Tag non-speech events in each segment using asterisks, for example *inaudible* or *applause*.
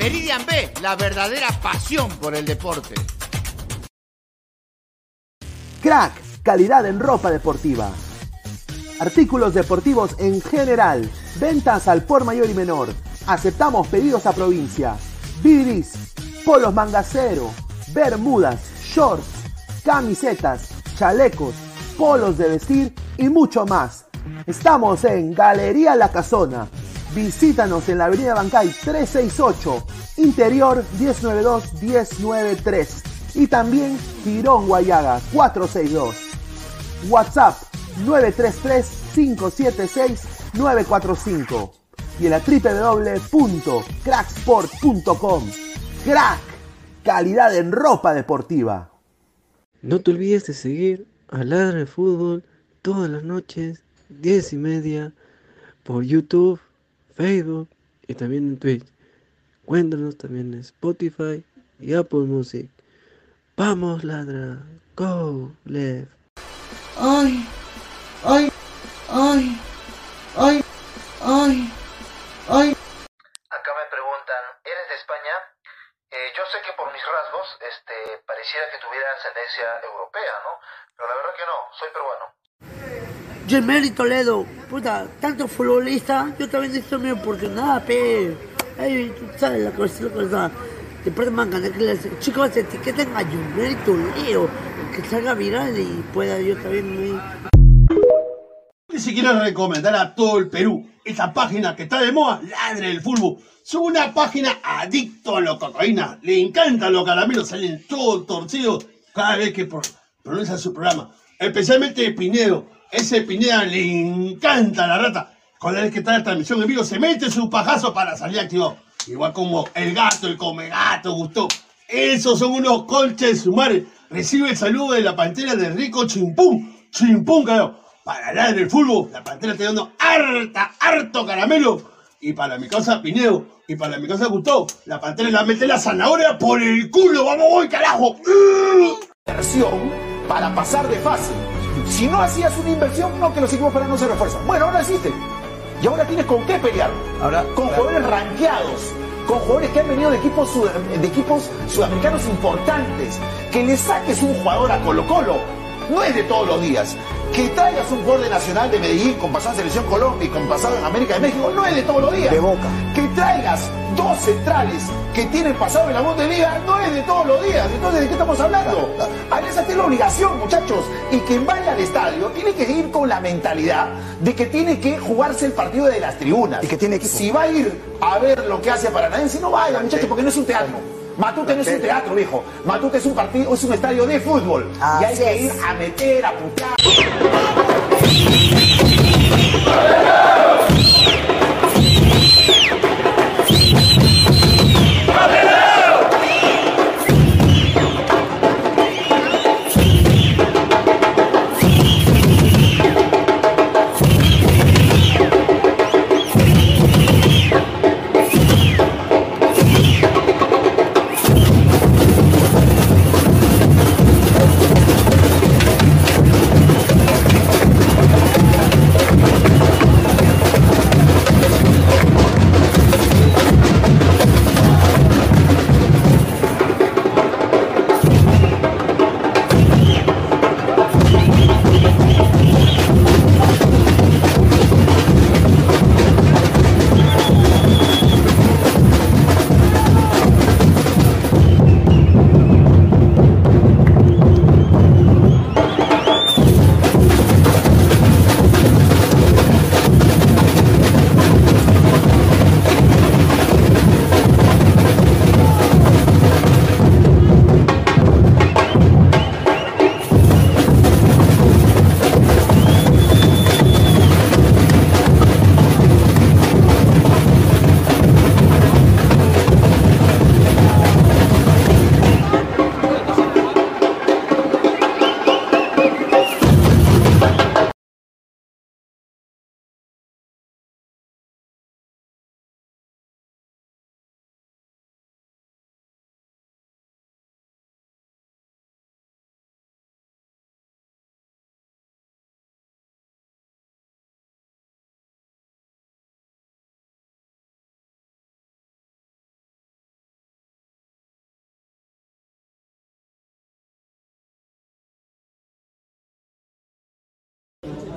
Meridian B, la verdadera pasión por el deporte. Crack, calidad en ropa deportiva. Artículos deportivos en general. Ventas al por mayor y menor. Aceptamos pedidos a provincia. Bidris, polos mangacero, bermudas, shorts, camisetas, chalecos, polos de vestir y mucho más. Estamos en Galería La Casona. Visítanos en la Avenida Bancay 368, Interior 192-193 y también Girón Guayaga 462. WhatsApp 933-576-945 y en la www.cracksport.com. Crack, calidad en ropa deportiva. No te olvides de seguir a Ladra de Fútbol todas las noches, 10 y media, por YouTube, Facebook y también en Twitch. Cuéntanos también en Spotify y Apple Music. Vamos, ladra. Go, left. Ay, ay, ay, ay, ay, ay. Acá me preguntan, ¿eres de España? Eh, yo sé que por mis rasgos, este, pareciera que tuviera ascendencia europea, ¿no? Pero la verdad que no, soy peruano. Gemelli Toledo, puta, tanto futbolista, yo también necesito mi oportunidad, pe. Ay, tú sabes la cosa, la cosa. Después de manganar que les chicos etiqueten a Gemelli Toledo, que salga viral y pueda yo también. Y si quiero recomendar a todo el Perú esta página que está de moda, Ladre el Fútbol. Son una página adicto a la cocaína. Le encantan los caramelos, salen todos torcidos cada vez que pro- pronuncia su programa. Especialmente Pinedo. Ese Pineda le encanta la rata. Cada vez que está la transmisión en vivo, se mete su pajazo para salir activado. Igual como el gato, el come gato, gustó. Esos son unos colches sumares. Recibe el saludo de la pantera de Rico Chimpún. Chimpún, carajo. Para la del fútbol, la pantera está dando harta, harto caramelo. Y para mi casa Pinedo, y para mi casa Gustavo, la pantera la mete la zanahoria por el culo. ¡Vamos, voy, carajo! para pasar de fase. Si no hacías una inversión, no que los equipos peruanos se refuerzan. Bueno, ahora existe. Y ahora tienes con qué pelear. Ahora, con jugadores rankeados, con jugadores que han venido de equipos, de equipos sudamericanos importantes. Que le saques un jugador a Colo Colo. No es de todos los días. Que traigas un jugador de Nacional de Medellín con pasado en Selección Colombia y con pasado en América de México. No es de todos los días. De Boca. Que traigas dos centrales que tienen pasado en la Bundesliga. No es de todos los días. Entonces, ¿de qué estamos hablando? A esa tiene la obligación, muchachos. Y quien vaya al estadio tiene que ir con la mentalidad de que tiene que jugarse el partido de las tribunas. Y que tiene que Si va a ir a ver lo que hace Paranaense, no vaya, muchachos, porque no es un teatro. Matute no es un teatro, viejo. Matute es un partido, es un estadio de fútbol. y hay que ir a meter, a putear.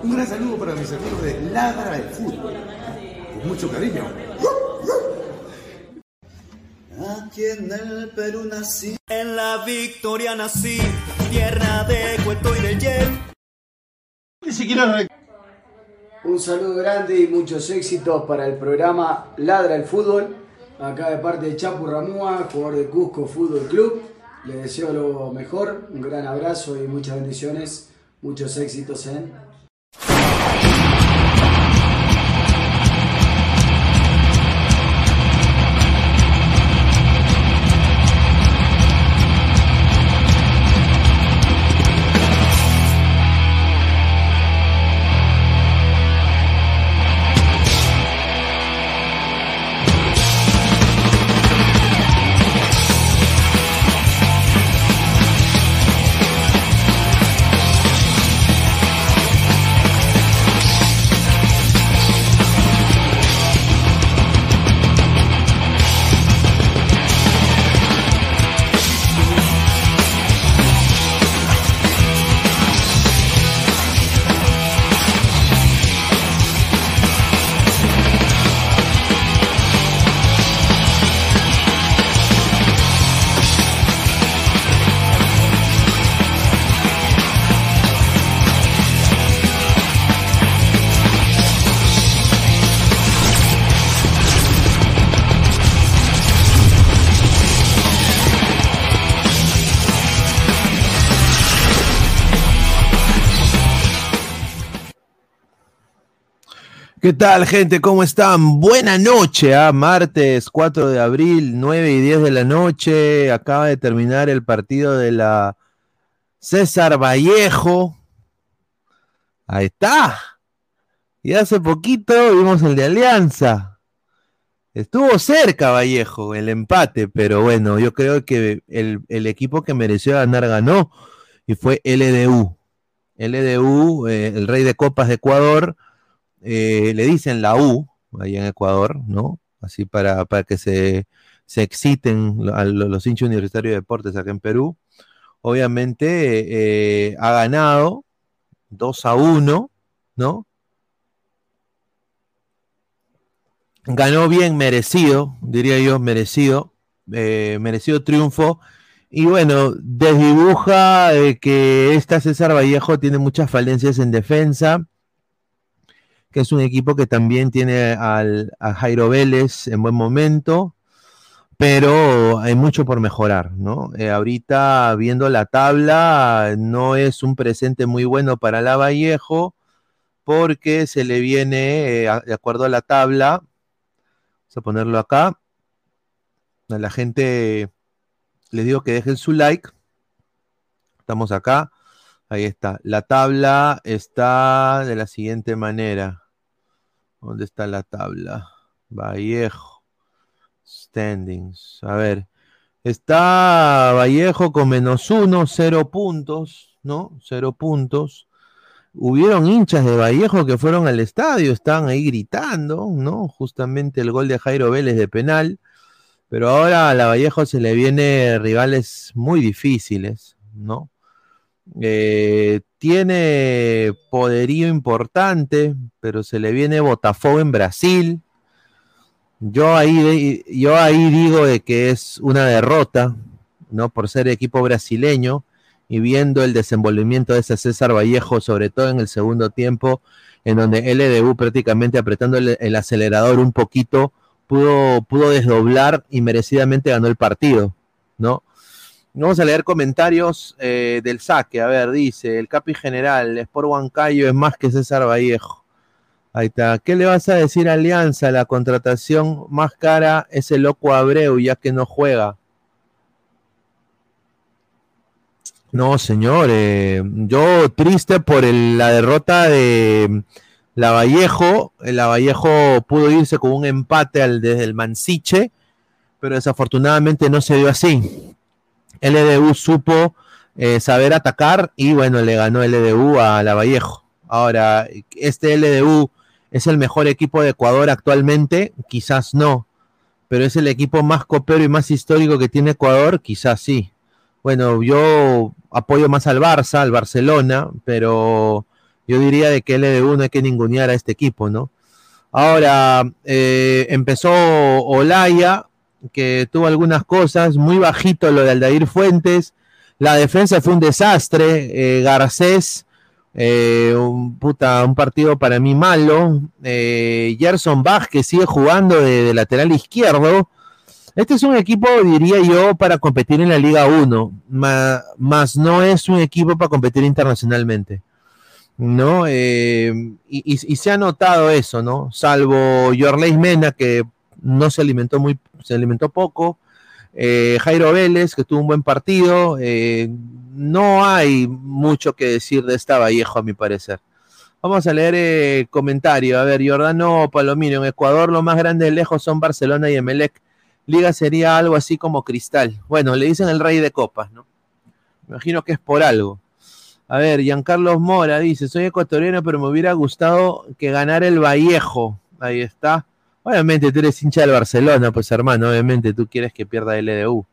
Un gran saludo para mis amigos de Ladra del Fútbol. Con mucho cariño. Aquí en el Perú nací, en la Victoria nací, tierra de cuento y de hiel. Ni siquiera Un saludo grande y muchos éxitos para el programa Ladra el Fútbol. Acá de parte de Chapu Ramúa, jugador de Cusco Fútbol Club. Le deseo lo mejor, un gran abrazo y muchas bendiciones. Muchos éxitos en ¿Qué tal, gente? ¿Cómo están? Buena noche, ¿ah? martes 4 de abril, 9 y 10 de la noche. Acaba de terminar el partido de la César Vallejo. Ahí está. Y hace poquito vimos el de Alianza. Estuvo cerca Vallejo el empate, pero bueno, yo creo que el, el equipo que mereció ganar ganó y fue LDU. LDU, eh, el rey de copas de Ecuador eh, le dicen la U, ahí en Ecuador, ¿no? Así para, para que se, se exciten a los hinchas universitarios de deportes acá en Perú. Obviamente eh, ha ganado 2 a 1, ¿no? Ganó bien, merecido, diría yo, merecido, eh, merecido triunfo. Y bueno, desdibuja que esta César Vallejo tiene muchas falencias en defensa que es un equipo que también tiene al, a Jairo Vélez en buen momento, pero hay mucho por mejorar, ¿no? Eh, ahorita viendo la tabla, no es un presente muy bueno para la Vallejo, porque se le viene, eh, de acuerdo a la tabla, vamos a ponerlo acá, a la gente les digo que dejen su like, estamos acá, ahí está, la tabla está de la siguiente manera. ¿Dónde está la tabla? Vallejo. Standings. A ver. Está Vallejo con menos uno, cero puntos, ¿no? Cero puntos. Hubieron hinchas de Vallejo que fueron al estadio, estaban ahí gritando, ¿no? Justamente el gol de Jairo Vélez de penal. Pero ahora a la Vallejo se le viene rivales muy difíciles, ¿no? Eh, tiene poderío importante, pero se le viene Botafogo en Brasil. Yo ahí, yo ahí digo de que es una derrota, ¿no? Por ser equipo brasileño y viendo el desenvolvimiento de ese César Vallejo, sobre todo en el segundo tiempo, en donde LDU prácticamente apretando el, el acelerador un poquito, pudo, pudo desdoblar y merecidamente ganó el partido, ¿no? Vamos a leer comentarios eh, del saque. A ver, dice el capi general, Sport Huancayo es más que César Vallejo. Ahí está. ¿Qué le vas a decir a Alianza? La contratación más cara es el loco Abreu, ya que no juega. No, señor. Eh, yo triste por la derrota de la Vallejo. La Vallejo pudo irse con un empate desde el Mansiche, pero desafortunadamente no se dio así. LDU supo eh, saber atacar y bueno, le ganó LDU a la Vallejo. Ahora, ¿este LDU es el mejor equipo de Ecuador actualmente? Quizás no, pero es el equipo más copero y más histórico que tiene Ecuador, quizás sí. Bueno, yo apoyo más al Barça, al Barcelona, pero Yo diría de que LDU no hay que ningunear a este equipo, ¿no? Ahora, eh, empezó Olaya, que tuvo algunas cosas, muy bajito lo de Aldair Fuentes, la defensa fue un desastre, eh, Garcés, eh, un, un partido para mí malo, eh, Gerson que sigue jugando de, lateral izquierdo, este es un equipo, diría yo, para competir en la Liga 1, ma- más no es un equipo para competir internacionalmente. ¿No? Eh, y, se ha notado eso, ¿no? Salvo Yorleis Mena, que no se alimentó muy, se alimentó poco. eh, Jairo Vélez, que tuvo un buen partido. eh, no hay mucho que decir de esta Vallejo, a mi parecer. Vamos a leer el comentario. A ver, Jordano Palomino, en Ecuador lo más grande de lejos son Barcelona y Emelec. Liga sería algo así como Cristal. Bueno, le dicen el rey de copas, ¿no? Me imagino que es por algo. A ver, Giancarlos Mora dice, soy ecuatoriano, pero me hubiera gustado que ganara el Vallejo. Ahí está. Obviamente tú eres hincha del Barcelona, pues hermano, obviamente tú quieres que pierda LDU,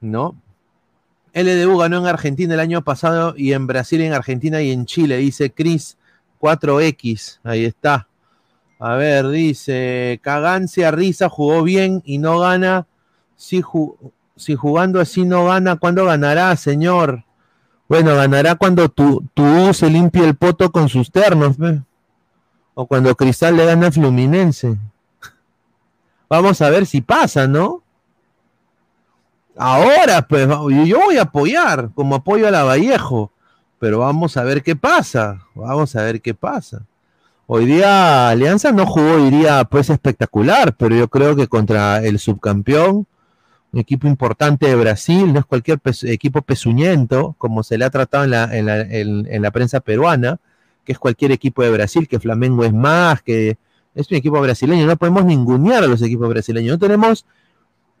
¿no? LDU ganó en Argentina el año pasado y en Brasil, en Argentina y en Chile, dice Cris 4X. Ahí está. A ver, dice, Cagancia Risa jugó bien y no gana. Si, ju- jugando así no gana, ¿cuándo ganará, señor? Bueno, ganará cuando tu, tu se limpie el poto con sus ternos, pe. O cuando Cristal le gana a Fluminense. Vamos a ver si pasa, ¿no? Ahora, pues, yo voy a apoyar, como apoyo a la Vallejo. Pero vamos a ver qué pasa. Vamos a ver qué pasa. Hoy día Alianza no jugó, diría, pues espectacular, pero yo creo que contra el subcampeón, un equipo importante de Brasil, no es cualquier equipo pezuñento, como se le ha tratado en la prensa peruana, que es cualquier equipo de Brasil, que Flamengo es más, que es un equipo brasileño, no podemos ningunear a los equipos brasileños, no tenemos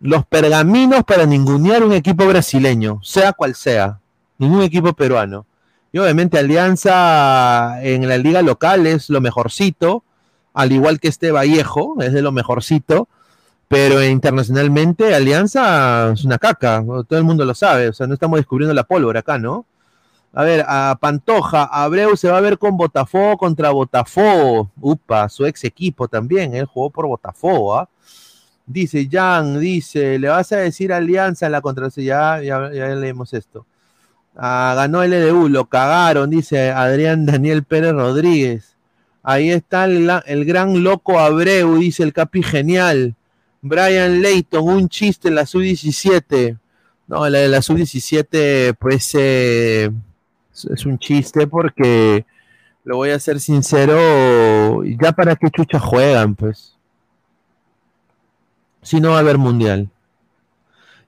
los pergaminos para ningunear un equipo brasileño, sea cual sea, ningún equipo peruano. Y obviamente Alianza en la liga local es lo mejorcito, al igual que este Vallejo, es de lo mejorcito, pero internacionalmente Alianza es una caca, todo el mundo lo sabe, o sea, no estamos descubriendo la pólvora acá, ¿no? A ver, a Pantoja, Abreu se va a ver con Botafogo contra Botafogo, upa, su ex equipo también, él jugó por Botafogo, ¿ah? Dice Jan, dice, le vas a decir Alianza en la contraseña, ya, ya, ya leemos esto. Ah, ganó LDU, lo cagaron, dice Adrián Daniel Pérez Rodríguez. Ahí está el gran loco Abreu, dice el Capi Genial. Brian Leighton, un chiste en la sub-17. No, la de la sub-17, pues eh, es- un chiste porque, lo voy a ser sincero, ya para qué chucha juegan, pues. Si no va a haber mundial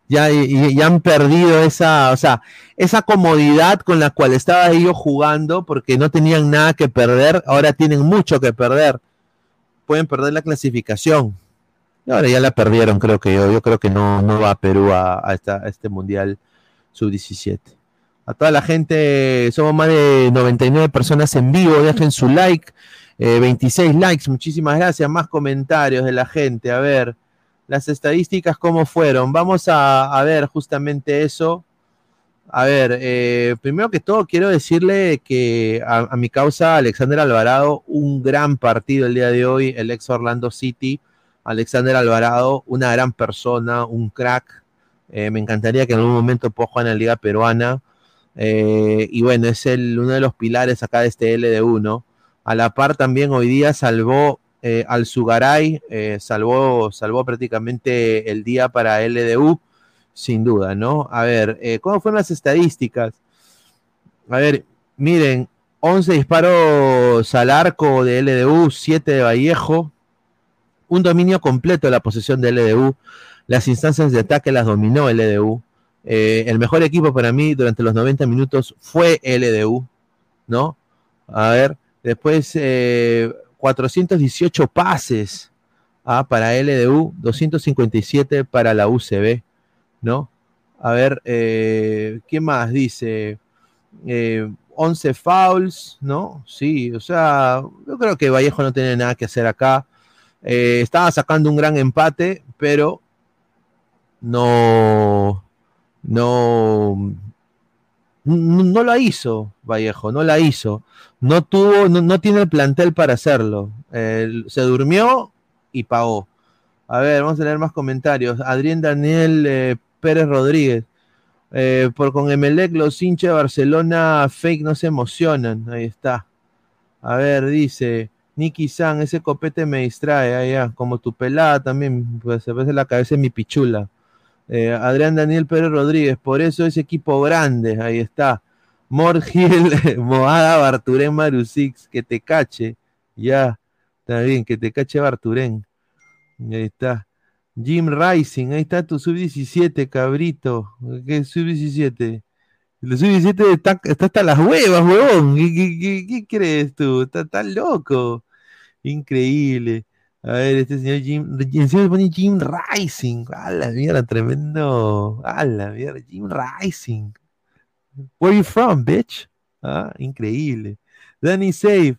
ya, ya han perdido esa, o sea, esa comodidad con la cual estaba ellos jugando porque no tenían nada que perder, ahora tienen mucho que perder. Pueden perder la clasificación. Y ahora ya la perdieron, creo que yo. Yo creo que no, no va a Perú a, a esta- a este Mundial Sub-17. A toda la gente, somos más de 99 personas en vivo, dejen su like, eh, 26 likes, muchísimas gracias, más comentarios de la gente, a ver las estadísticas cómo fueron. Vamos a, ver justamente eso. A ver, eh, primero que todo quiero decirle que a, a mi causa Alexander Alvarado, un gran partido el día de hoy, el ex Orlando City, Alexander Alvarado, una gran persona, un crack. Eh, me encantaría que en algún momento pueda jugar en la liga peruana. Eh, y bueno, es el, uno de los pilares acá de este LD1. ¿no? A la par también hoy día salvó eh, al Sugaray, eh, salvó, salvó prácticamente el día para LDU, sin duda, ¿no? A ver, ¿cómo fueron las estadísticas? A ver, miren, 11 disparos al arco de LDU, 7 de Vallejo, un dominio completo de la posesión de LDU, las instancias de ataque las dominó LDU. Eh, el mejor equipo para mí durante los 90 minutos fue LDU, ¿no? A ver, después eh, 418 pases ah, para LDU, 257 para la UCB, ¿no? A ver, eh, ¿qué más dice? Eh, 11 fouls, ¿no? Sí, o sea, yo creo que Vallejo no tiene nada que hacer acá. Eh, estaba sacando un gran empate, pero no, no, No, la hizo, Vallejo, no la hizo. No tuvo, no, tiene el plantel para hacerlo. Se durmió y pagó. A ver, vamos a leer más comentarios. Adrián Daniel eh, Pérez Rodríguez. Eh, por con Emelec los hinchas de Barcelona fake no se emocionan. Ahí está. A ver, dice Nicky San, ese copete me distrae. Ahí ya, como tu pelada también, pues se ve la cabeza de mi pichula. Eh, Adrián Daniel Pérez Rodríguez, por eso es equipo grande. Ahí está. Morgil, *laughs* Moada, Barturén, Marusix, que te cache. Ya, está bien, que te cache Barturén. Ahí está. Jim Rising, ahí está tu sub-17, cabrito. ¿Qué es sub-17? El sub-17 está, hasta las huevas, huevón. ¿Qué, qué- qué- qué crees tú? Está tan loco. Increíble. A ver, este señor Jim, encima le pone Jim Rising. A la mierda, tremendo. A la mierda, Jim Rising. Where you from, bitch? Ah, increíble. Danny Safe,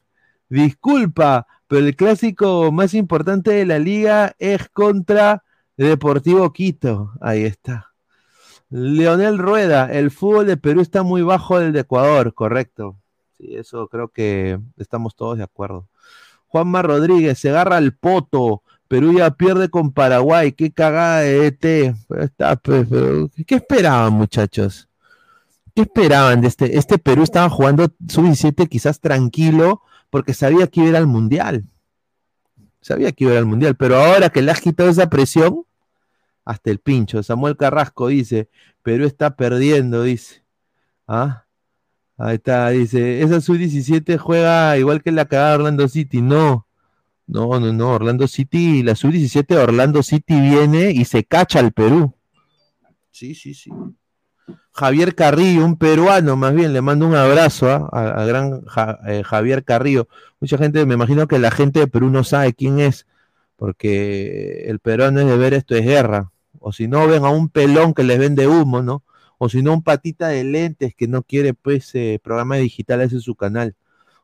disculpa, pero el clásico más importante de la liga es contra Deportivo Quito. Ahí está. Leonel Rueda, el fútbol de Perú está muy bajo del de Ecuador, correcto. Sí, eso creo que estamos todos de acuerdo. Juanma Rodríguez, se agarra el poto. Perú ya pierde con Paraguay. Qué cagada de ET. Pero ¿Qué esperaban, muchachos? ¿Qué esperaban de este? Este Perú estaba jugando sub-17 quizás tranquilo porque sabía que iba al Mundial. Sabía que iba al Mundial, pero ahora que le has quitado esa presión, hasta el pincho. Samuel Carrasco dice, Perú está perdiendo, dice. ¿Ah? Ahí está, dice, esa sub-17 juega igual que la cagada de Orlando City. No, no, no, no, Orlando City, la sub-17 de Orlando City viene y se cacha al Perú. Sí, sí, sí. Javier Carrillo, un peruano más bien, le mando un abrazo ¿ah? a- al gran Ja- eh, Javier Carrillo. Mucha gente, me imagino que la gente de Perú no sabe quién es, porque el peruano es de ver esto es guerra. O si no, ven a un pelón que les vende humo, ¿no? O si no, un patita de lentes que no quiere, pues, eh, programa digital ese en su canal.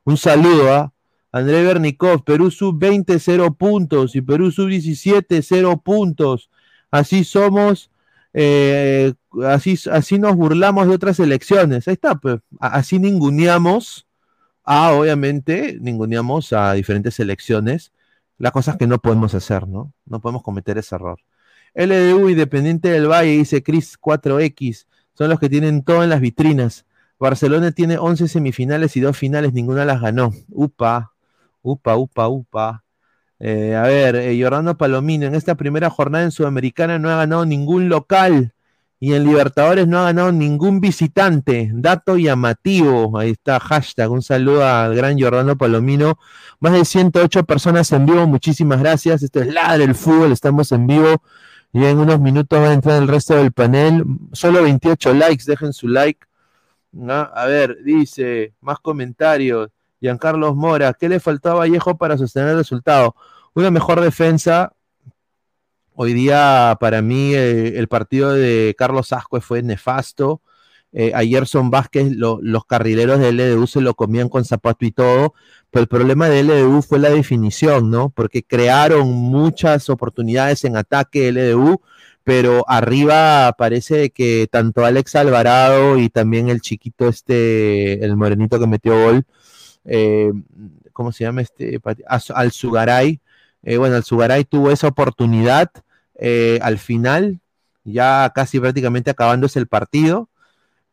Un saludo a André Bernikov, Perú sub-20, 0 puntos, y Perú sub-17, 0 puntos. Así somos, eh, así, así nos burlamos de otras elecciones. Ahí está, pues, así ninguneamos a, obviamente, ninguneamos a diferentes elecciones, las cosas que no podemos hacer, ¿no? No podemos cometer ese error. LDU Independiente del Valle, dice Chris 4X, son los que tienen todo en las vitrinas. Barcelona tiene 11 semifinales y dos finales, ninguna las ganó. Upa, upa, upa, upa. Eh, a ver, eh, Jordano Palomino, en esta primera jornada en Sudamericana no ha ganado ningún local y en Libertadores no ha ganado ningún visitante. Dato llamativo, ahí está, hashtag. Un saludo al gran Jordano Palomino. Más de 108 personas en vivo, muchísimas gracias. Esto es Ladre el Fútbol, estamos en vivo. Y en unos minutos va a entrar el resto del panel. Solo 28 likes, dejen su like. ¿no? A ver, dice, más comentarios. Giancarlos Mora, ¿qué le faltó a Vallejo para sostener el resultado? Una mejor defensa. Hoy día, para mí, el partido de Carlos Ascue fue nefasto. Eh, a Gerson Vázquez, lo- los carrileros de LDU se lo comían con zapato y todo, pero el problema de LDU fue la definición, ¿no? Porque crearon muchas oportunidades en ataque LDU, pero arriba parece que tanto Alex Alvarado y también el chiquito este, el morenito que metió gol, eh, ¿cómo se llama este? Az- Alzugaray. Eh, bueno, Alzugaray tuvo esa oportunidad eh, al final, ya casi prácticamente acabándose el partido,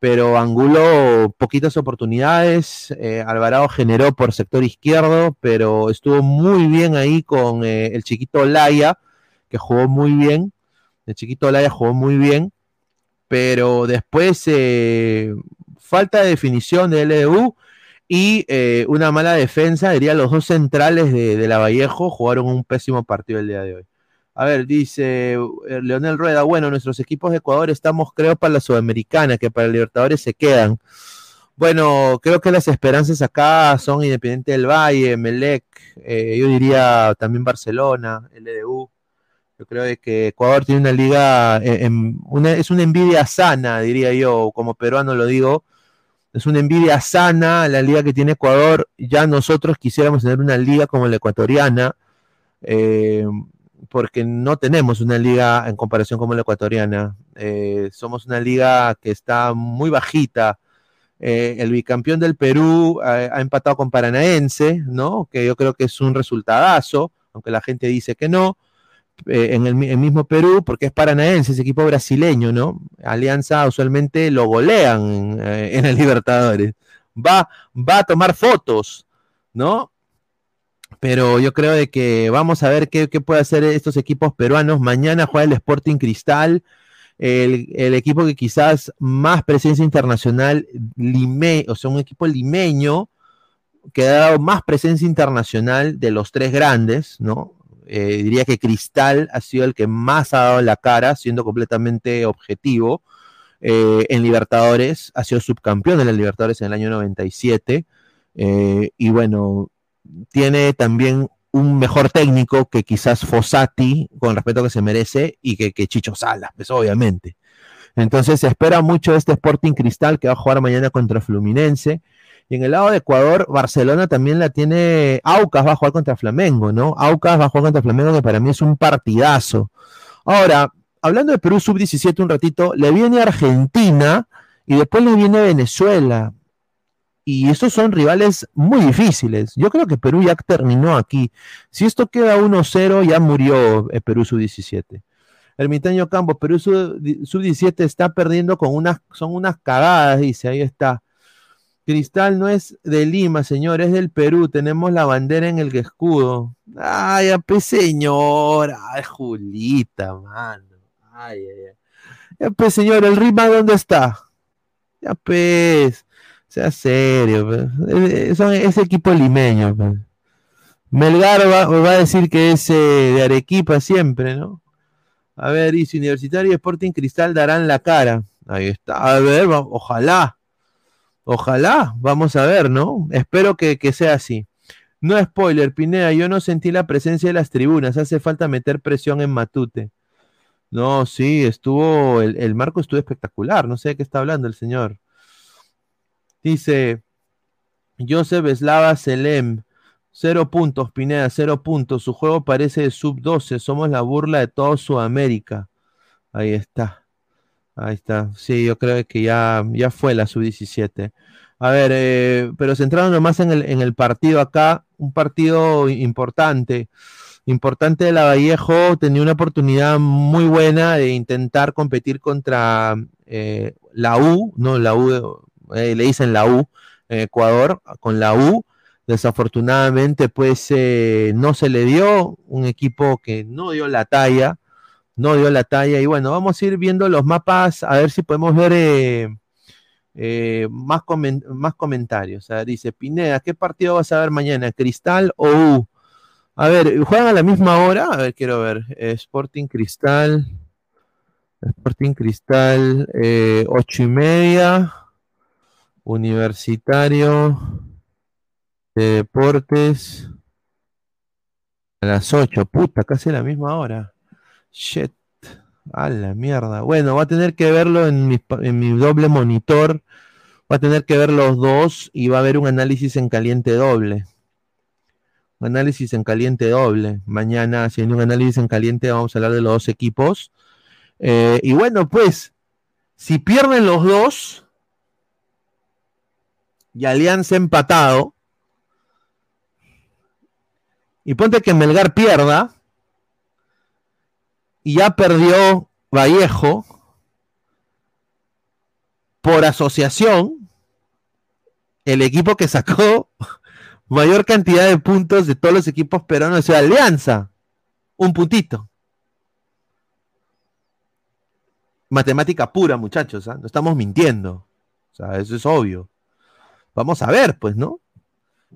pero Angulo poquitas oportunidades, eh, Alvarado generó por sector izquierdo, pero estuvo muy bien ahí con eh, el chiquito Laya, que jugó muy bien, el chiquito Laya jugó muy bien, pero después eh, falta de definición de LDU y eh, una mala defensa, diría los dos centrales de, de la Vallejo jugaron un pésimo partido el día de hoy. A ver, dice eh, Leonel Rueda, bueno, nuestros equipos de Ecuador estamos, creo, para la Sudamericana, que para Libertadores se quedan. Bueno, creo que las esperanzas acá son Independiente del Valle, Melec, eh, yo diría también Barcelona, LDU. Yo creo que Ecuador tiene una liga, eh, una- es una envidia sana, diría yo, como peruano lo digo. Es una envidia sana la liga que tiene Ecuador. Ya nosotros quisiéramos tener una liga como la ecuatoriana, eh, porque no tenemos una liga en comparación como la ecuatoriana. Eh, somos una liga que está muy bajita. Eh, el bicampeón del Perú eh, ha empatado con Paranaense, ¿no? Que yo creo que es un resultadazo, aunque la gente dice que no. en el, mi- el mismo Perú, porque es Paranaense, ese equipo brasileño, ¿no? Alianza usualmente lo golean en el *laughs* Libertadores. Va, va a tomar fotos, ¿no? Pero yo creo de que vamos a ver qué, qué puede hacer estos equipos peruanos. Mañana juega el Sporting Cristal, el, el equipo que quizás más presencia internacional, lime, o sea, un equipo limeño que ha dado más presencia internacional de los tres grandes, ¿no? Eh, diría que Cristal ha sido el que más ha dado la cara, siendo completamente objetivo. Eh, en Libertadores, ha sido subcampeón de la Libertadores en el año 97. eh, y bueno, tiene también un mejor técnico que quizás Fossati, con el respeto que se merece, y que, que Chicho Salas, pues obviamente. Entonces se espera mucho este Sporting Cristal que va a jugar mañana contra Fluminense. Y en el lado de Ecuador, Barcelona también la tiene. Aucas va a jugar contra Flamengo, ¿no? Aucas va a jugar contra Flamengo, que para mí es un partidazo. Ahora, hablando de Perú sub-17 un ratito, le viene Argentina y después le viene Venezuela. Y estos son rivales muy difíciles. Yo creo que Perú ya terminó aquí. Si esto queda 1-0, ya murió eh, Perú sub-17. Ermitaño Campos, Perú sub- sub-17 está perdiendo con unas, son unas cagadas, dice, ahí está. Cristal no es de Lima, señor, es del Perú. Tenemos la bandera en el escudo. Ay, pues, señor. Ay, Julita, mano. Ay, ay, ay. Ya, señor, ¿el Rima dónde está? Ya, pues. Sea serio, son ese equipo limeño. Melgar va, va a decir que es eh, de Arequipa siempre, ¿no? A ver, dice Universitario y Sporting Cristal darán la cara. Ahí está. A ver, ojalá. Ojalá, vamos a ver, ¿no? Espero que, que sea así. No spoiler, Pineda, yo no sentí la presencia de las tribunas, hace falta meter presión en Matute. No, sí, estuvo, el, el marco estuvo espectacular, no sé de qué está hablando el señor. Dice Joseph Slava Selem, cero puntos, Pineda, cero puntos, su juego parece de sub-12, somos la burla de todo Sudamérica. Ahí está. Ahí está. Sí, yo creo que ya, ya fue la sub-17. A ver, eh, pero centrándonos más en el, en el partido acá, un partido importante. Importante de la Vallejo, tenía una oportunidad muy buena de intentar competir contra eh, la U, no, la U, eh, le dicen la U, en Ecuador, con la U. Desafortunadamente, pues eh, no se le dio un equipo que no dio la talla no dio la talla. Y bueno, vamos a ir viendo los mapas, a ver si podemos ver eh, eh, más, más comentarios. A dice Pineda, ¿qué partido vas a ver mañana? ¿Cristal o U? A ver, ¿juegan a la misma hora? A ver, quiero ver. Sporting Cristal. Sporting Cristal, eh, ocho y media. Universitario de Deportes. A las 8, puta, casi la misma hora. Shit. A la mierda. Bueno, va a tener que verlo en mi, en mi doble monitor. Va a tener que ver los dos y va a haber un análisis en caliente doble. Un análisis en caliente doble. Mañana, haciendo un análisis en caliente, vamos a hablar de los dos equipos. Eh, y bueno, pues, si pierden los dos y Alianza empatado, y ponte que Melgar pierda, y ya perdió Vallejo por asociación, el equipo que sacó *laughs* mayor cantidad de puntos de todos los equipos peruanos es Alianza. Un puntito. Matemática pura, muchachos, ¿ah? no estamos mintiendo. O sea, eso es obvio. Vamos a ver, pues, ¿no?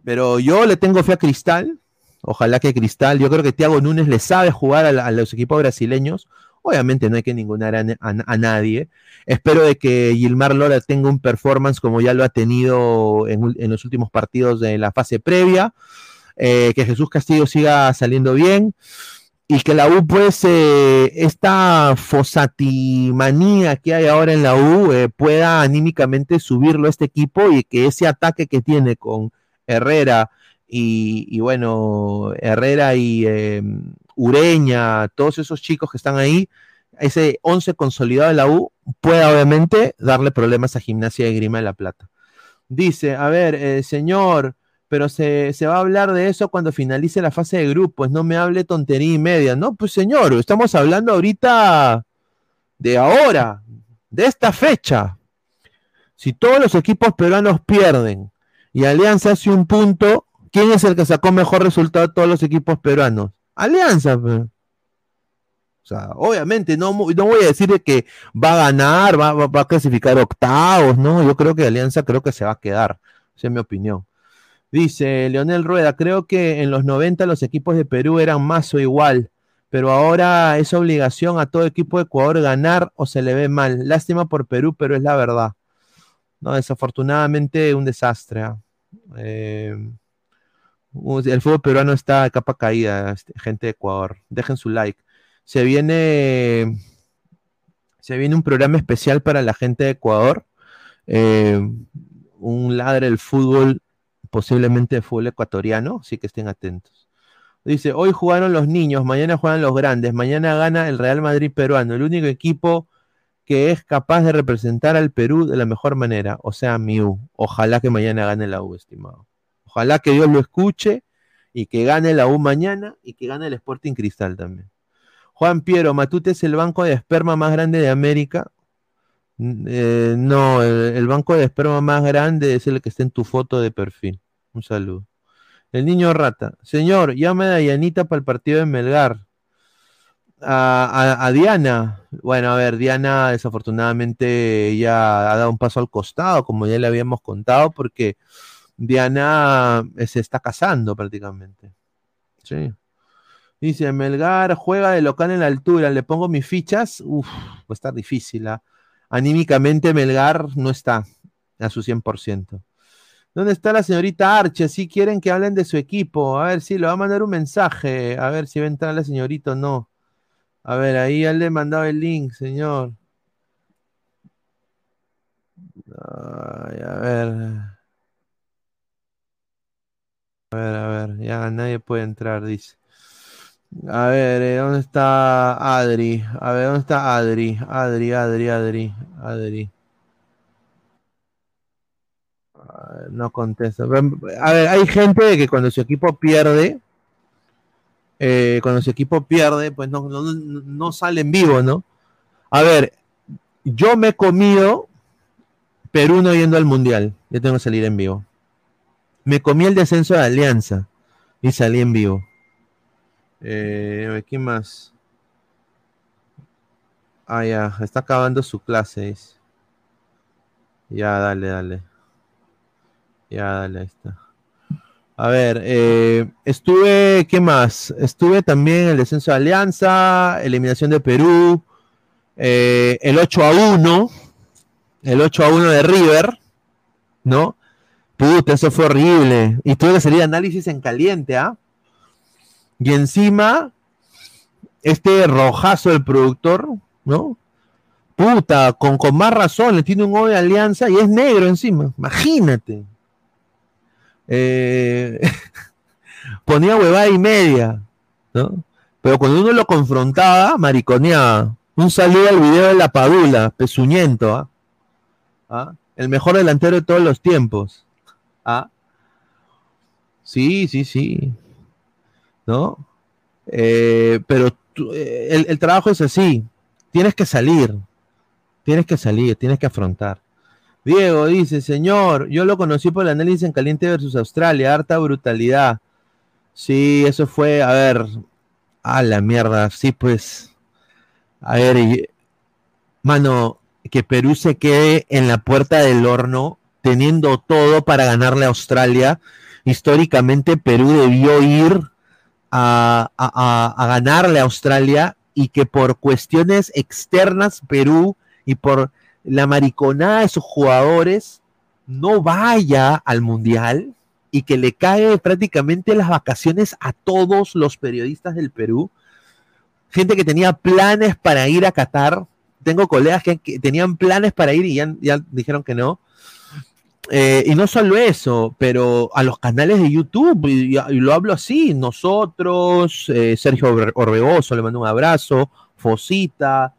Pero yo le tengo fe a Cristal. Ojalá que Cristal, yo creo que Thiago Núñez le sabe jugar a, los equipos brasileños. Obviamente no hay que ningunar a, a- nadie. Espero de que Gilmar Lora tenga un performance como ya lo ha tenido en los últimos partidos de la fase previa. Eh, que Jesús Castillo siga saliendo bien. Y que la U, pues, eh, esta fosatimanía que hay ahora en la U eh, pueda anímicamente subirlo a este equipo y que ese ataque que tiene con Herrera y, bueno, Herrera y eh, Ureña, todos esos chicos que están ahí, ese 11 consolidado de la U pueda obviamente darle problemas a Gimnasia de Grima de la Plata. Dice, a ver, eh, señor, pero se, se va a hablar de eso cuando finalice la fase de grupos, no me hable tontería y media. No, pues señor, estamos hablando ahorita de ahora, de esta fecha. Si todos los equipos peruanos pierden y Alianza hace un punto, ¿quién es el que sacó mejor resultado de todos los equipos peruanos? Alianza. pues. O sea, obviamente no, no voy a decir de que va a ganar, va a clasificar octavos, ¿no? Yo creo que Alianza creo que se va a quedar. Esa es mi opinión. Dice Leonel Rueda, creo que en los 90 los equipos de Perú eran más o igual, pero ahora es obligación a todo equipo de Ecuador ganar o se le ve mal. Lástima por Perú, pero es la verdad. No, desafortunadamente un desastre. ¿ah? Eh, el fútbol peruano está de capa caída, este, gente de Ecuador. Dejen su like. Se viene, se viene un programa especial para la gente de Ecuador. eh, un ladre del fútbol, posiblemente fútbol ecuatoriano, así que estén atentos. Dice, hoy jugaron los niños, mañana juegan los grandes, mañana gana el Real Madrid peruano, el único equipo que es capaz de representar al Perú de la mejor manera, o sea, Miu. Ojalá que mañana gane la U, estimado. Ojalá que Dios lo escuche y que gane la U mañana y que gane el Sporting Cristal también. Juan Piero, Matute es el banco de esperma más grande de América. N- eh, no, el, banco de esperma más grande es el que está en tu foto de perfil. Un saludo. El niño rata. Señor, llame a Dayanita para el partido de Melgar. A, a- Diana. Bueno, a ver, Diana desafortunadamente ya ha dado un paso al costado, como ya le habíamos contado, porque Diana eh, se está casando prácticamente. Sí. Dice, Melgar juega de local en la altura, le pongo mis fichas, uff, va a estar difícil. ¿ah? Anímicamente Melgar no está a su 100%. ¿Dónde está la señorita Arche? Si quieren que hablen de su equipo, a ver si le va a mandar un mensaje, a ver si va a entrar la señorita o no. A ver, ahí ya le he mandado el link, señor. A ver. A ver, a ver, ya nadie puede entrar, dice. A ver, eh, ¿dónde está Adri? A ver, ¿dónde está Adri? Adri, Adri, Adri, Adri. A ver, no contesta. A ver, hay gente que cuando su equipo pierde, eh, cuando su equipo pierde, pues no, no- no sale en vivo, ¿no? A ver, yo me he comido Perú no yendo al Mundial. Yo tengo que salir en vivo. Me comí el descenso de Alianza y salí en vivo. Eh, a ver, ¿quién más? Ah, ya, está acabando su clase. Ya, dale, dale. Ya, dale, ahí está. A ver, eh, estuve, ¿qué más? Estuve también en el descenso de Alianza, eliminación de Perú, eh, el 8 a 1, el 8 a 1 de River, ¿no? Puta, eso fue horrible. Y tuve que salir análisis en caliente, ¿ah? Y encima, este rojazo del productor, ¿no? Puta, con, con más razón, le tiene un odio a Alianza y es negro encima. Imagínate. Eh, *laughs* ponía huevada y media, ¿no? Pero cuando uno lo confrontaba, mariconeaba. Un saludo al video de la Padula, pezuñento, ¿ah? ¿Ah? El mejor delantero de todos los tiempos. ¿Ah? Sí, sí, sí. ¿No? Eh, pero eh, el, trabajo es así. Tienes que salir. Tienes que salir, tienes que afrontar. Diego dice, señor, yo lo conocí por el análisis en caliente versus Australia, harta brutalidad. Sí, eso fue, a ver, a la mierda, sí, pues. A ver, mano, que Perú se quede en la puerta del horno, teniendo todo para ganarle a Australia. Históricamente, Perú debió ir a, ganarle a Australia y que por cuestiones externas, Perú y por la mariconada de sus jugadores no vaya al mundial y que le cae prácticamente las vacaciones a todos los periodistas del Perú. Gente que tenía planes para ir a Qatar. Tengo colegas que, tenían planes para ir y ya dijeron que no. Eh, y no solo eso, pero a los canales de YouTube, y, lo hablo así, nosotros, eh, Sergio Orbe- Orbegoso, le mando un abrazo, Fosita,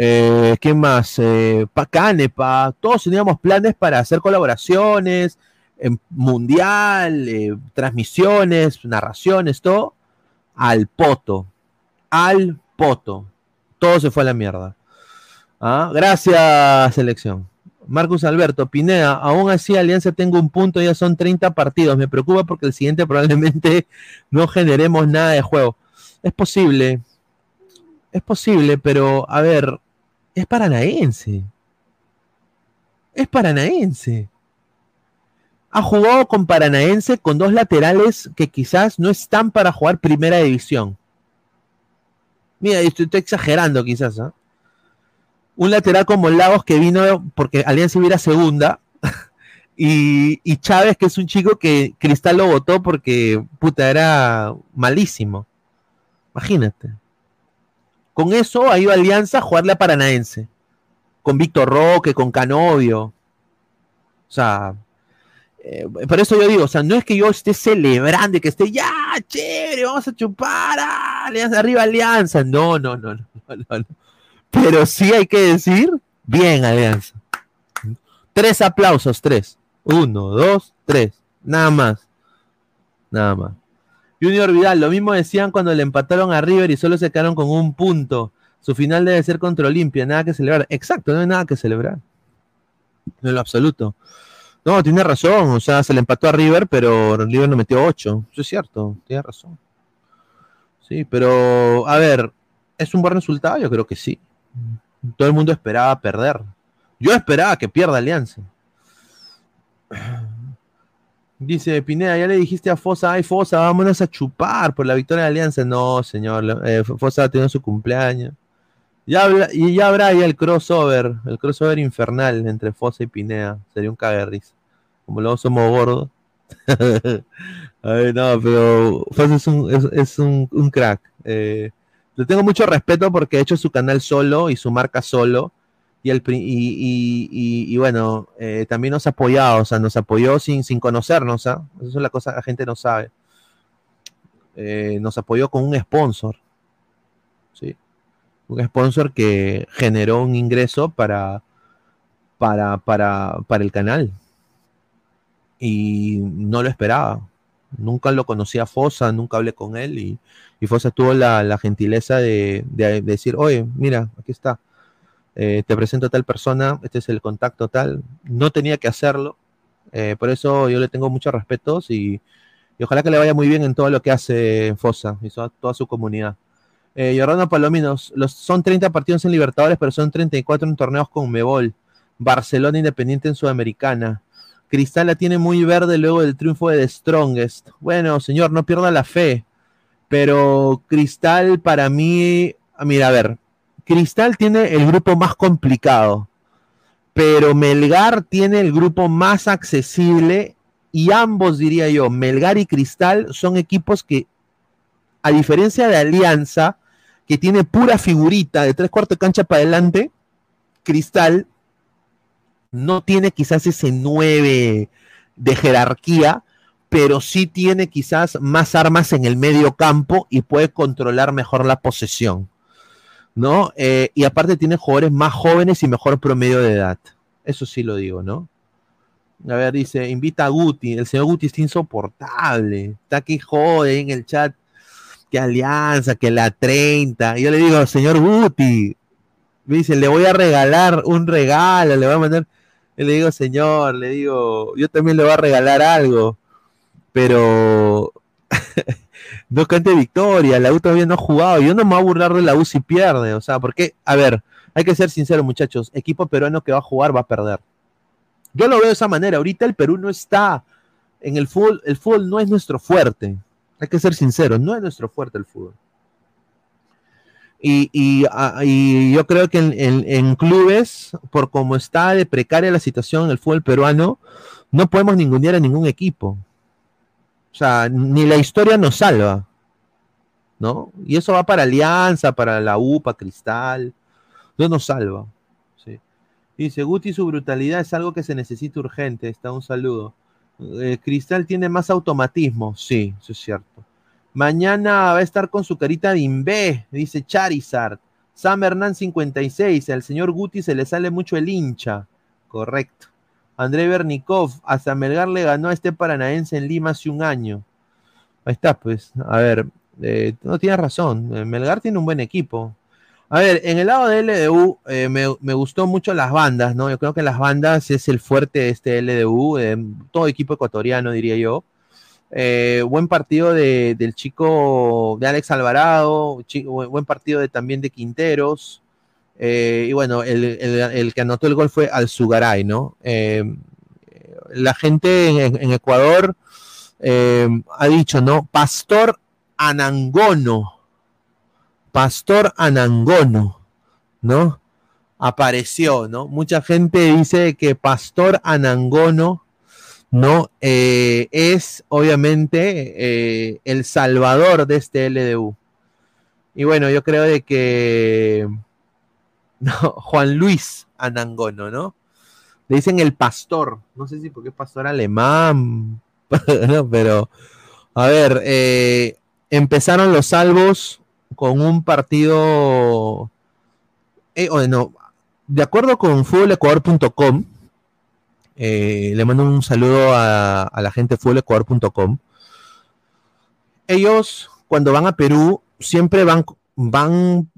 Eh, ¿Qué más? Eh, pa Canepa, todos teníamos planes para hacer colaboraciones, mundial, transmisiones, narraciones, todo, al poto, al poto. Todo se fue a la mierda. Ah, Gracias, selección. Marcus Alberto, Pineda, aún así Alianza tengo un punto, ya son 30 partidos. Me preocupa porque el siguiente probablemente *laughs* no generemos nada de juego. Es posible, es posible, pero a ver, es paranaense. Es paranaense. Ha jugado con Paranaense con dos laterales que quizás no están para jugar primera división. Mira, estoy, estoy exagerando quizás. ¿ah? Un lateral como Lagos que vino porque Alianza hubiera segunda. *laughs* y, y Chávez, que es un chico que Cristal lo votó porque puta era malísimo. Imagínate. Con eso ha ido Alianza a jugarle a Paranaense. Con Víctor Roque, con Canovio. O sea, eh, por eso yo digo, o sea, no es que yo esté celebrando que esté ya, chévere, vamos a chupar, Alianza, arriba Alianza. No, no, no, *laughs* no. Pero sí hay que decir, bien Alianza. Tres aplausos, tres. Uno, dos, tres. Nada más. Nada más. Junior Vidal, lo mismo decían cuando le empataron a River y solo se quedaron con un punto. Su final debe ser contra Olimpia, nada que celebrar. Exacto, no hay nada que celebrar. En lo absoluto. No, tiene razón, o sea, se le empató a River, pero River no metió ocho. Eso es cierto, tiene razón. Sí, pero, a ver, ¿es un buen resultado? Yo creo que sí. Todo el mundo esperaba perder. Yo esperaba que pierda Alianza. Dice Pineda, ya le dijiste a Fosa, ay Fosa, vámonos a chupar por la victoria de Alianza. No, señor, eh, Fosa tenido su cumpleaños. Ya habla- y ya habrá ya el crossover, el crossover infernal entre Fosa y Pineda. Sería un cague de risa. Como luego somos gordos. *laughs* Ay, no, pero Fosa es un, es, un crack. Eh, le tengo mucho respeto porque ha hecho su canal solo y su marca solo. Y, el, y- y bueno, eh, también nos ha apoyado, o sea, nos apoyó sin, sin conocernos, ¿ah? Eso es la cosa que la gente no sabe. Eh, nos apoyó con un sponsor, ¿sí? Un sponsor que generó un ingreso para, para, para, para el canal. Y no lo esperaba. Nunca lo conocía a Fosa, nunca hablé con él y, y Fosa tuvo la, gentileza de, de decir, oye, mira, aquí está eh, te presento a tal persona, este es el contacto tal. No tenía que hacerlo, eh, por eso yo le tengo muchos respetos y, ojalá que le vaya muy bien en todo lo que hace Fosa y toda su comunidad. Eh, Jordano Palominos, son 30 partidos en Libertadores, pero son 34 en torneos con Mebol. Barcelona Independiente en Sudamericana. Cristal la tiene muy verde luego del triunfo de The Strongest. Bueno, señor, no pierda la fe. Pero Cristal para mí, mira, a ver, Cristal tiene el grupo más complicado, pero Melgar tiene el grupo más accesible y ambos, diría yo, Melgar y Cristal son equipos que, a diferencia de Alianza, que tiene pura figurita de tres cuartos de cancha para adelante, Cristal no tiene quizás ese 9 de jerarquía, pero sí tiene quizás más armas en el medio campo y puede controlar mejor la posesión. ¿no? Eh, y aparte tiene jugadores más jóvenes y mejor promedio de edad. Eso sí lo digo, ¿no? A ver, dice, invita a Guti. El señor Guti está insoportable. Está aquí jode en el chat. Que Alianza, que la 30. Y yo le digo, señor Guti. Me dice, le voy a regalar un regalo, le voy a mandar. Y le digo, señor, le digo, yo también le voy a regalar algo. Pero *laughs* no cante victoria, la U todavía no ha jugado. Yo no me voy a burlar de la U si pierde, o sea, porque, a ver, hay que ser sincero, muchachos, equipo peruano que va a jugar va a perder. Yo lo veo de esa manera, ahorita el Perú no está en el fútbol, el fútbol no es nuestro fuerte, hay que ser sinceros, no es nuestro fuerte el fútbol. Y, y, y yo creo que en, en- en clubes, por como está de precaria la situación en el fútbol peruano, no podemos ningunear a ningún equipo. O sea, ni la historia nos salva. ¿No? Y eso va para Alianza, para la U, para Cristal. No nos salva. Sí. Dice, Guti, su brutalidad es algo que se necesita urgente. Está un saludo. Eh, Cristal tiene más automatismo. Sí, eso es cierto. Mañana va a estar con su carita de imbé, dice Charizard. Sam Hernán 56, al señor Guti se le sale mucho el hincha. Correcto. André Bernikov, hasta Melgar le ganó a este paranaense en Lima hace un año. Ahí está, pues. A ver, eh, no tienes razón. eh, Melgar tiene un buen equipo. A ver, en el lado de LDU eh, me, me gustó mucho las bandas, ¿no? Yo creo que las bandas es el fuerte de este LDU, todo equipo ecuatoriano, diría yo. Buen partido de- del chico de Alex Alvarado, buen partido de, también de Quinteros. Eh, y bueno, el, el- que anotó el gol fue Alzugaray, ¿no? Eh, la gente en, Ecuador eh, ha dicho, ¿no? Pastor Anangono. Pastor Anangono, ¿no? Apareció, ¿no? Mucha gente dice que Pastor Anangono, ¿no? Es obviamente el salvador de este LDU. Y bueno, yo creo de que *laughs* no, Juan Luis Anangono, ¿no? Le dicen el pastor, no sé si porque es pastor alemán, *laughs* pero a ver, eh, empezaron los salvos con un partido, eh, de acuerdo con futbolecuador.com, eh, le mando un saludo a, a la gente de futbolecuador.com. Ellos, cuando van a Perú, siempre van, van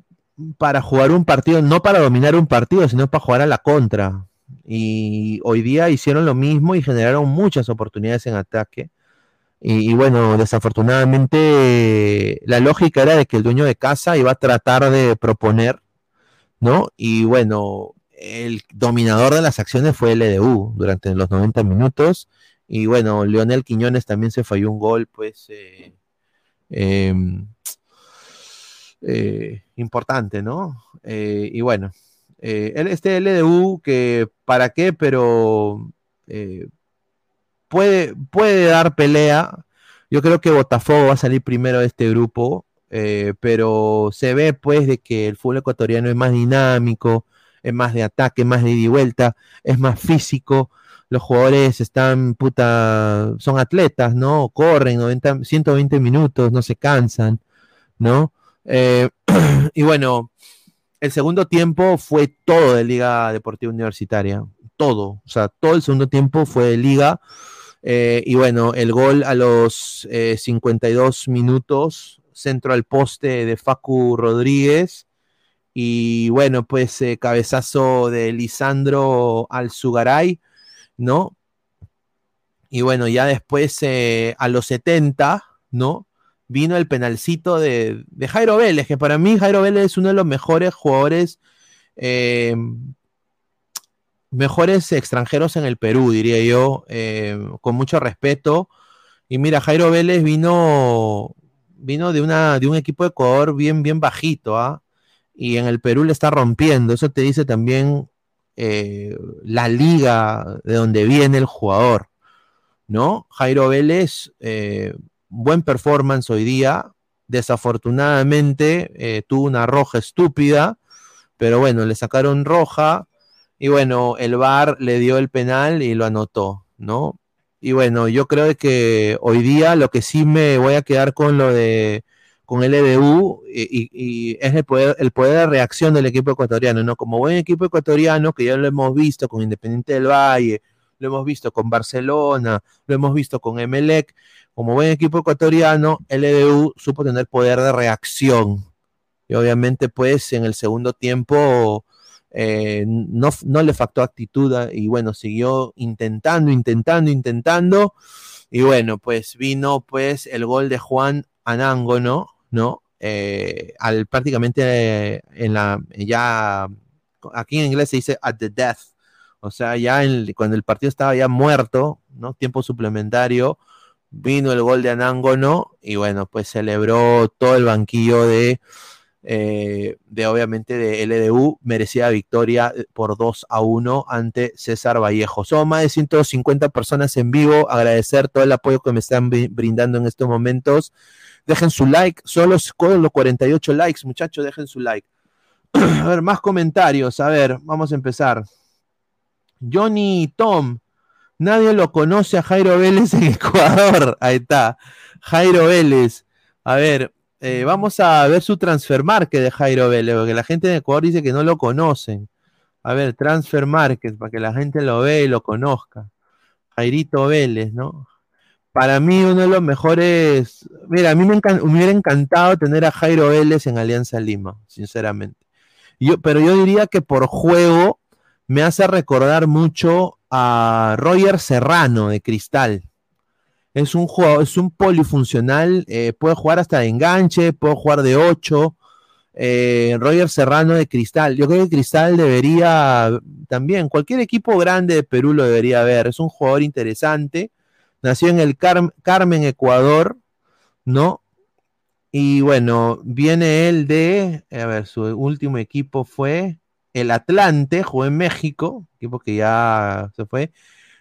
para jugar un partido, no para dominar un partido, sino para jugar a la contra. Y hoy día hicieron lo mismo y generaron muchas oportunidades en ataque. Y, bueno, desafortunadamente la lógica era de que el dueño de casa iba a tratar de proponer, ¿no? Y bueno, el dominador de las acciones fue el EDU durante los 90 minutos. Y bueno, Leonel Quiñones también se falló un gol, pues, eh, em, eh, importante, ¿no? Eh, y bueno, eh, este LDU que para qué, pero puede, puede dar pelea. Yo creo que Botafogo va a salir primero de este grupo, pero se ve pues de que el fútbol ecuatoriano es más dinámico, es más de ataque, más de ida y vuelta, es más físico. Los jugadores están, puta, son atletas, ¿no? Corren 90, 120 minutos, no se cansan, ¿no? Eh, *clears throat* y bueno, el segundo tiempo fue todo de Liga Deportiva Universitaria, todo, o sea, todo el segundo tiempo fue de Liga. eh, y bueno, el gol a los eh, 52 minutos, centro al poste de Facu Rodríguez. Y bueno, pues eh, cabezazo de Lisandro Alzugaray, ¿no? Y bueno, ya después eh, a los 70, ¿no? Vino el penalcito de, de Jairo Vélez, que para mí Jairo Vélez es uno de los mejores jugadores, eh, mejores extranjeros en el Perú, diría yo, eh, con mucho respeto. Y mira, Jairo Vélez vino, vino de, una, de un equipo de Ecuador bien, bien bajito, ¿ah? Y en el Perú le está rompiendo. Eso te dice también eh, la liga de donde viene el jugador, ¿no? Jairo Vélez, buen performance hoy día. Desafortunadamente eh, tuvo una roja estúpida, pero bueno, le sacaron roja y bueno, el VAR le dio el penal y lo anotó, ¿no? Y bueno, yo creo que hoy día lo que sí me voy a quedar con lo de con el y- y es el poder, el poder de reacción del equipo ecuatoriano, ¿no? Como buen equipo ecuatoriano, que ya lo hemos visto con Independiente del Valle, lo hemos visto con Barcelona, lo hemos visto con Emelec, como buen equipo ecuatoriano, el EDU supo tener poder de reacción. Y obviamente, pues, en el segundo tiempo eh, no, le faltó actitud a- y bueno, siguió intentando, intentando, intentando. Y bueno, pues vino pues el gol de Juan Anangono, ¿no? Eh, al prácticamente eh, en la ya aquí en inglés se dice at the death, o sea, ya en- cuando el partido estaba ya muerto, ¿no? Tiempo suplementario, vino el gol de Anangono y bueno, pues celebró todo el banquillo de eh, de obviamente de LDU, merecida victoria por 2 a 1 ante César Vallejo. Son más de 150 personas en vivo, agradecer todo el apoyo que me están bri- brindando en estos momentos. Dejen su like, solo con los 48 likes, muchachos, dejen su like. *clears throat* a ver, más comentarios, a ver, vamos a empezar. Johnny Tom, nadie lo conoce a Jairo Vélez en *laughs* Ecuador, ahí está, Jairo Vélez. A ver, eh, vamos a ver su transfer market de Jairo Vélez, porque la gente en Ecuador dice que no lo conocen. A ver, transfer market, para que la gente lo vea y lo conozca. Jairito Vélez, ¿no? Para mí uno de los mejores, mira, a mí me, me hubiera encantado tener a Jairo Vélez en Alianza Lima, sinceramente. Yo, pero yo diría que por juego me hace recordar mucho a Roger Serrano de Cristal. Es un jugador, es un polifuncional, eh, puede jugar hasta de enganche, puede jugar de 8. Roger Serrano de Cristal. Yo creo que Cristal debería también, cualquier equipo grande de Perú lo debería ver. Es un jugador interesante. Nació en el Car- Carmen, Ecuador, ¿no? Y bueno, viene él de, a ver, su último equipo fue el Atlante, jugó en México, equipo que ya se fue.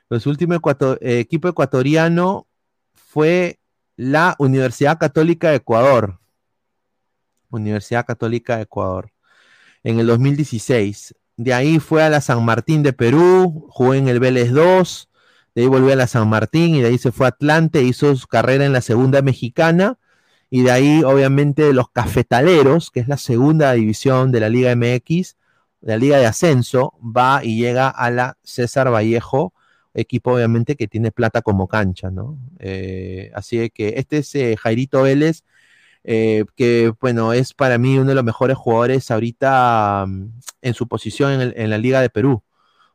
Pero su último ecuato- eh, equipo ecuatoriano fue la Universidad Católica de Ecuador. Universidad Católica de Ecuador. En el 2016. De ahí fue a la San Martín de Perú, jugó en el Vélez 2, de ahí volvió a la San Martín y de ahí se fue a Atlante, hizo su carrera en la segunda mexicana y de ahí obviamente los cafetaleros, que es la segunda división de la Liga MX, de la Liga de Ascenso, va y llega a la César Vallejo, equipo obviamente que tiene plata como cancha, ¿no? Eh, así que este es eh, Jairito Vélez, eh, que bueno, es para mí uno de los mejores jugadores ahorita mm, en su posición en, en la Liga de Perú.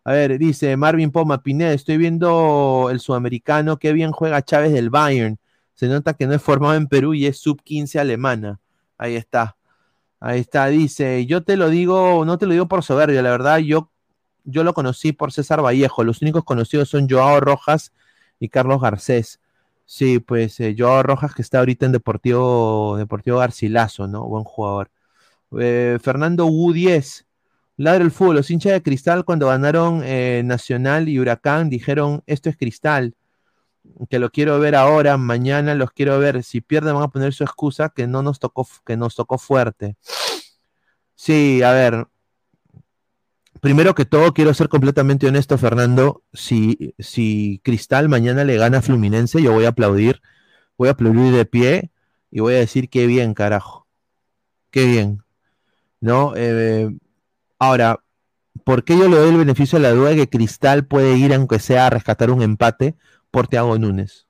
A ver, dice Marvin Poma Pineda, estoy viendo el sudamericano, qué bien juega Chávez del Bayern. Se nota que no es formado en Perú y es sub 15 alemana. Ahí está. Ahí está, dice, yo te lo digo, no te lo digo por soberbia, la verdad, yo, yo lo conocí por César Vallejo, los únicos conocidos son Joao Rojas y Carlos Garcés. Sí, pues eh, Joao Rojas que está ahorita en Deportivo, Deportivo Garcilaso, ¿no? Buen jugador. Eh, Fernando Wu 10, ladra el fútbol, los hinchas de Cristal cuando ganaron eh, Nacional y Huracán dijeron, esto es Cristal, que lo quiero ver ahora, mañana los quiero ver, si pierden van a poner su excusa que no nos tocó, que nos tocó fuerte. Sí, a ver, primero que todo quiero ser completamente honesto, Fernando, si, si Cristal mañana le gana a Fluminense, yo voy a aplaudir, voy a aplaudir de pie y voy a decir qué bien, carajo, qué bien, ¿no? Eh, ahora, ¿por qué yo le doy el beneficio de la duda de que Cristal puede ir, aunque sea a rescatar un empate, por Thiago Núñez?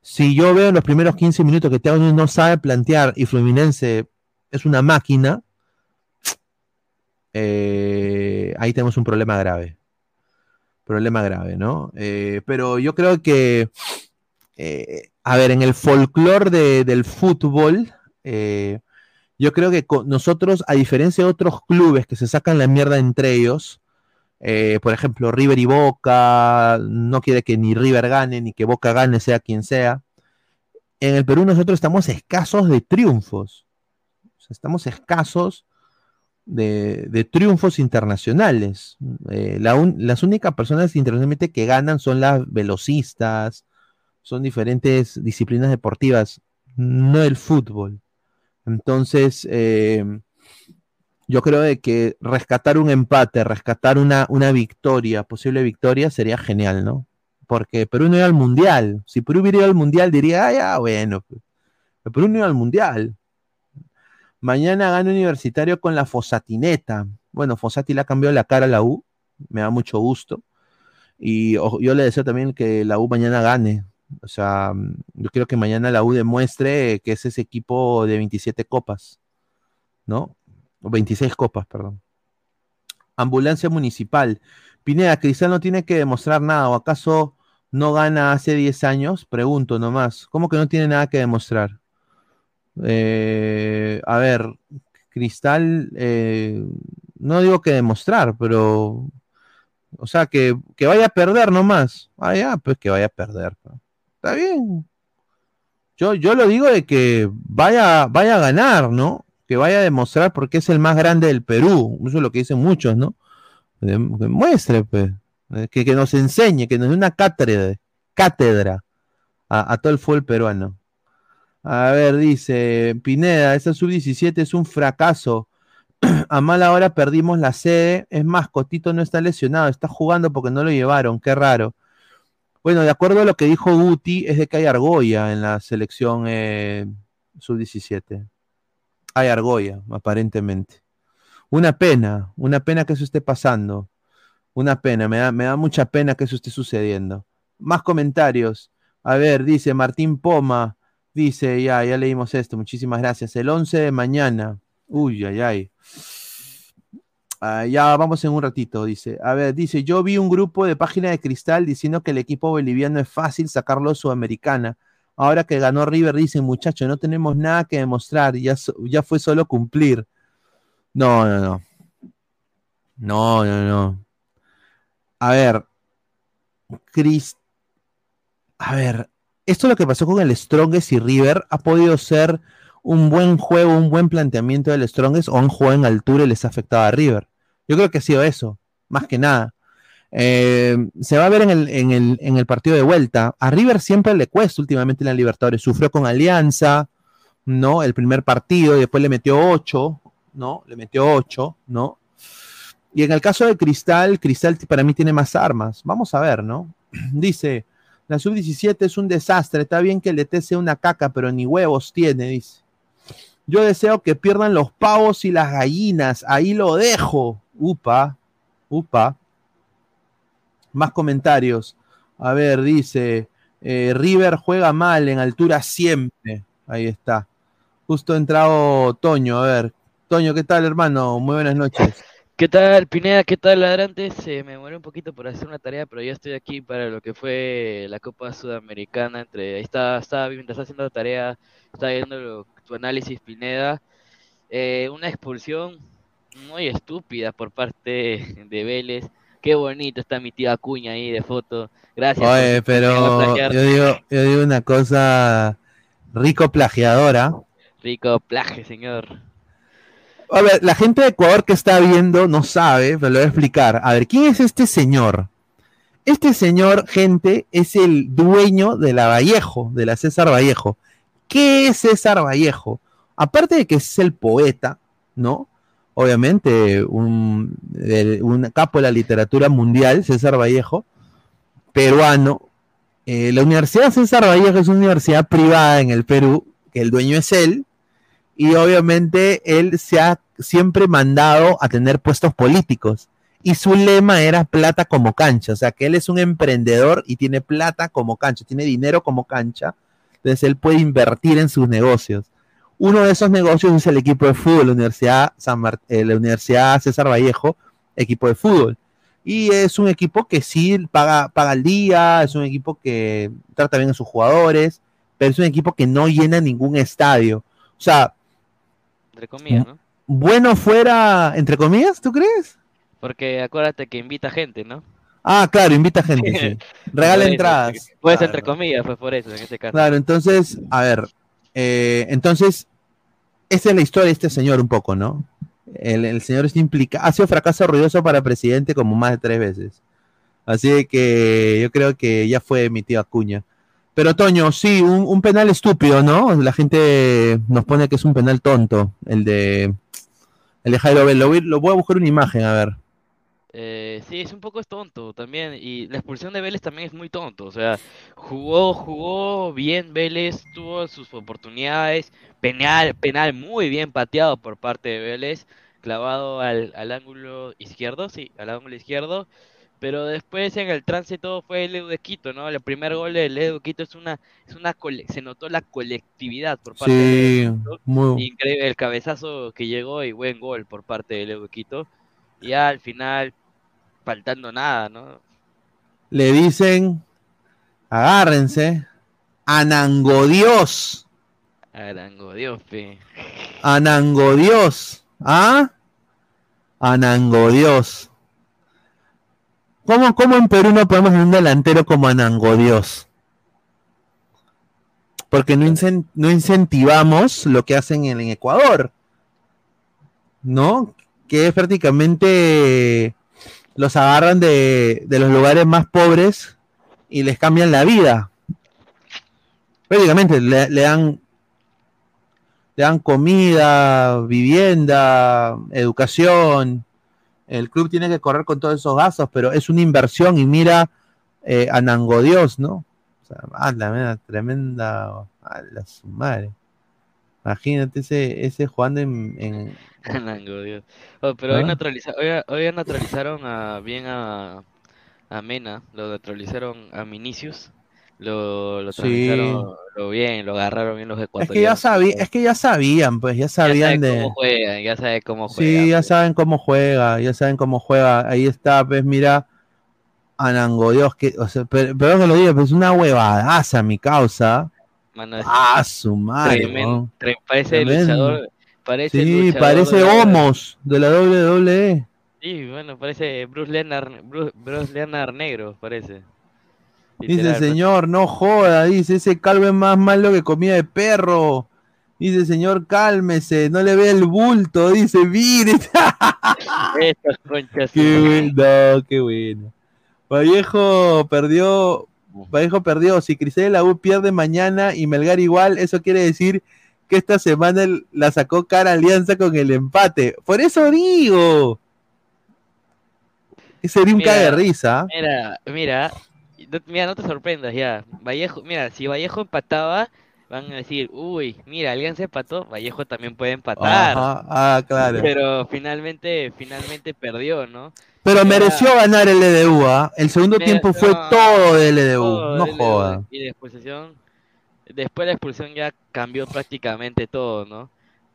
Si yo veo en los primeros 15 minutos que Thiago Núñez no sabe plantear y Fluminense es una máquina, eh, ahí tenemos un problema grave. Problema grave, ¿no? Eh, pero yo creo que, eh, a ver, en el folclore de- del fútbol, yo creo que nosotros, a diferencia de otros clubes que se sacan la mierda entre ellos, eh, por ejemplo, River y Boca, no quiere que ni River gane, ni que Boca gane, sea quien sea. En el Perú nosotros estamos escasos de triunfos. Estamos escasos de, triunfos internacionales. Eh, las únicas personas internacionalmente que ganan son las velocistas, son diferentes disciplinas deportivas, no el fútbol. Entonces, eh, yo creo de que rescatar un empate, rescatar una, una victoria, posible victoria, sería genial, ¿no? Porque Perú no iba al mundial. Si Perú hubiera ido al mundial, diría, ah, ya, bueno, pues". Perú no iba al mundial. Mañana gana Universitario con la Fosatineta. Bueno, Fosati le ha cambiado la cara a la U, me da mucho gusto. Y yo le deseo también que la U mañana gane. O sea, mm, yo quiero que mañana la U demuestre que es ese equipo de 27 copas, ¿no? O 26 copas, perdón. Ambulancia Municipal. Pineda, Cristal no tiene que demostrar nada, ¿o acaso no gana hace 10 años? Pregunto nomás. ¿Cómo que no tiene nada que demostrar? Eh, a ver, Cristal, eh, no digo que demostrar, pero, o sea, que, que vaya a perder nomás. Ah, ya, pues que vaya a perder. pues. Está bien. Yo, yo lo digo de que vaya, vaya a ganar, ¿no? Que vaya a demostrar porque es el más grande del Perú. Eso es lo que dicen muchos, ¿no? Dem- Demuestre, pues. Eh, Que, que nos enseñe, que nos dé una cátedra, cátedra a, a todo el fútbol peruano. A ver, dice Pineda, esa sub-17 es un fracaso. *clears throat* A mala hora perdimos la sede. Es más, Cotito no está lesionado, está jugando porque no lo llevaron. Qué raro. Bueno, de acuerdo a lo que dijo Guti, es de que hay argolla en la selección eh, sub-17. Hay Argolla, aparentemente. Una pena, una pena que eso esté pasando. Una pena, me da, me da mucha pena que eso esté sucediendo. Más comentarios. A ver, dice Martín Poma, dice, ya, ya leímos esto, muchísimas gracias. El 11 de mañana. Uy, ay, ay. Ah, ya vamos en un ratito, dice. A ver, dice, yo vi un grupo de página de cristal diciendo que el equipo boliviano es fácil sacarlo Sudamericana. Ahora que ganó River, dicen, muchachos, no tenemos nada que demostrar, ya, ya fue solo cumplir. No, no, no. No, no, no. A ver, Cris. A ver, esto es lo que pasó con el Strongest y River. ¿Ha podido ser un buen juego, un buen planteamiento del Strongest o un juego en altura y les ha afectado a River? Yo creo que ha sido eso, más que nada. Eh, se va a ver en el, en, el, en el partido de vuelta. A River siempre le cuesta últimamente en la Libertadores. Sufrió con Alianza, ¿no? El primer partido y después le metió 8, ¿no? Le metió 8, ¿no? Y en el caso de Cristal, Cristal para mí tiene más armas. Vamos a ver, ¿no? *clears throat* Dice, la sub-17 es un desastre. Está bien que el DT sea una caca, pero ni huevos tiene, dice. Yo deseo que pierdan los pavos y las gallinas. Ahí lo dejo. Upa, upa. Más comentarios. A ver, dice, eh, River juega mal en altura siempre. Ahí está. Justo ha entrado Toño. A ver, Toño, ¿qué tal, hermano? Muy buenas noches. ¿Qué tal, Pineda? ¿Qué tal, ladrantes? Eh, me demoré un poquito por hacer una tarea, pero ya estoy aquí para lo que fue la Copa Sudamericana. Entre, ahí está, estaba, mientras estaba haciendo la tarea, estaba viendo tu análisis, Pineda. Eh, una expulsión muy estúpida por parte de Vélez. Qué bonito está mi tía Acuña ahí de foto. Gracias. Oye, pero plagiar. yo digo, yo digo una cosa rico plagiadora. Rico plaje, señor. A ver, la gente de Ecuador que está viendo no sabe, pero lo voy a explicar. A ver, ¿quién es este señor? Este señor, gente, es el dueño de la Vallejo, de la César Vallejo. ¿Qué es César Vallejo? Aparte de que es el poeta, ¿no? Obviamente, un, capo de la literatura mundial, César Vallejo, peruano. Eh, la Universidad César Vallejo es una universidad privada en el Perú, que el dueño es él, y obviamente él se ha siempre mandado a tener puestos políticos. Y su lema era plata como cancha, o sea que él es un emprendedor y tiene plata como cancha, tiene dinero como cancha, entonces él puede invertir en sus negocios. Uno de esos negocios es el equipo de fútbol, la Universidad, San Mart- eh, la Universidad César Vallejo, equipo de fútbol. Y es un equipo que sí paga, paga al día, es un equipo que trata bien a sus jugadores, pero es un equipo que no llena ningún estadio. O sea, Entre comillas, ¿no? bueno fuera, entre comillas, ¿tú crees? Porque acuérdate que invita gente, ¿no? Ah, claro, invita gente, *laughs* sí. Regala entradas. Claro. entre comillas, pues por eso, en este caso. Claro, entonces, a ver, eh, entonces, esa es la historia de este señor un poco, ¿no? El, señor está implicado, ha sido fracaso ruidoso para presidente como más de tres veces. Así que yo creo que ya fue mi tío Acuña. Pero Toño, sí, un, penal estúpido, ¿no? La gente nos pone que es un penal tonto, el de el de Jairo Bell. Lo voy a buscar una imagen, a ver. Eh, sí, es un poco es tonto también. Y la expulsión de Vélez también es muy tonto. O sea, jugó, jugó bien Vélez, tuvo sus oportunidades. Penal, penal muy bien pateado por parte de Vélez, clavado al, al ángulo izquierdo, sí, al ángulo izquierdo. Pero después en el tránsito fue el Edu de Quito, ¿no? El primer gol del Edu de Quito es una, es una cole- se notó la colectividad por parte Sí, de Quito. muy- Increíble el cabezazo que llegó y buen gol por parte del Edu de Quito. Y ya al final, faltando nada, ¿no? Le dicen, agárrense, Anangodios. Arango, Dios, pe. Anangodios. ¿Ah? Anangodios. ¿Cómo, ¿Cómo en Perú no podemos tener un delantero como Anangodios? Porque no, incen- no incentivamos lo que hacen en, en Ecuador. ¿No? Que prácticamente los agarran de, de los lugares más pobres y les cambian la vida. Prácticamente le, dan le dan comida, vivienda, educación. El club tiene que correr con todos esos gastos, pero es una inversión y mira eh, a Nangodios, ¿no? O sea, ah, la tremenda, a la su madre. Imagínate ese, ese jugando en, en- *laughs* *laughs* Nango, Dios. Oh, pero hoy, ¿Ah? naturaliza- hoy, hoy neutralizaron a, bien a, a Mena, lo neutralizaron a Vinicius, lo, lo Sí. lo bien, lo agarraron bien los Es ecuatorianos. que ya sabía, es que ya sabían, pues, ya sabían de. cómo juegan, ya sabe cómo juegan. Sí, ya saben cómo juega, ya saben cómo juega. Ahí está, pues mira, Anango, Dios, que, o sea, per- perdón que lo diga, pero es una huevadaza mi causa. Mano, es Ah, su madre. tremendo, tre- parece Tremendo. luchador, parece Sí, parece de la- Homos de la WWE. Sí, bueno, parece Bruce Leonard, Bruce, Bruce Leonard negro, parece. Dice, señor, no joda, dice, ese calvo es más malo que comida de perro. Dice, señor, cálmese, no le ve el bulto, dice, mire. *laughs* Estas conchas. Qué bueno, qué bueno. Vallejo perdió, Vallejo perdió. Si Cristal de la U pierde mañana y Melgar igual, eso quiere decir que esta semana la sacó cara Alianza con el empate. Por eso digo. Ese sería un cae de risa. Mira, mira, no, mira, no te sorprendas ya. Vallejo, mira, si Vallejo empataba, van a decir, uy, mira, Alianza empató, Vallejo también puede empatar. Ajá, ah, claro. Pero finalmente, finalmente perdió, ¿no? Pero mereció ganar el LDU, ¿ah? El segundo Mira, tiempo fue no, todo de LDU. todo no joda. Y de expulsión, después de la expulsión ya cambió prácticamente todo, ¿no?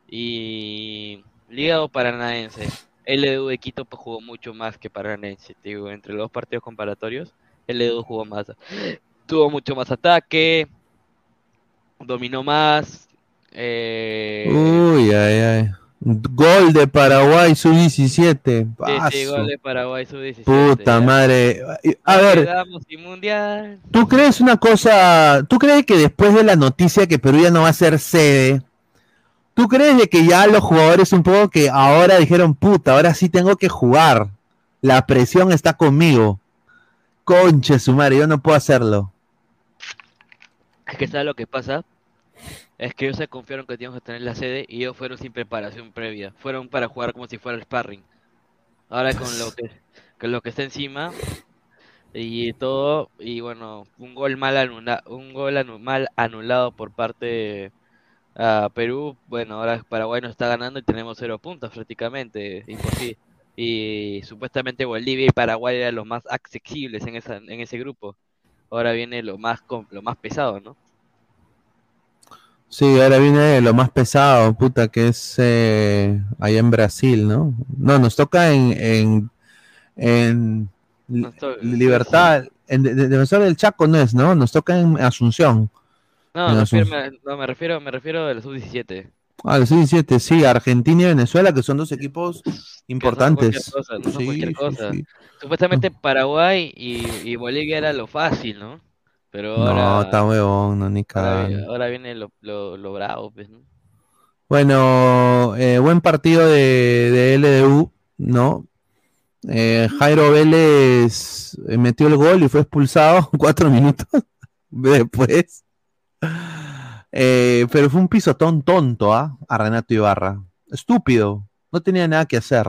Y Liga Paranaense, LDU de Quito pues, jugó mucho más que Paranaense, digo, entre los dos partidos comparatorios, LDU jugó más, tuvo mucho más ataque, dominó más, eh, Uy, ay, ay. Gol de Paraguay, sub-17. sí, sí, gol de Paraguay sub-17. Puta ya. madre. A ver, mundial. ¿tú crees una cosa? ¿Tú crees que después de la noticia que Perú ya no va a ser sede, ¿tú crees de que ya los jugadores un poco que ahora dijeron, puta, ahora sí tengo que jugar? La presión está conmigo. Conche su madre, yo no puedo hacerlo. Es que ¿sabes lo que pasa? Es que ellos se confiaron que teníamos que tener la sede y ellos fueron sin preparación previa. Fueron para jugar como si fuera el sparring. Ahora con lo que, lo que está encima y todo, y bueno, un gol mal anula, un gol mal anulado por parte a Perú. Bueno, ahora Paraguay nos está ganando y tenemos cero puntos prácticamente. Y supuestamente Bolivia y Paraguay eran los más accesibles en esa, en ese grupo. Ahora viene lo más lo más pesado, ¿no? Sí, ahora viene lo más pesado, puta, que es eh, allá en Brasil, ¿no? No, nos toca en, en, en Libertad, en de- de- Defensor del Chaco no es, ¿no? Nos toca en Asunción. No, En me refiero, me, no, me refiero, me refiero la sub-17. Ah, el sub-17, sí, Argentina y Venezuela, que son dos equipos importantes. Cosa, no Sí, sí, cosa. sí. Supuestamente Paraguay y, y Bolivia era lo fácil, ¿no? Pero No, ahora, está huevón, no, ni ahora, ahora viene lo, lo, lo bravo, pues, ¿no? Bueno, eh, buen partido de, de LDU, ¿no? Eh, Jairo Vélez eh, metió el gol y fue expulsado *laughs* cuatro minutos después. Eh, pero fue un pisotón tonto, ¿ah? A Renato Ibarra. Estúpido. No tenía nada que hacer.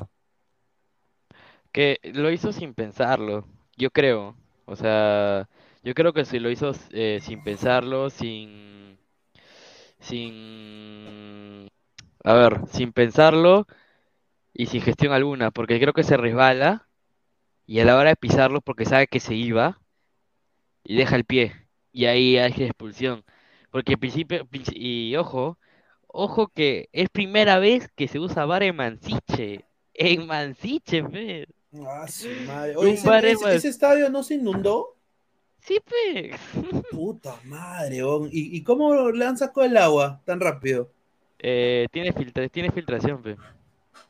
Que lo hizo sin pensarlo, yo creo. O sea, yo creo que si lo hizo eh, sin pensarlo, sin, sin, a ver, sin pensarlo y sin gestión alguna, porque creo que se resbala y a la hora de pisarlo, porque sabe que se iba y deja el pie y ahí hay expulsión. Porque al principio, princi- y ojo, ojo que es primera vez que se usa VAR en Mansiche, en Mansiche, fe. Ah, su madre. Oye, ese, ese estadio no se inundó? Sí, pues. Puta madre, weón. ¿Y, y cómo le han sacado el agua tan rápido? Eh, tiene filtra, tiene filtración, pe.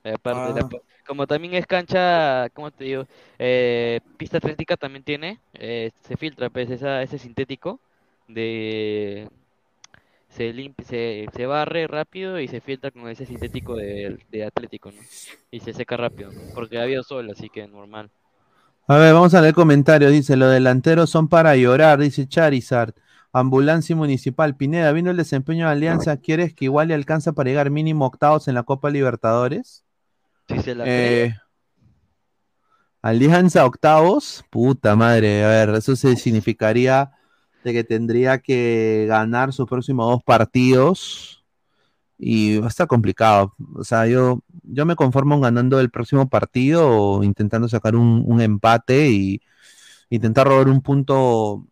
Eh, aparte la Ah. como también es cancha, ¿cómo te digo? Eh, pista atlética también tiene, eh, se filtra, pues, esa, ese sintético de se limpia, se, se barre rápido y se filtra con ese sintético de, de atlético, ¿no? Y se seca rápido, ¿no? porque había sol, así que normal. A ver, vamos a leer comentarios. Dice, los delanteros son para llorar, dice Charizard. Ambulancia Municipal. Pineda, ¿vino el desempeño de Alianza? ¿Quieres que igual le alcanza para llegar mínimo octavos en la Copa Libertadores? Si se la Eh, Alianza octavos, puta madre, a ver, eso se significaría de que tendría que ganar sus próximos dos partidos y va a estar complicado. O sea, yo, yo me conformo ganando el próximo partido o intentando sacar un, un empate y intentar robar un punto,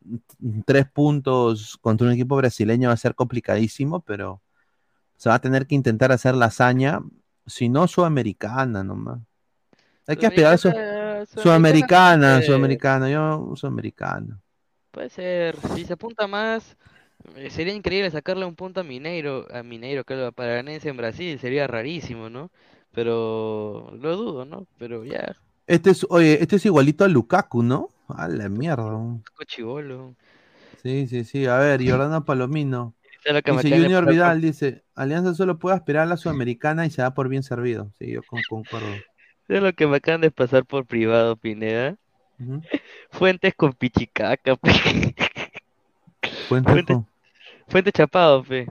tres puntos contra un equipo brasileño va a ser complicadísimo, pero se va a tener que intentar hacer la hazaña, si no sudamericana nomás. Hay que aspirar a su- Sudamericana, sudamericana, eh, sudamericana, yo sudamericana. Puede ser, si se apunta más, eh, sería increíble sacarle un punto a Mineiro, a Mineiro, que es el Paranense en Brasil, sería rarísimo, ¿no? Pero lo dudo, ¿no? Pero ya, Este es, oye, este es igualito a Lukaku, ¿no? A la mierda. cochibolo. Sí, sí, sí. A ver, Jordano Palomino. Dice Junior Vidal, dice, Alianza solo puede aspirar a la Sudamericana y se da por bien servido. Sí, yo con- concuerdo. Es lo que me acaban de pasar por privado, Pineda. Ujú. *laughs* Fuentes con pichicaca, pe. Fuentes Fuente, con- Fuente chapado, pe.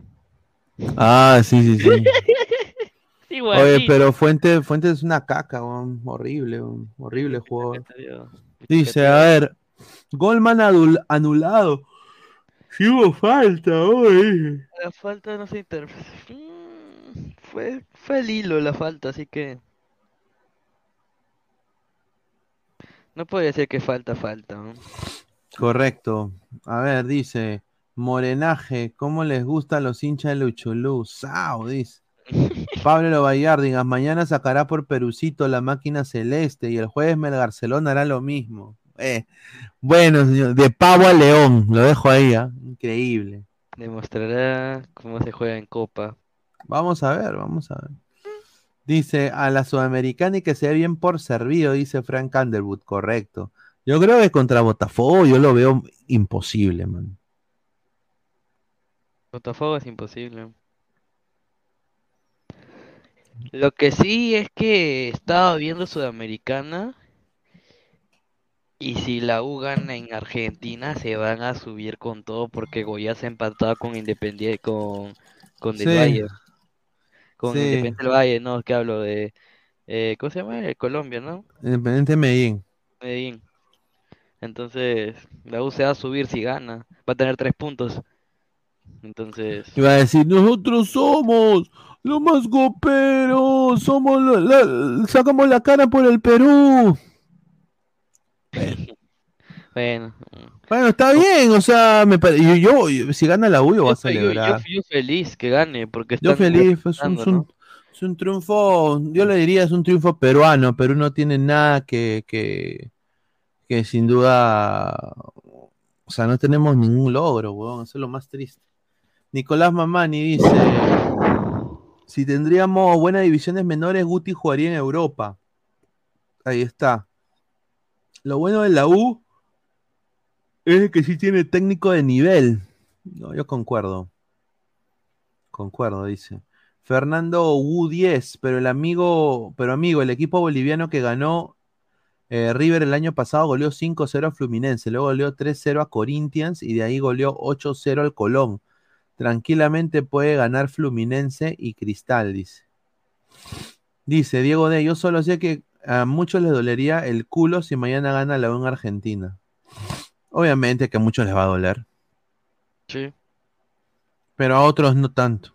Ah, sí, sí, sí. *laughs* Oye, Igualito. pero Fuente, Fuente es una caca, weón. horrible, weón. horrible jugador. Dice, a ver, Golman adul- anulado. Sí hubo falta, oye. La falta no se inter... Mm, Fue, fue el hilo la falta, así que... No puede decir que falta, falta. ¿no? Correcto. A ver, dice, Morenaje, ¿cómo les gusta a los hinchas de Luchulú? Sao, dice. *laughs* Pablo Vallardigas, mañana sacará por Perucito la máquina celeste y el jueves Melgarcelón hará lo mismo. Eh, bueno, señor, de pavo a león, lo dejo ahí, ¿ah? Increíble. Demostrará cómo se juega en Copa. Vamos a ver, vamos a ver. Dice, a la Sudamericana y que se ve bien por servido, dice Frank Underwood, correcto. Yo creo que contra Botafogo yo lo veo imposible, man. Botafogo es imposible. Lo que sí es que estaba viendo Sudamericana y si la U gana en Argentina se van a subir con todo porque Goiás se ha empatado con Independiente con con Del Sí. Valle. Con Sí. Independiente del Valle, no, que hablo de eh, ¿cómo se llama? El Colombia, ¿no? Independiente Medellín. Medellín. Entonces, la U se va a subir si gana, va a tener tres puntos. Entonces, Iba a decir, nosotros somos los más goperos, somos la- la- sacamos la cara por el Perú. *laughs* bueno, Bueno, está bien, o sea, me pare- yo, si gana la U, yo voy a Yo, yo- yo- celebrar. yo feliz que gane, porque Yo feliz, es un, representando, es un- ¿no? es un triunfo, yo le diría es un triunfo peruano, Perú no tiene nada que, que, que sin duda, o sea, no tenemos ningún logro, weón, eso es lo más triste. Nicolás Mamani dice, si tendríamos buenas divisiones menores, Guti jugaría en Europa. Ahí está. Lo bueno de la U es que sí tiene técnico de nivel. No, yo concuerdo. Concuerdo, dice. Fernando Wu 10, pero el amigo, pero amigo, el equipo boliviano que ganó eh, River el año pasado goleó 5-0 a Fluminense, luego goleó 3-0 a Corinthians y de ahí goleó 8-0 al Colón. Tranquilamente puede ganar Fluminense y Cristal, dice. Dice Diego D, yo solo sé que a muchos les dolería el culo si mañana gana la U en Argentina. Obviamente que a muchos les va a doler, Sí. pero a otros no tanto.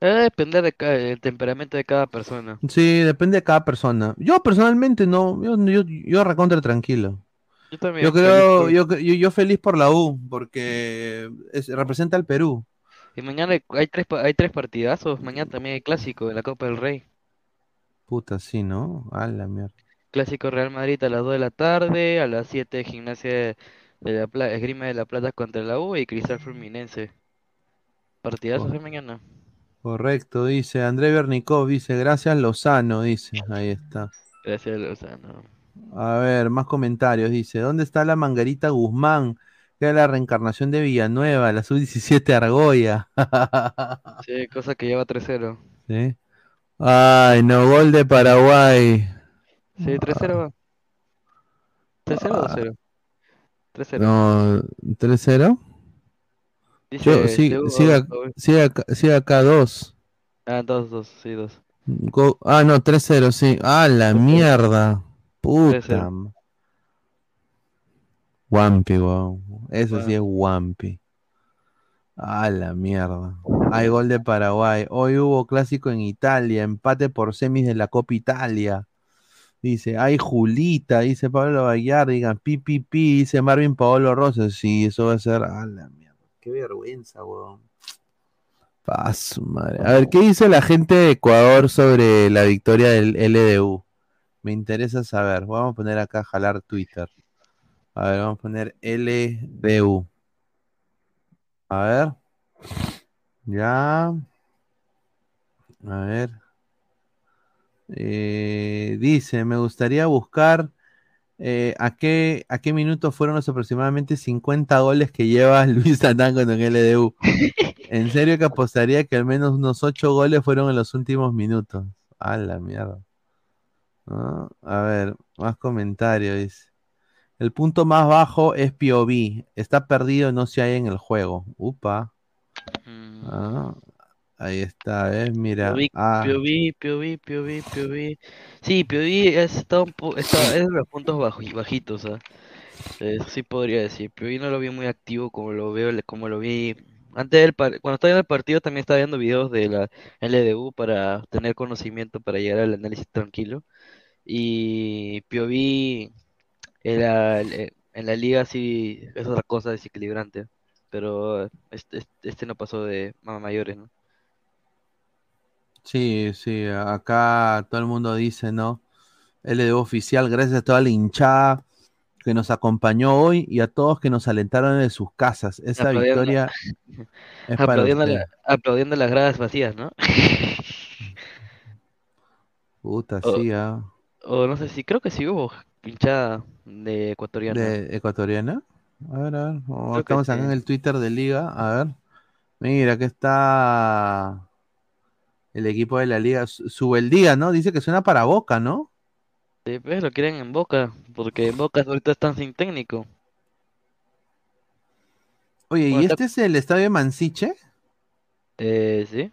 Debe depender de ca- del temperamento de cada persona. Sí, depende de cada persona. Yo personalmente no, yo, yo, yo recontra tranquilo. Yo también. Yo creo, por- yo, yo, yo feliz por la U, porque es- representa al Perú. Y mañana hay tres, hay tres partidazos. Mañana también hay clásico de la Copa del Rey. Puta, sí, ¿no? A la mierda. Clásico Real Madrid a las 2 de la tarde, a las 7 Gimnasia de la Plata, Esgrima de la Plata contra la U y Cristal Fluminense. Partidazos de mañana. Correcto, dice André Bernicov, dice, gracias Lozano, dice, ahí está. Gracias, Lozano. A ver, más comentarios, dice, ¿dónde está la mangarita Guzmán? Que es la reencarnación de Villanueva, la sub-17 Argolla. *laughs* Sí, cosa que lleva 3-0. ¿Sí? Ay, no, gol de Paraguay. Sí, 3-0 va. 3-0 o 2-0. 3-0. No, 3-0. Dice, Yo, sí, sigue, acá, sigue acá 2. Ah, 2-2, sí, 2. Go- ah, no, 3-0, sí. Ah, la mierda. Puta. 3-0. ma- Wampi, weón. Eso sí es Wampi. A la mierda. Hay gol de Paraguay. Hoy hubo clásico en Italia, empate por semis de la Copa Italia. Dice, hay Julita, dice Pablo Bayar, digan, pi, pi, dice Marvin Paolo Rosas. Sí, eso va a ser. A la mierda. Qué vergüenza, weón. Paso, madre. A ver, ¿qué dice la gente de Ecuador sobre la victoria del LDU? Me interesa saber. Vamos a poner acá, jalar Twitter. A ver, vamos a poner LDU. A ver. Ya. A ver. Eh, dice, me gustaría buscar eh, a qué a qué fueron los aproximadamente 50 goles que lleva *laughs* Luis Atango en el LDU. En serio que apostaría que al menos unos 8 goles fueron en los últimos minutos. A la mierda. ¿No? A ver, más comentarios. Dice. El punto más bajo es POV. Está perdido, no se hay en el juego. Upa. Ah, ahí está, ¿ves? Mira. POV, Ah, POV, POV, POV, POV. Sí, POV es, está un po- está- es de los puntos bajo- bajitos, ¿ah? Eh, sí podría decir. POV no lo vi muy activo como lo veo, como lo vi antes del cuando estaba en el partido también estaba viendo videos de la LDU para tener conocimiento para llegar al análisis tranquilo. Y POV en la, en la liga sí es otra cosa desequilibrante, pero este, este, no pasó de mayores, ¿no? sí, sí, acá todo el mundo dice, ¿no? LDU oficial, gracias a toda la hinchada que nos acompañó hoy y a todos que nos alentaron de sus casas. Esa Aplaudiendo- victoria *laughs* es aplaudiendo, la- aplaudiendo las gradas vacías, ¿no? Puta, *laughs* O- sí, ah. O no sé si, creo que sí hubo hinchada de ecuatoriana. ¿De ecuatoriana? A ver, a ver. o Creo que Estamos acá sí. en el Twitter de Liga. A ver. Mira, que está el equipo de la Liga. Su- Subeldía, ¿no? Dice que suena para Boca, ¿no? Sí, pues lo quieren en Boca, porque en Boca ahorita están sin técnico. Oye, ¿y Bueno, está- este es el estadio de Mansiche? Eh, sí.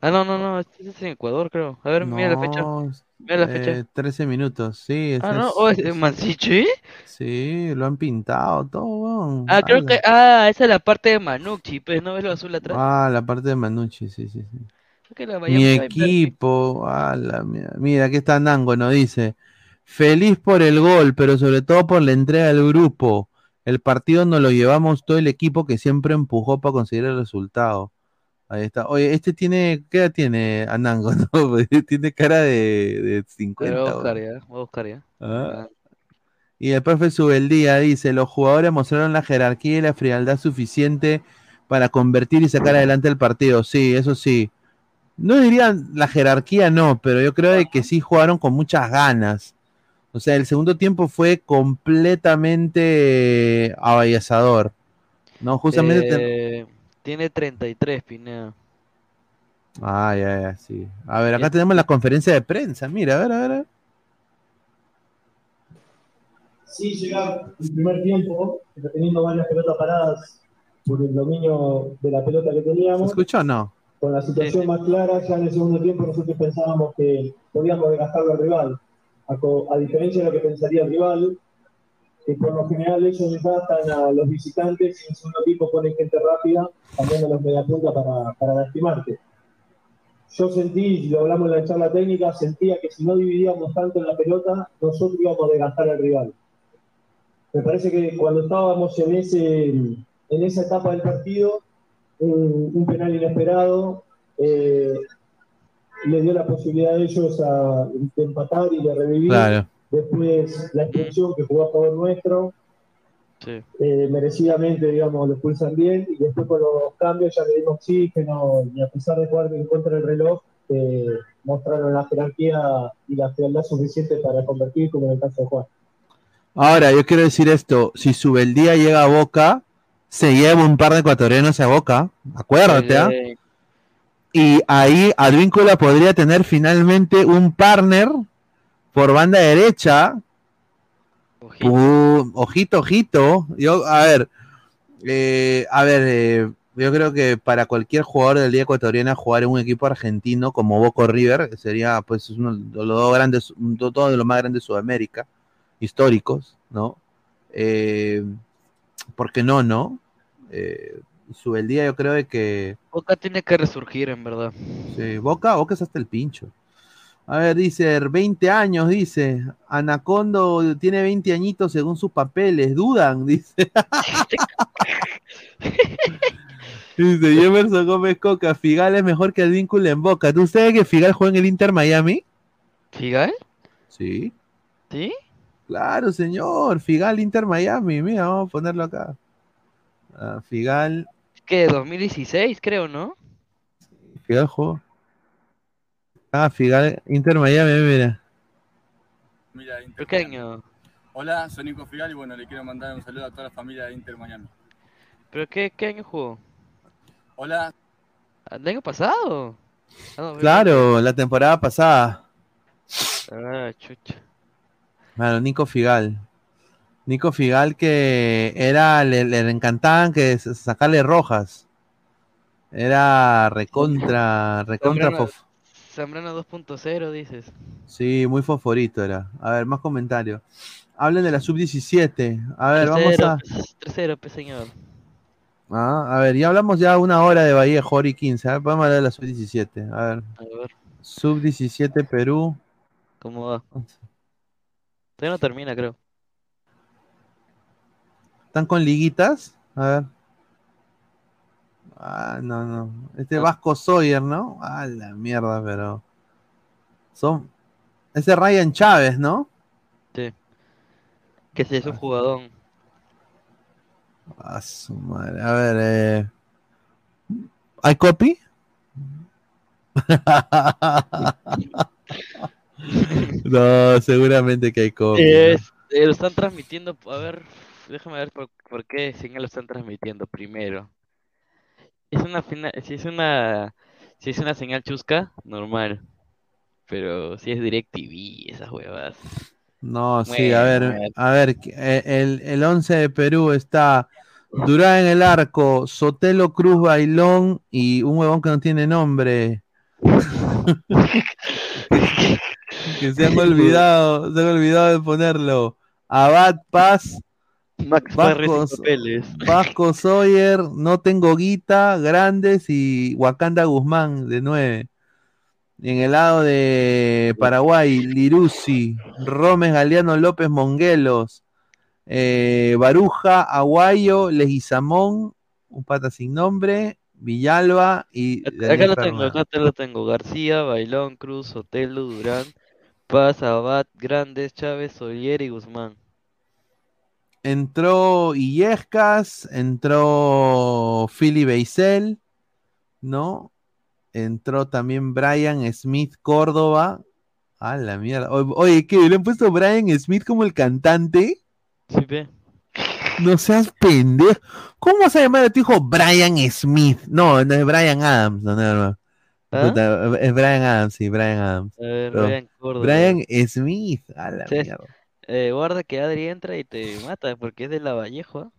Ah, no, no, no, este es en Ecuador, creo. A ver, mira la fecha. No, Mira la eh, fecha. 13 minutos, sí. ese Ah, no, es- o es en Mansiche. Sí, lo han pintado todo, weón. Ah, creo que, ah, esa es la parte de Manucci, pues, ¿no ves lo azul atrás? Ah, la parte de Manucci, sí, sí, sí. Creo que la Mi a equipo, a la mierda. mira, aquí está Nango, nos dice, feliz por el gol, pero sobre todo por la entrega del grupo. El partido nos lo llevamos todo el equipo que siempre empujó para conseguir el resultado. Ahí está. Oye, este tiene, ¿qué edad tiene Anango? *laughs* No, pues, tiene cara de, de A ver, 50. voy a buscar ya, voy a buscar ya. Ah. Y el profe Subeldía dice, los jugadores mostraron la jerarquía y la frialdad suficiente para convertir y sacar adelante el partido. Sí, eso sí. No dirían la jerarquía, no, pero yo creo de que sí jugaron con muchas ganas. O sea, el segundo tiempo fue completamente abayazador. No, justamente... te- Eh, tiene 33, Pineda. Ah, ya, ya, sí. A ver, acá tenemos la conferencia de prensa. Mira, a ver, a ver. a ver. sí llegar el primer tiempo, teniendo varias pelotas paradas por el dominio de la pelota que ¿Se teníamos. escucha o no? Con la situación más clara, ya en el segundo tiempo nosotros pensábamos que podíamos desgastarlo al rival. A diferencia de lo que pensaría el rival, que por lo general ellos desgastan a los visitantes y en segundo tiempo ponen gente rápida, cambiando los mediapunta para, para lastimarte. Yo sentí, y lo hablamos en la charla técnica, sentía que si no dividíamos tanto en la pelota, nosotros íbamos a desgastar al rival. Me parece que cuando estábamos en, ese, en esa etapa del partido, un, un penal inesperado eh, le dio la posibilidad a ellos a, de empatar y de revivir. Claro. Después la expulsión que jugó a favor nuestro, Sí. eh, merecidamente, digamos, lo expulsan bien. Y después con los cambios ya le dimos oxígeno y a pesar de jugar en contra del reloj, eh, mostraron la jerarquía y la frialdad suficiente para convertir, como en el caso de Juan. Ahora, yo quiero decir esto, si Subeldía llega a Boca, se lleva un par de ecuatorianos a Boca, acuérdate, ¿ah? Eh, Y ahí Advíncula podría tener finalmente un partner por banda derecha. Ojito, ojito. Yo, a ver, eh, a ver, eh, yo creo que para cualquier jugador de la Liga Ecuatoriana jugar en un equipo argentino como Boca o River sería pues uno de los dos grandes, un- dos de los más grandes de Sudamérica, históricos, ¿no? Eh, ¿Por qué no, no? Eh, Subeldía yo creo de que Boca tiene que resurgir, en verdad. Sí, Boca, Boca es hasta el pincho. A ver, dice, 20 años, dice. Anacondo tiene 20 añitos según sus papeles. Dudan, *laughs* dice. dice Jemerson Gómez Coca, Figal es mejor que el vínculo en Boca. ¿Tú sabes que Figal juega en el Inter Miami? ¿Figal? Sí. ¿Sí? Claro, señor. Figal Inter Miami. Mira, vamos a ponerlo acá. Ah, Figal, ¿Qué? 2016, creo, ¿no? Figal jugó. Ah, Figal Inter Miami, mira. Mira, Inter ¿Pero qué año? Hola, soy Nico Figal y bueno, le quiero mandar un saludo a toda la familia de Inter Miami. ¿Pero qué, qué año jugó? Hola. ¿El año pasado? Ah, no, Claro, la temporada pasada. Ah, chucha. Bueno, Nico Figal. Nico Figal que era, le, le encantaban que sacarle rojas. Era recontra, recontra Zambrano 2.0, dices. Sí, muy fosforito era. A ver, más comentarios. Hablen de la sub-17. A ver, vamos a. 3-0, pues, señor. Ah, a ver, ya hablamos ya una hora de Bahía, Jori 15. A ver, a hablar de la sub-17. A ver. A ver, Sub-17 Perú. ¿cómo va? Todavía no termina, creo. ¿Están con liguitas? A ver. Ah, no, no. Este Vasco Sawyer, ¿no? Ah, la mierda, pero. Son. Ese Ryan Chávez, ¿no? Sí. Que sí, es un jugadón. A su madre. A ver, eh. ¿Hay copy? *laughs* no, seguramente que hay copy. eh, lo están transmitiendo, a ver, déjame ver por, por qué señal lo están transmitiendo primero. Es una fina- si es una si es una señal chusca, normal. Pero si es DirecTV, esas huevas. No, sí, a ver, a ver, eh, el, el 11 de Perú está Durán en el arco, Sotelo Cruz Bailón y un huevón que no tiene nombre. *laughs* que se han *laughs* olvidado, se han olvidado de ponerlo. Abad Paz, Max Vasco. Vasco Sawyer, No Tengo Guita, Grandes y Wakanda Guzmán de 9. En el lado de Paraguay, Lirusi, Rómez Galeano López Monguelos, eh, Baruja, Aguayo, Leguizamón, un pata sin nombre, Villalba y Acá lo tengo, acá te lo tengo. García, Bailón, Cruz, Otelo, Durán, Paz, Abad, Grandes, Chávez, Solier y Guzmán. Entró Illescas, entró Philly Beisel, ¿no? Entró también Brian Smith Córdoba. A la mierda. O- Oye, ¿qué? ¿Le han puesto Brian Smith como el cantante? Sí, ve. No seas pendejo. ¿Cómo vas a llamar a tu hijo Brian Smith? No, no es Brian Adams. No, no, no. ¿Ah? Puta, es Brian Adams, sí, Brian Adams. Ver, Brian. Brian Smith. A la Sí. mierda. Eh, guarda que Adri entra y te mata porque es de la Vallejo. ¿ah?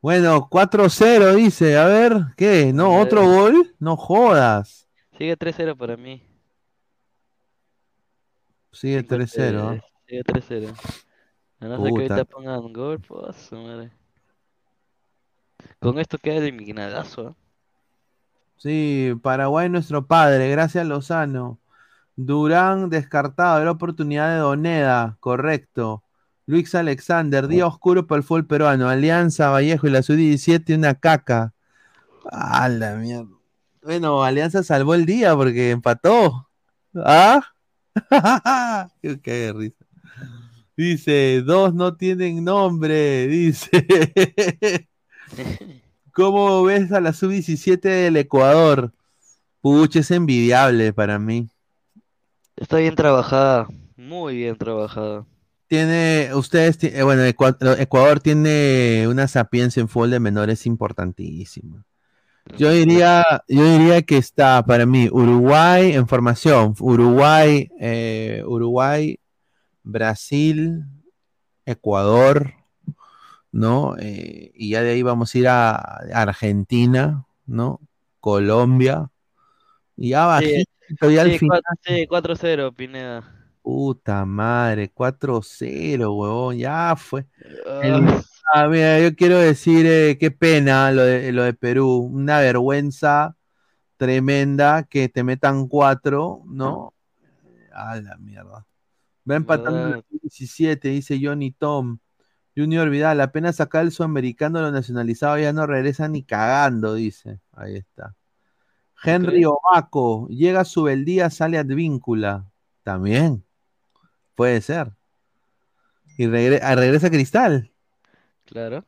Bueno, 4-0 dice. A ver, ¿qué? ¿No? ¿Otro gol? No jodas. Sigue 3-0 para mí. Sigue 3-0. Eh, ¿ah? sigue 3-0. A no ser que ahorita pongan gol, pues, su madre. Con esto queda eliminadazo. ¿ah? Sí, Paraguay nuestro padre, gracias Lozano. Durán descartado, era oportunidad de Doneda, correcto. Luis Alexander, día oscuro para el fútbol peruano. Alianza, Vallejo y la Sub-17, una caca. A la mierda. Bueno, Alianza salvó el día porque empató. ¿Ah? *laughs* Qué risa. Dice, dos no tienen nombre. Dice. *laughs* ¿Cómo ves a la sub-17 del Ecuador? Pucha, es envidiable para mí. Está bien trabajada. Muy bien trabajada. Tiene, ustedes, eh, bueno, Ecua- Ecuador tiene una sapiencia en fútbol de menores importantísima. Yo diría, yo diría que está para mí Uruguay en formación, Uruguay, eh, Uruguay, Brasil, Ecuador, ¿no? Eh, y ya de ahí vamos a ir a, Argentina, ¿no? Colombia, y ya Sí, al sí, final. cua- sí, 4-0, Pineda. Puta madre, 4-0, huevón, ya fue. El, Ah, Ah, mira, yo quiero decir eh, qué pena lo de, lo de Perú. Una vergüenza tremenda que te metan cuatro, ¿no? A la mierda. Va empatando en la 17, dice Johnny Tom. Junior Vidal, apenas acá el sudamericano lo nacionalizado ya no regresa ni cagando, dice. Ahí está. Henry Obaco, llega su beldía, sale Advíncula. También. Puede ser. Y regre- ah, regresa Cristal. Claro.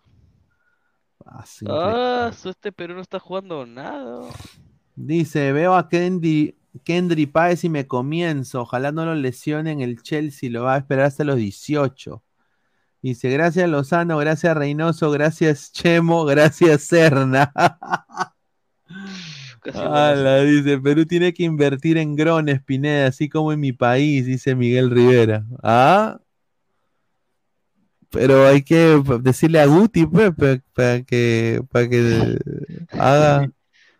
Ah, Ah, este Perú no está jugando nada. Dice, veo a Kendry, Kendry Páez y me comienzo. Ojalá no lo lesionen el Chelsea, lo va a esperar hasta los 18. Dice, gracias Lozano, gracias Reynoso, gracias Chemo, *laughs* gracias Serna. Ala, dice, Perú tiene que invertir en Grones, Pineda, así como en mi país, dice Miguel Rivera. ¿Ah? Pero hay que decirle a Guti, pues, pa- para que, para que haga.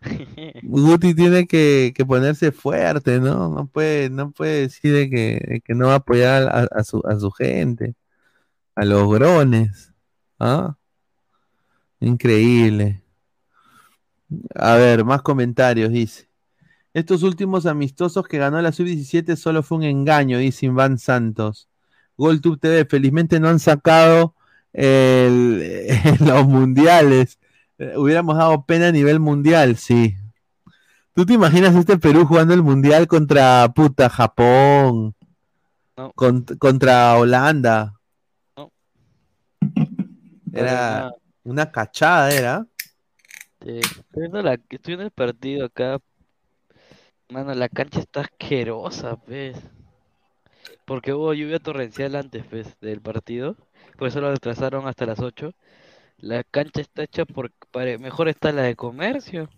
*laughs* Guti tiene que, que ponerse fuerte, ¿no? No puede, no puede decir de que, de que no va a apoyar a, a su, a su gente, a los grones. ¿Ah? Increíble. A ver, más comentarios, dice. Estos últimos amistosos que ganó la sub-17 solo fue un engaño, dice Iván Santos. GolTube TV, felizmente no han sacado el- *laughs* los mundiales. Eh, Hubiéramos dado pena a nivel mundial, sí. ¿Tú te imaginas este Perú jugando el mundial contra puta Japón? Cont- contra Holanda. Era una cachada, era. Sí, Estoy viendo, la, estoy viendo el partido acá. Mano, la cancha está asquerosa, pues. Porque hubo lluvia torrencial antes, pues, del partido. Por eso lo retrasaron hasta las 8. La cancha está hecha por... Mejor está la de comercio.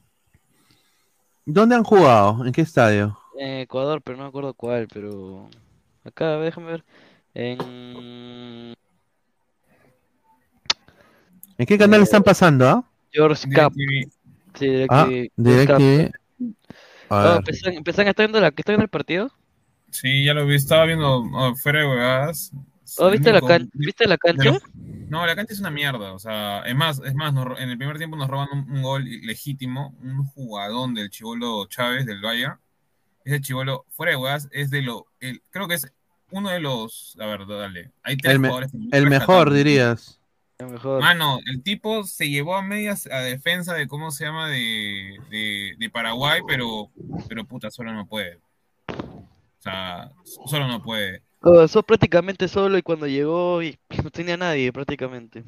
¿Dónde han jugado? ¿En qué estadio? En Ecuador, pero no me acuerdo cuál, pero... Acá, déjame ver. En... ¿En qué canal están pasando, ah? George Cup. Sí, Ah, DirecTV, DirecTV. A Oh, ver. ¿empiezan, empiezan a estar viendo, la, ¿están viendo el partido? Sí, ya lo vi, estaba viendo oh, fuera de huevadas. Oh, ¿viste la único- can- ¿viste la de cancha? los- No, la cancha es una mierda. O sea, es más, es más, nos ro- en el primer tiempo nos roban un, un gol legítimo, un jugadón del Chivolo Chávez del Valle. Ese Chivolo, fuera de huevadas, es de lo, el- creo que es uno de los, a ver, dale. Hay tres El, me- jugadores que el mejor, rescatables. Mano, el tipo se llevó a medias a defensa de cómo se llama de, de, de Paraguay, pero, pero puta, solo no puede. O sea, solo no puede. Oh, eso prácticamente solo y cuando llegó y *laughs* no tenía nadie prácticamente.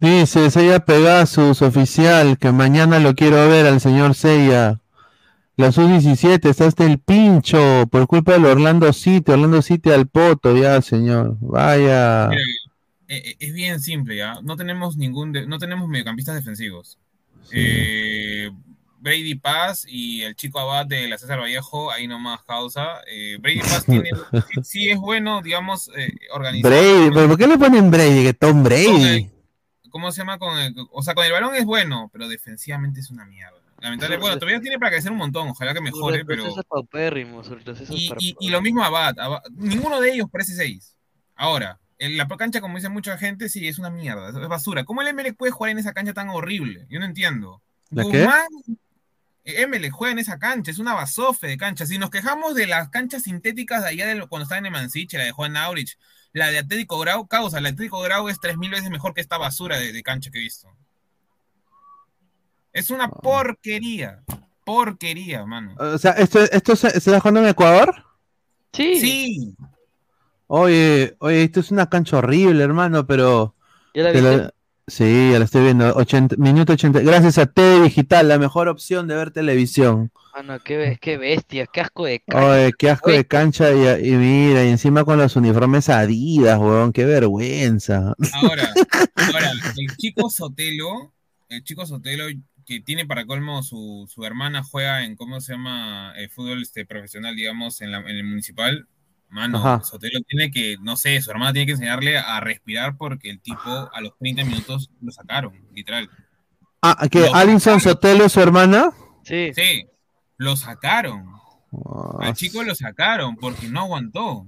Dice Seiya Pegasus, oficial, que mañana lo quiero ver al señor Seiya. La sub-17 está hasta el pincho por culpa del Orlando City. Orlando City al poto, ya, señor. Vaya. Mira, es bien simple, ¿ya? No tenemos ningún, de- no tenemos mediocampistas defensivos. Eh, Brady Paz y el chico Abad de la César Vallejo, ahí nomás causa. Eh, Brady Paz tiene, *laughs* sí, sí es bueno, digamos, eh, organizado. Brady, ¿pero por qué le ponen Brady? Que Tom Brady. ¿Cómo se llama? Con el- o sea, con el balón es bueno, pero defensivamente es una mierda. Lamentablemente, bueno, todavía tiene para crecer un montón, ojalá que mejore, pero... y lo mismo Abad, Abad- ninguno de ellos parece 6. Ahora, en la cancha, como dice mucha gente, sí, es una mierda, es basura. ¿Cómo el Emelec puede jugar en esa cancha tan horrible? Yo no entiendo. ¿La qué? Guzmán, eh, Emelec juega en esa cancha, es una basofe de cancha. Si nos quejamos de las canchas sintéticas de allá de lo- cuando estaba en Emansiche, la de Juan Aurich, la de Atlético Grau, causa, la de Atlético Grau es 3000 veces mejor que esta basura de, de cancha que he visto. Es una porquería, porquería, mano. O sea, ¿esto, esto se, se está jugando en Ecuador? Sí. Sí. Oye, oye, esto es una cancha horrible, hermano, pero... ¿Ya la? Sí, ya la estoy viendo. 80, minuto 80. Gracias a TV Digital, la mejor opción de ver televisión. Mano, qué, be- qué bestia, qué asco de cancha. Oye, qué asco Oye, de cancha y, y mira, y encima con los uniformes Adidas, weón, qué vergüenza. Ahora, *laughs* ahora, el chico Sotelo, el chico Sotelo que tiene para colmo su, su hermana juega en, ¿cómo se llama? El fútbol este, profesional, digamos, en, la- en el municipal. Mano, Ajá. Sotelo tiene que, no sé, su hermana tiene que enseñarle a respirar porque el tipo a los 30 minutos lo sacaron, literal. Ah, que Lo Alison Sotelo es su hermana. Sí. Sí, lo sacaron. Ah, Al chico lo sacaron porque no aguantó.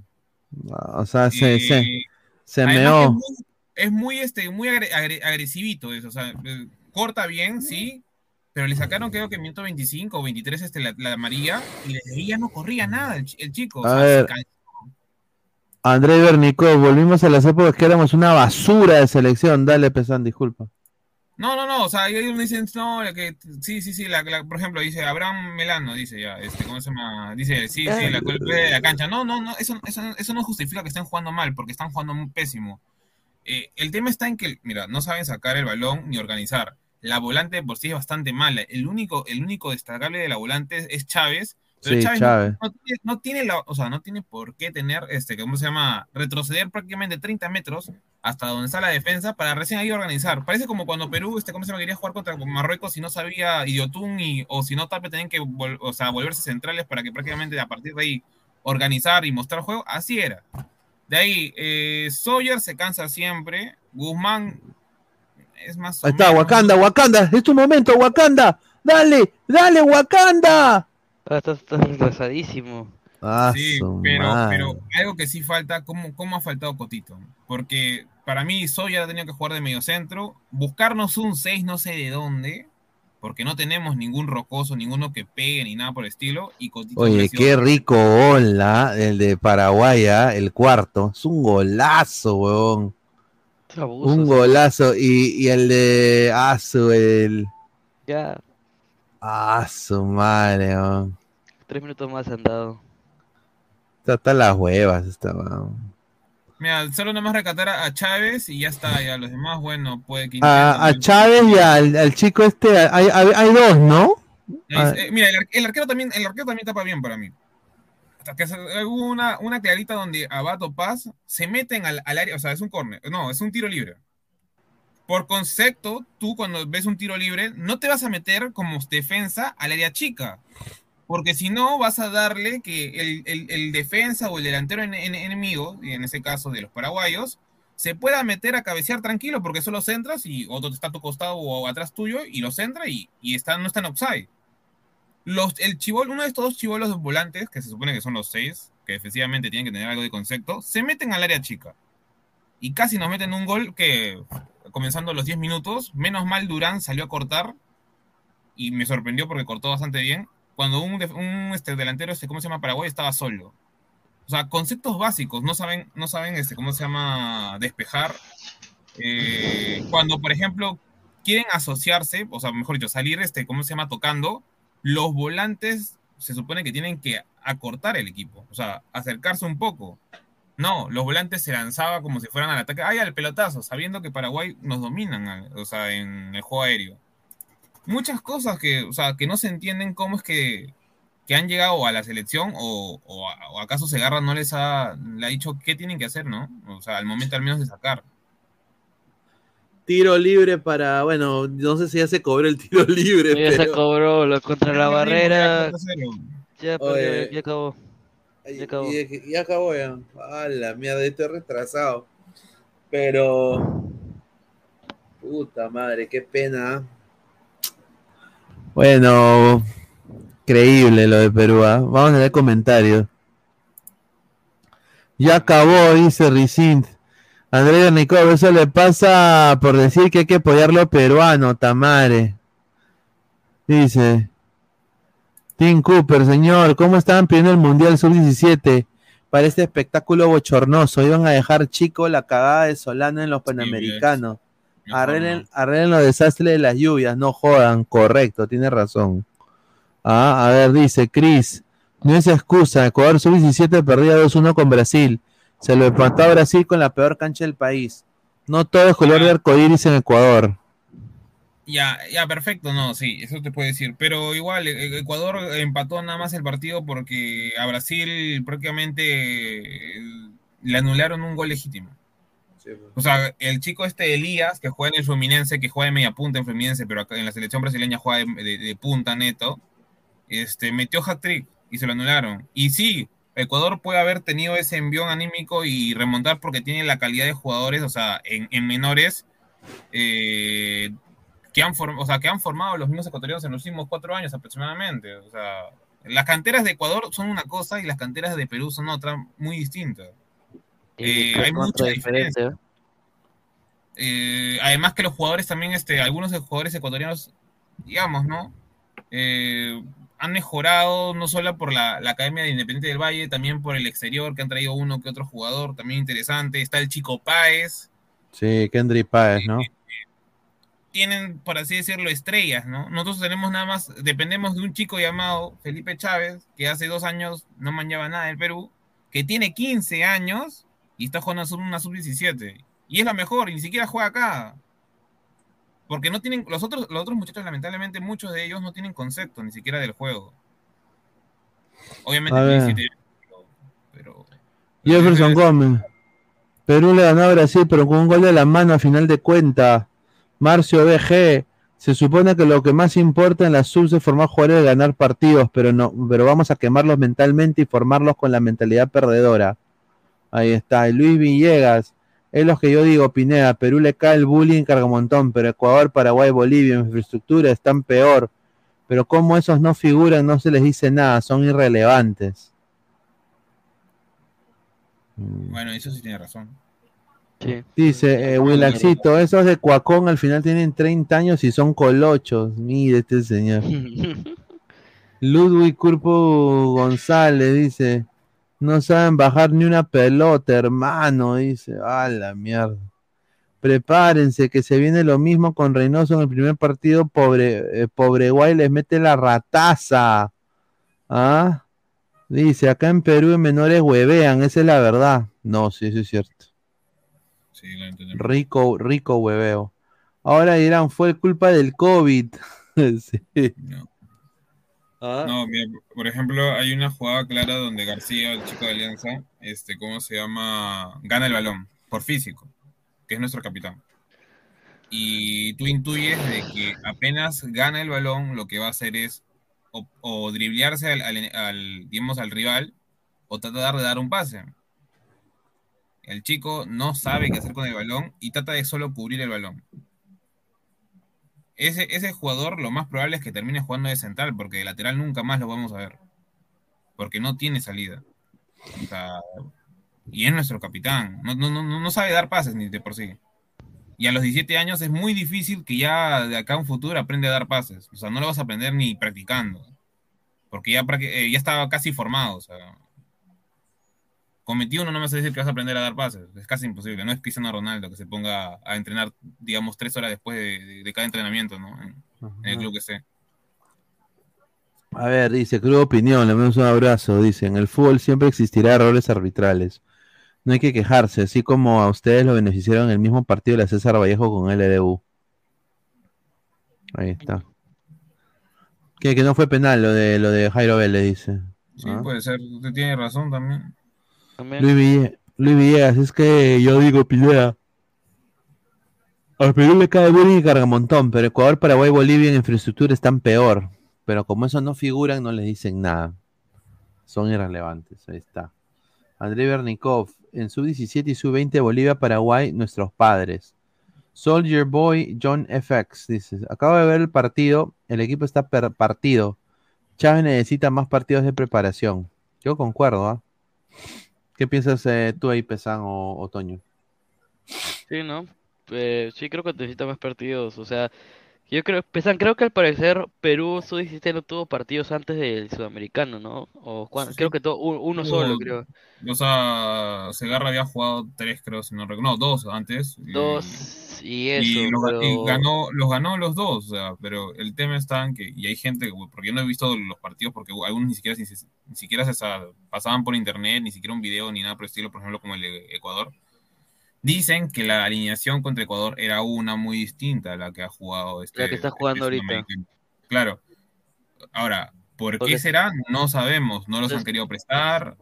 O sea, se, se, Eh, se meó. es muy- es muy, este, muy agre- agre- agresivito eso, o sea, eh, corta bien, sí, pero le sacaron creo que minuto 25 o 23 este, la, la amarilla y desde ahí ya no corría nada el, ch- el chico. o A sea, ver. André Bernicó, volvimos a las épocas que éramos una basura de selección. Dale, Pesan, disculpa. No, no, no, o sea, ellos dicen, no, la que, sí, sí, sí, la, la- por ejemplo, dice Abraham Melano, dice ya, este, ¿cómo se llama? Dice, sí, sí, la culpa es de la cancha. No, no, no, eso, eso, eso no justifica que estén jugando mal, porque están jugando muy pésimo. Eh, el tema está en que, mira, no saben sacar el balón ni organizar. La volante de por sí es bastante mala. El único, el único destacable de la volante es Chávez. Pero Sí, Chávez, no- Chávez. No, tiene, no tiene la, o sea, no tiene por qué tener, este, ¿cómo se llama? Retroceder prácticamente 30 metros hasta donde está la defensa para recién ahí organizar. Parece como cuando Perú, este, ¿cómo se llama? Quería jugar contra Marruecos y no sabía Idiotún y, o si no, tal vez tenían que vol- o sea, volverse centrales para que prácticamente a partir de ahí organizar y mostrar juego. Así era. De ahí, eh, Sawyer se cansa siempre. Guzmán es más Ahí está. Wakanda, Wakanda. Es tu momento, Wakanda. Dale, dale, Wakanda. Ah, estás, estás retrasadísimo. Ah, Sí, pero, madre. pero algo que sí falta, ¿cómo, cómo ha faltado Cotito? Porque para mí Soya ha tenido que jugar de medio centro, buscarnos un 6 no sé de dónde, porque no tenemos ningún rocoso, ninguno que pegue ni nada por el estilo, y Cotito Oye, qué rico gol, ¿ah? el de Paraguay, ¿ah? el cuarto. Es un golazo, weón. Un golazo. Y, y el de Asu, el. Ya, Ah, su madre, tres minutos más han dado. Está, está las huevas, esta, weón. Mira, solo nada más recatar a a Chávez y ya está, ya los demás, bueno, puede que... A, a Chávez y al, al chico este, hay, hay, hay dos, ¿no? Ah, Es- eh, mira, el, ar- el arquero también, el arquero también tapa bien para mí. Hasta que se- hubo una, una clarita donde Abato Paz se meten al, al área, o sea, es un córner, no, es un tiro libre. Por concepto, tú cuando ves un tiro libre, no te vas a meter como defensa al área chica. Porque si no, vas a darle que el, defensa o el delantero en- en- enemigo, en ese caso de los paraguayos, se pueda meter a cabecear tranquilo porque solo centras y otro está a tu costado o atrás tuyo y lo centra y, y está, no está en offside. Los, el uno de estos dos chivolos volantes, que se supone que son los seis, que defensivamente tienen que tener algo de concepto, se meten al área chica. Y casi nos meten un gol que, comenzando los 10 minutos, menos mal Durán salió a cortar y me sorprendió porque cortó bastante bien. Cuando un, un, este, delantero, este, ¿cómo se llama? Paraguay estaba solo. O sea, conceptos básicos, no saben, no saben este, cómo se llama despejar. Eh, cuando, por ejemplo, quieren asociarse, o sea, mejor dicho, salir, este, ¿cómo se llama? Tocando, los volantes se supone que tienen que acortar el equipo, o sea, acercarse un poco. No, los volantes se lanzaba como si fueran al ataque, ay, al pelotazo, sabiendo que Paraguay nos dominan, o sea, en el juego aéreo. Muchas cosas que, o sea, que no se entienden cómo es que, que han llegado a la selección o, o, o acaso Segarra no les ha, le ha dicho qué tienen que hacer, ¿no? O sea, al momento al menos de sacar. Tiro libre para, bueno, no sé si ya se cobró el tiro libre. Ya se cobró lo contra la barrera. Ya, Ya, ya acabó. Acabó. Y, y- y acabó ya. A la mierda, estoy retrasado. Pero. Puta madre, qué pena. Bueno, creíble lo de Perú. ¿ah? Vamos a leer comentarios. Ya acabó, dice Ricint. Andrea Nicole, eso le pasa por decir que hay que apoyar lo peruano, Tamare. Dice. Tim Cooper, señor, ¿cómo estaban pidiendo el Mundial Sub-17 para este espectáculo bochornoso? Iban a dejar chico la cagada de Solano en los Panamericanos. Arreglen, arreglen los desastres de las lluvias, no jodan, correcto, tiene razón. Ah, a ver, dice Chris, no es excusa, Ecuador Sub-17 perdía 2-1 con Brasil. Se lo empató a Brasil con la peor cancha del país. No todo es color de arcoíris en Ecuador. Ya, ya, perfecto, no, sí, eso te puedo decir. Pero igual, e- Ecuador empató nada más el partido porque a Brasil prácticamente eh, le anularon un gol legítimo. O sea, el chico este Elías, que juega en el Fluminense, que juega de media punta en Fluminense, pero acá en la selección brasileña juega de, de- de punta neto, este, metió hat-trick y se lo anularon. Y sí, Ecuador puede haber tenido ese envión anímico y remontar porque tiene la calidad de jugadores, o sea, en, en menores, eh, que, han form- o sea, que han formado los mismos ecuatorianos en los últimos cuatro años aproximadamente. O sea, las canteras de Ecuador son una cosa y las canteras de Perú son otra muy distintas. Eh, hay mucha diferencia. Eh, además que los jugadores también, este, algunos de los jugadores ecuatorianos, digamos, ¿no? Eh, han mejorado no solo por la, la Academia de Independiente del Valle, también por el exterior, que han traído uno que otro jugador también interesante. Está el Chico Páez. Sí, Kendry Páez, ¿no? Tienen, por así decirlo, estrellas, ¿no? Nosotros tenemos nada más, dependemos de un chico llamado Felipe Chávez, que hace dos años no manchaba nada en Perú, que tiene 15 años y está jugando una sub-17. Y es la mejor, y ni siquiera juega acá. Porque no tienen, los otros, los otros muchachos, lamentablemente, muchos de ellos no tienen concepto ni siquiera del juego. Obviamente, pero Jefferson Gómez. Perú le ganó a Brasil, pero con un gol de la mano a final de cuenta. Marcio BG. Se supone que lo que más importa en la subs es formar jugadores y ganar partidos, pero no, pero vamos a quemarlos mentalmente y formarlos con la mentalidad perdedora. Ahí está. Luis Villegas. Es lo que yo digo, Pineda. Perú le cae el bullying cargamontón, pero Ecuador, Paraguay, Bolivia, infraestructura están peor. Pero como esos no figuran, no se les dice nada, son irrelevantes. bueno, eso sí tiene razón. Dice eh, Wilaxito, esos de Cuacón al final tienen 30 años y son colochos. Mire este señor. *laughs* Ludwig Curpo González dice, no saben bajar ni una pelota, hermano. Dice, a la mierda. Prepárense que se viene lo mismo con Reynoso en el primer partido. Pobre, eh, pobre Guay les mete la rataza. ¿Ah? Dice, acá en Perú en menores huevean, esa es la verdad. No, sí, eso es cierto. Sí, lo entendemos. Rico, rico hueveo. Ahora dirán, fue culpa del COVID. *laughs* Sí. Ah. No, mira, por ejemplo, hay una jugada clara donde García, el chico de Alianza, este, ¿cómo se llama? Gana el balón por físico, que es nuestro capitán. Y tú intuyes de que apenas gana el balón, lo que va a hacer es o, o driblearse al, al- al, digamos, al rival o tratar de dar un pase. El chico no sabe qué hacer con el balón y trata de solo cubrir el balón. Ese, ese jugador lo más probable es que termine jugando de central, porque de lateral nunca más lo vamos a ver. Porque no tiene salida. Y es nuestro capitán. No, no, no, no sabe dar pases ni de por sí. Y a los 17 años es muy difícil que ya de acá a un futuro aprenda a dar pases. O sea, no lo vas a aprender ni practicando. Porque ya, eh, ya estaba casi formado. O sea, con 21 no me vas a decir que vas a aprender a dar pases. Es casi imposible. No es Cristiano Ronaldo que se ponga a entrenar, digamos, tres horas después de, de- de cada entrenamiento, ¿no? En, en el club que esté. A ver, dice, cruda opinión, le damos un abrazo. Dice, en el fútbol siempre existirá errores arbitrales. No hay que quejarse, así como a ustedes lo beneficiaron en el mismo partido de la César Vallejo con LDU. Ahí está. Que, que no fue penal lo de lo de Jairo Vélez, dice. Sí, ¿Ah? puede ser. Usted tiene razón también. Luis, Ville- Luis Villegas, es que yo digo, Pineda. Al Perú le cae bullying y cargamontón, pero Ecuador, Paraguay, Bolivia en infraestructura están peor. Pero como esos no figuran, no les dicen nada. Son irrelevantes, ahí está. André Bernikov, en sub-17 y sub-20 Bolivia, Paraguay, nuestros padres. Soldier Boy, John FX, dice, acabo de ver el partido, el equipo está per- partido. Chávez necesita más partidos de preparación. Yo concuerdo, ¿ah? ¿Qué piensas eh, tú ahí, Pesán o Otoño? Sí, ¿no? Eh, sí, creo que necesita más partidos. O sea, yo creo, Pesan, creo que al parecer Perú sub-17 no tuvo partidos antes del sudamericano, ¿no? O cuan- creo que to- un- uno solo, creo. O sea, Segarra había jugado tres, creo, si no recuerdo. No, dos antes. Dos y y eso, los, y pero- ganó, los ganó los dos, o sea, pero el tema está en que, y hay gente, que- porque yo no he visto los partidos, porque algunos ni siquiera, se- ni siquiera se sa- pasaban por internet, ni siquiera un video, ni nada por el estilo, por ejemplo, como el de Ecuador. Dicen que la alineación contra Ecuador era una muy distinta a la que ha jugado este. La que está jugando este ahorita. sudamericano. Claro. Ahora, ¿por Porque- qué será? No sabemos, no los han querido prestar.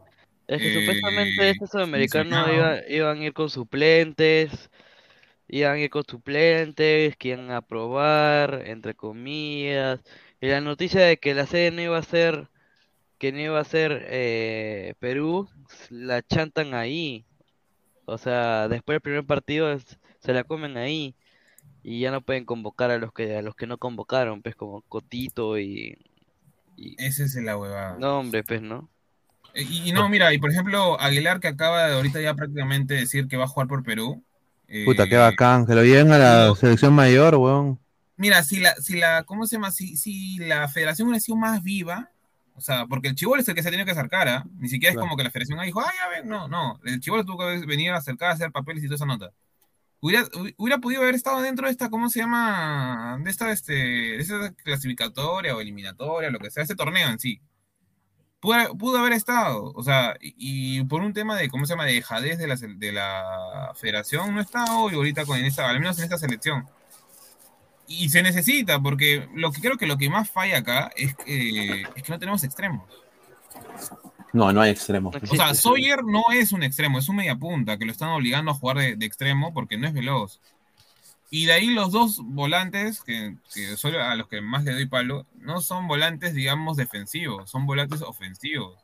Es que eh, supuestamente este sudamericano iba- iban a ir con suplentes, iban a ir con suplentes, que iban a probar, entre comillas, y la noticia de que la sede no iba a ser, que no iba a ser eh, Perú, la chantan ahí, o sea, después del primer partido es- se la comen ahí, y ya no pueden convocar a los que, a los que no convocaron, pues como Cotito y... Esa es la huevada. No, hombre, pues, ¿no? Y, y no, mira, y por ejemplo, Aguilar que acaba de ahorita ya prácticamente decir que va a jugar por Perú, Puta, qué Eh, bacán. Que lo lleven a la selección mayor, weón. Mira, si la, si la, ¿cómo se llama? Si, si la federación hubiera sido más viva, o sea, porque el chivolo es el que se ha tenido que acercar, ¿ah? Ni siquiera es Claro. como que la federación ahí dijo, ah, ya ven, no, no. El chivolo tuvo que venir a acercar a hacer papeles y toda esa nota. Hubiera, hu- hubiera podido haber estado dentro de esta, ¿cómo se llama? De esta, este, de esta clasificatoria o eliminatoria, lo que sea, ese torneo en sí. Pudo, pudo haber estado, o sea, y, y por un tema de, ¿cómo se llama?, de dejadez de la, de la federación, no está hoy ahorita con en esta, al menos en esta selección. Y se necesita, porque lo que creo que lo que más falla acá es, que- es que no tenemos extremos. No, no hay extremo. O sea, Sawyer no es un extremo, es un mediapunta que lo están obligando a jugar de, de extremo porque no es veloz. Y de ahí los dos volantes, que, que son a los que más le doy palo, no son volantes, digamos, defensivos, son volantes ofensivos,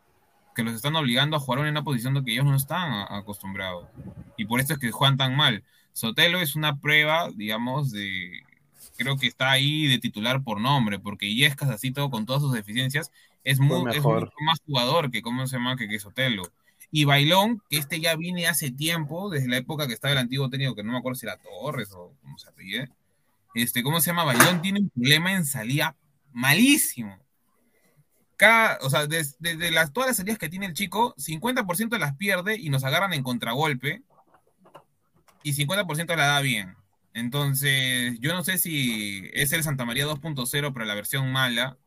que los están obligando a jugar en una posición de que ellos no están acostumbrados. Y por eso es que juegan tan mal. Sotelo es una prueba, digamos, de... Creo que está ahí de titular por nombre, porque Yescas, así todo con todas sus deficiencias, es, muy, es mucho más jugador que, ¿cómo se llama? Que, que Sotelo. Y Bailón, que este ya viene hace tiempo, desde la época que estaba el antiguo técnico, que no me acuerdo si era Torres o cómo se apellide. Este, ¿cómo se llama? Bailón tiene un problema en salida malísimo. Cada, o sea, des- desde las, todas las salidas que tiene el chico, 50% las pierde y nos agarran en contragolpe y 50% la da bien. Entonces, yo no sé si es el Santa María 2.0, pero la versión mala,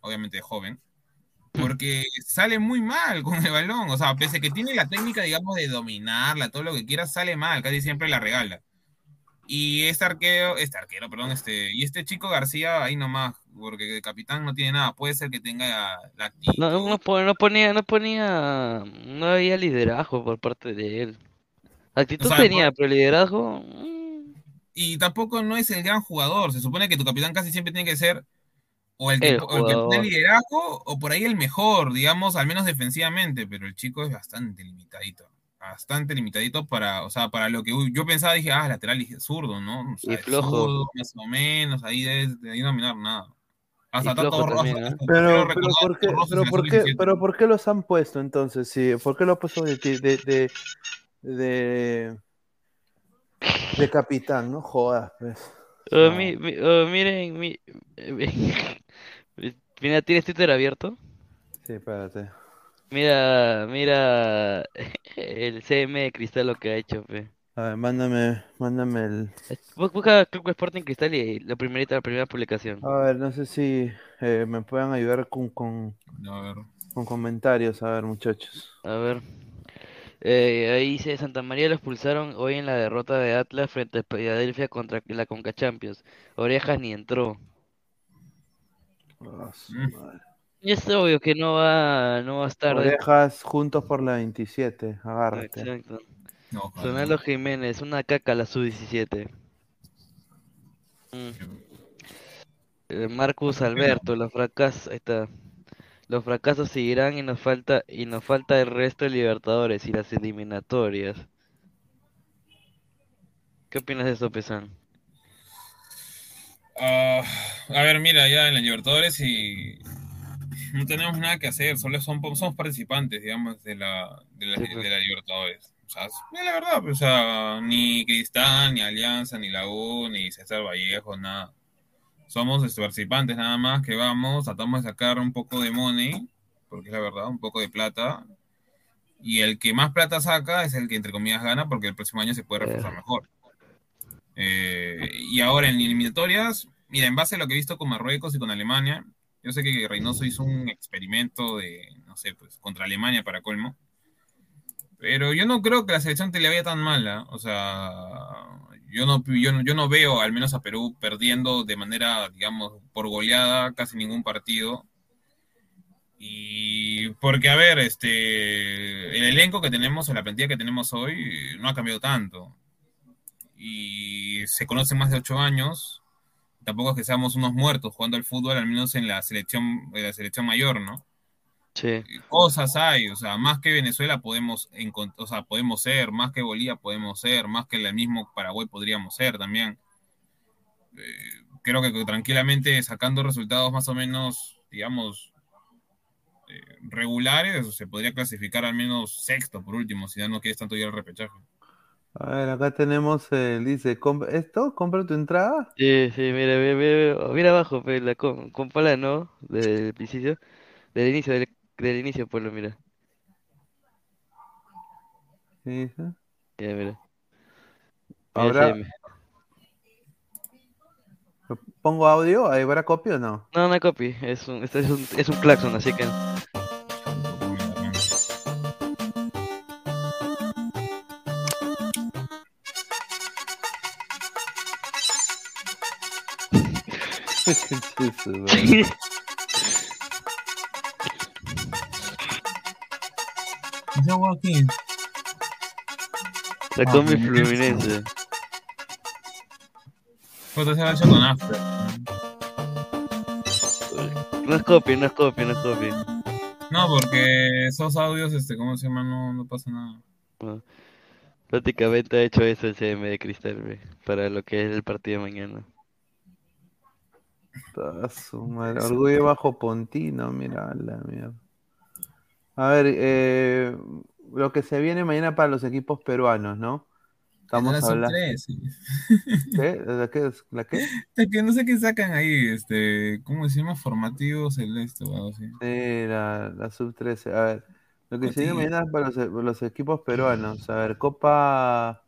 obviamente joven, porque sale muy mal con el balón. O sea, pese a que tiene la técnica, digamos, de dominarla, todo lo que quiera, sale mal, casi siempre la regala. Y este arquero, este arquero, perdón, este, y este chico García, ahí nomás, porque el capitán no tiene nada, puede ser que tenga la actitud. No, no, pon- no ponía, no ponía, no había liderazgo por parte de él. Actitud O sea, tenía, por- pero liderazgo, Y tampoco no es el gran jugador. Se supone que tu capitán casi siempre tiene que ser o el que, El o el que tiene liderazgo o por ahí el mejor, digamos, al menos defensivamente, pero el chico es bastante limitadito. Bastante limitadito para, o sea, para lo que yo pensaba, dije, ah, lateral y zurdo, ¿no? O sea, Y flojo. zurdo, más o menos, ahí debe de ahí no dominar nada. Hasta Rosa, también, ¿eh? Pero, pero, ¿por qué, pero, por qué, sub-17. pero ¿por qué los han puesto entonces? Sí, ¿Por qué lo han puesto de, de, de, de, de capitán? No jodas, pues. Oh, No. mi- mi- oh, miren, mi, *laughs* mira, ¿tienes Twitter abierto? Sí, espérate. Mira, mira *laughs* el CM de Cristal lo que ha hecho, pe. A ver, mándame, mándame el... Bu- Busca Club Sporting Cristal y la primerita, la primera publicación. A ver, no sé si eh, me puedan ayudar con, con, A ver. con comentarios, a ver, muchachos. A ver. Eh, ahí dice Santa María lo expulsaron hoy en la derrota de Atlas frente a Philadelphia contra la Conca Champions. Orejas ni entró. Mm. Y es obvio que no va, no va a estar de- Orejas juntos por la 27, agárrate. Exacto. No. Sonalo Jiménez, una caca la sub-17. Mm. Eh, Marcus Alberto, los fracasos, ahí está. Los fracasos seguirán y nos falta y nos falta el resto de Libertadores y las eliminatorias. ¿Qué opinas de eso, Pesan? Ah, a ver, mira, ya en la Libertadores y no tenemos nada que hacer, solo son, somos participantes, digamos, de la, de la, Sí, pues. de la Libertadores. O sea, es la verdad, pues, o sea, ni Cristal, ni Alianza, ni la U, ni César Vallejo, nada. Somos este, participantes nada más que vamos, tratamos de sacar un poco de money, porque es la verdad, un poco de plata. Y el que más plata saca es el que, entre comillas, gana, porque el próximo año se puede reforzar mejor. Eh, y ahora en eliminatorias, mira, en base a lo que he visto con Marruecos y con Alemania, yo sé que Reynoso hizo un experimento de, no sé, pues contra Alemania para colmo. Pero yo no creo que la selección te le vaya tan mala. O sea, yo no, yo, no, yo no veo al menos a Perú perdiendo de manera, digamos, por goleada casi ningún partido. Y porque, a ver, este, el elenco que tenemos la plantilla que tenemos hoy no ha cambiado tanto. Y se conocen más de ocho años. Tampoco es que seamos unos muertos jugando al fútbol, al menos en la selección, en la selección mayor, ¿no? Sí. Cosas hay, o sea, más que Venezuela podemos, encont- o sea, podemos ser, más que Bolivia podemos ser, más que el mismo Paraguay podríamos ser también. Eh, creo que tranquilamente sacando resultados más o menos, digamos, eh, regulares, se podría clasificar al menos sexto por último, si ya no quieres tanto ir al repechaje. A ver, acá tenemos, el dice, "Com- ¿esto? ¿Compra tu entrada? Sí, sí, mira, mira, mira, mira abajo, la com- compala, ¿no? Del principio, del inicio, del, del inicio, pues lo mira. Sí. Ya, mira. Mira Ahora- SM. ¿Pongo audio? ¿Habrá copia o no? No, no hay copy, es un, este es un, es un claxon, así que... *laughs* *laughs* Joaquín. La Ah, combi. Fluminense. Puta, se va a hacer con after. No es copy, no es copy, no es copy. No, porque esos audios, este, ¿cómo se llama? No, no pasa nada. No. Prácticamente ha hecho eso el CM de Cristal, ve, para lo que es el partido de mañana. Ah, su madre, Orgullo bajo Pontino, mira la mierda. A ver, eh, lo que se viene mañana para los equipos peruanos, ¿no? Estamos La sub hablando. sí. ¿Qué? ¿La qué? es? ¿La qué? *laughs* Es que no sé qué sacan ahí, este, ¿cómo se llama? Formativo celeste o algo así. Sí, la, la sub 13. A ver, lo que se viene mañana para los, para los equipos peruanos. A ver, Copa.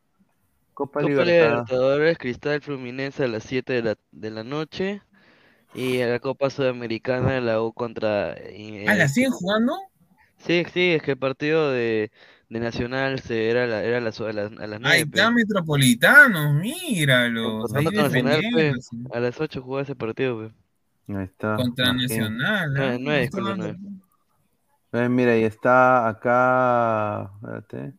Copa, Copa Libertadores. Libertadores, Cristal Fluminense a las 7 de la, de la noche. Y a la Copa Sudamericana, la U contra. eh, ¿Ah, la siguen jugando? Sí, sí, es que el partido de, de Nacional se, era, la, era a las, a las, a las 9. Ahí está Metropolitanos, míralos. Ahí Empezando con Nacional, pe, defendiéndose. a las 8 jugaba ese partido, pe. Ahí está. Contra aquí. Nacional, Nueve, ¿ah? No está disculpa, hablando- nueve. Eh, mira, y está acá. Espérate.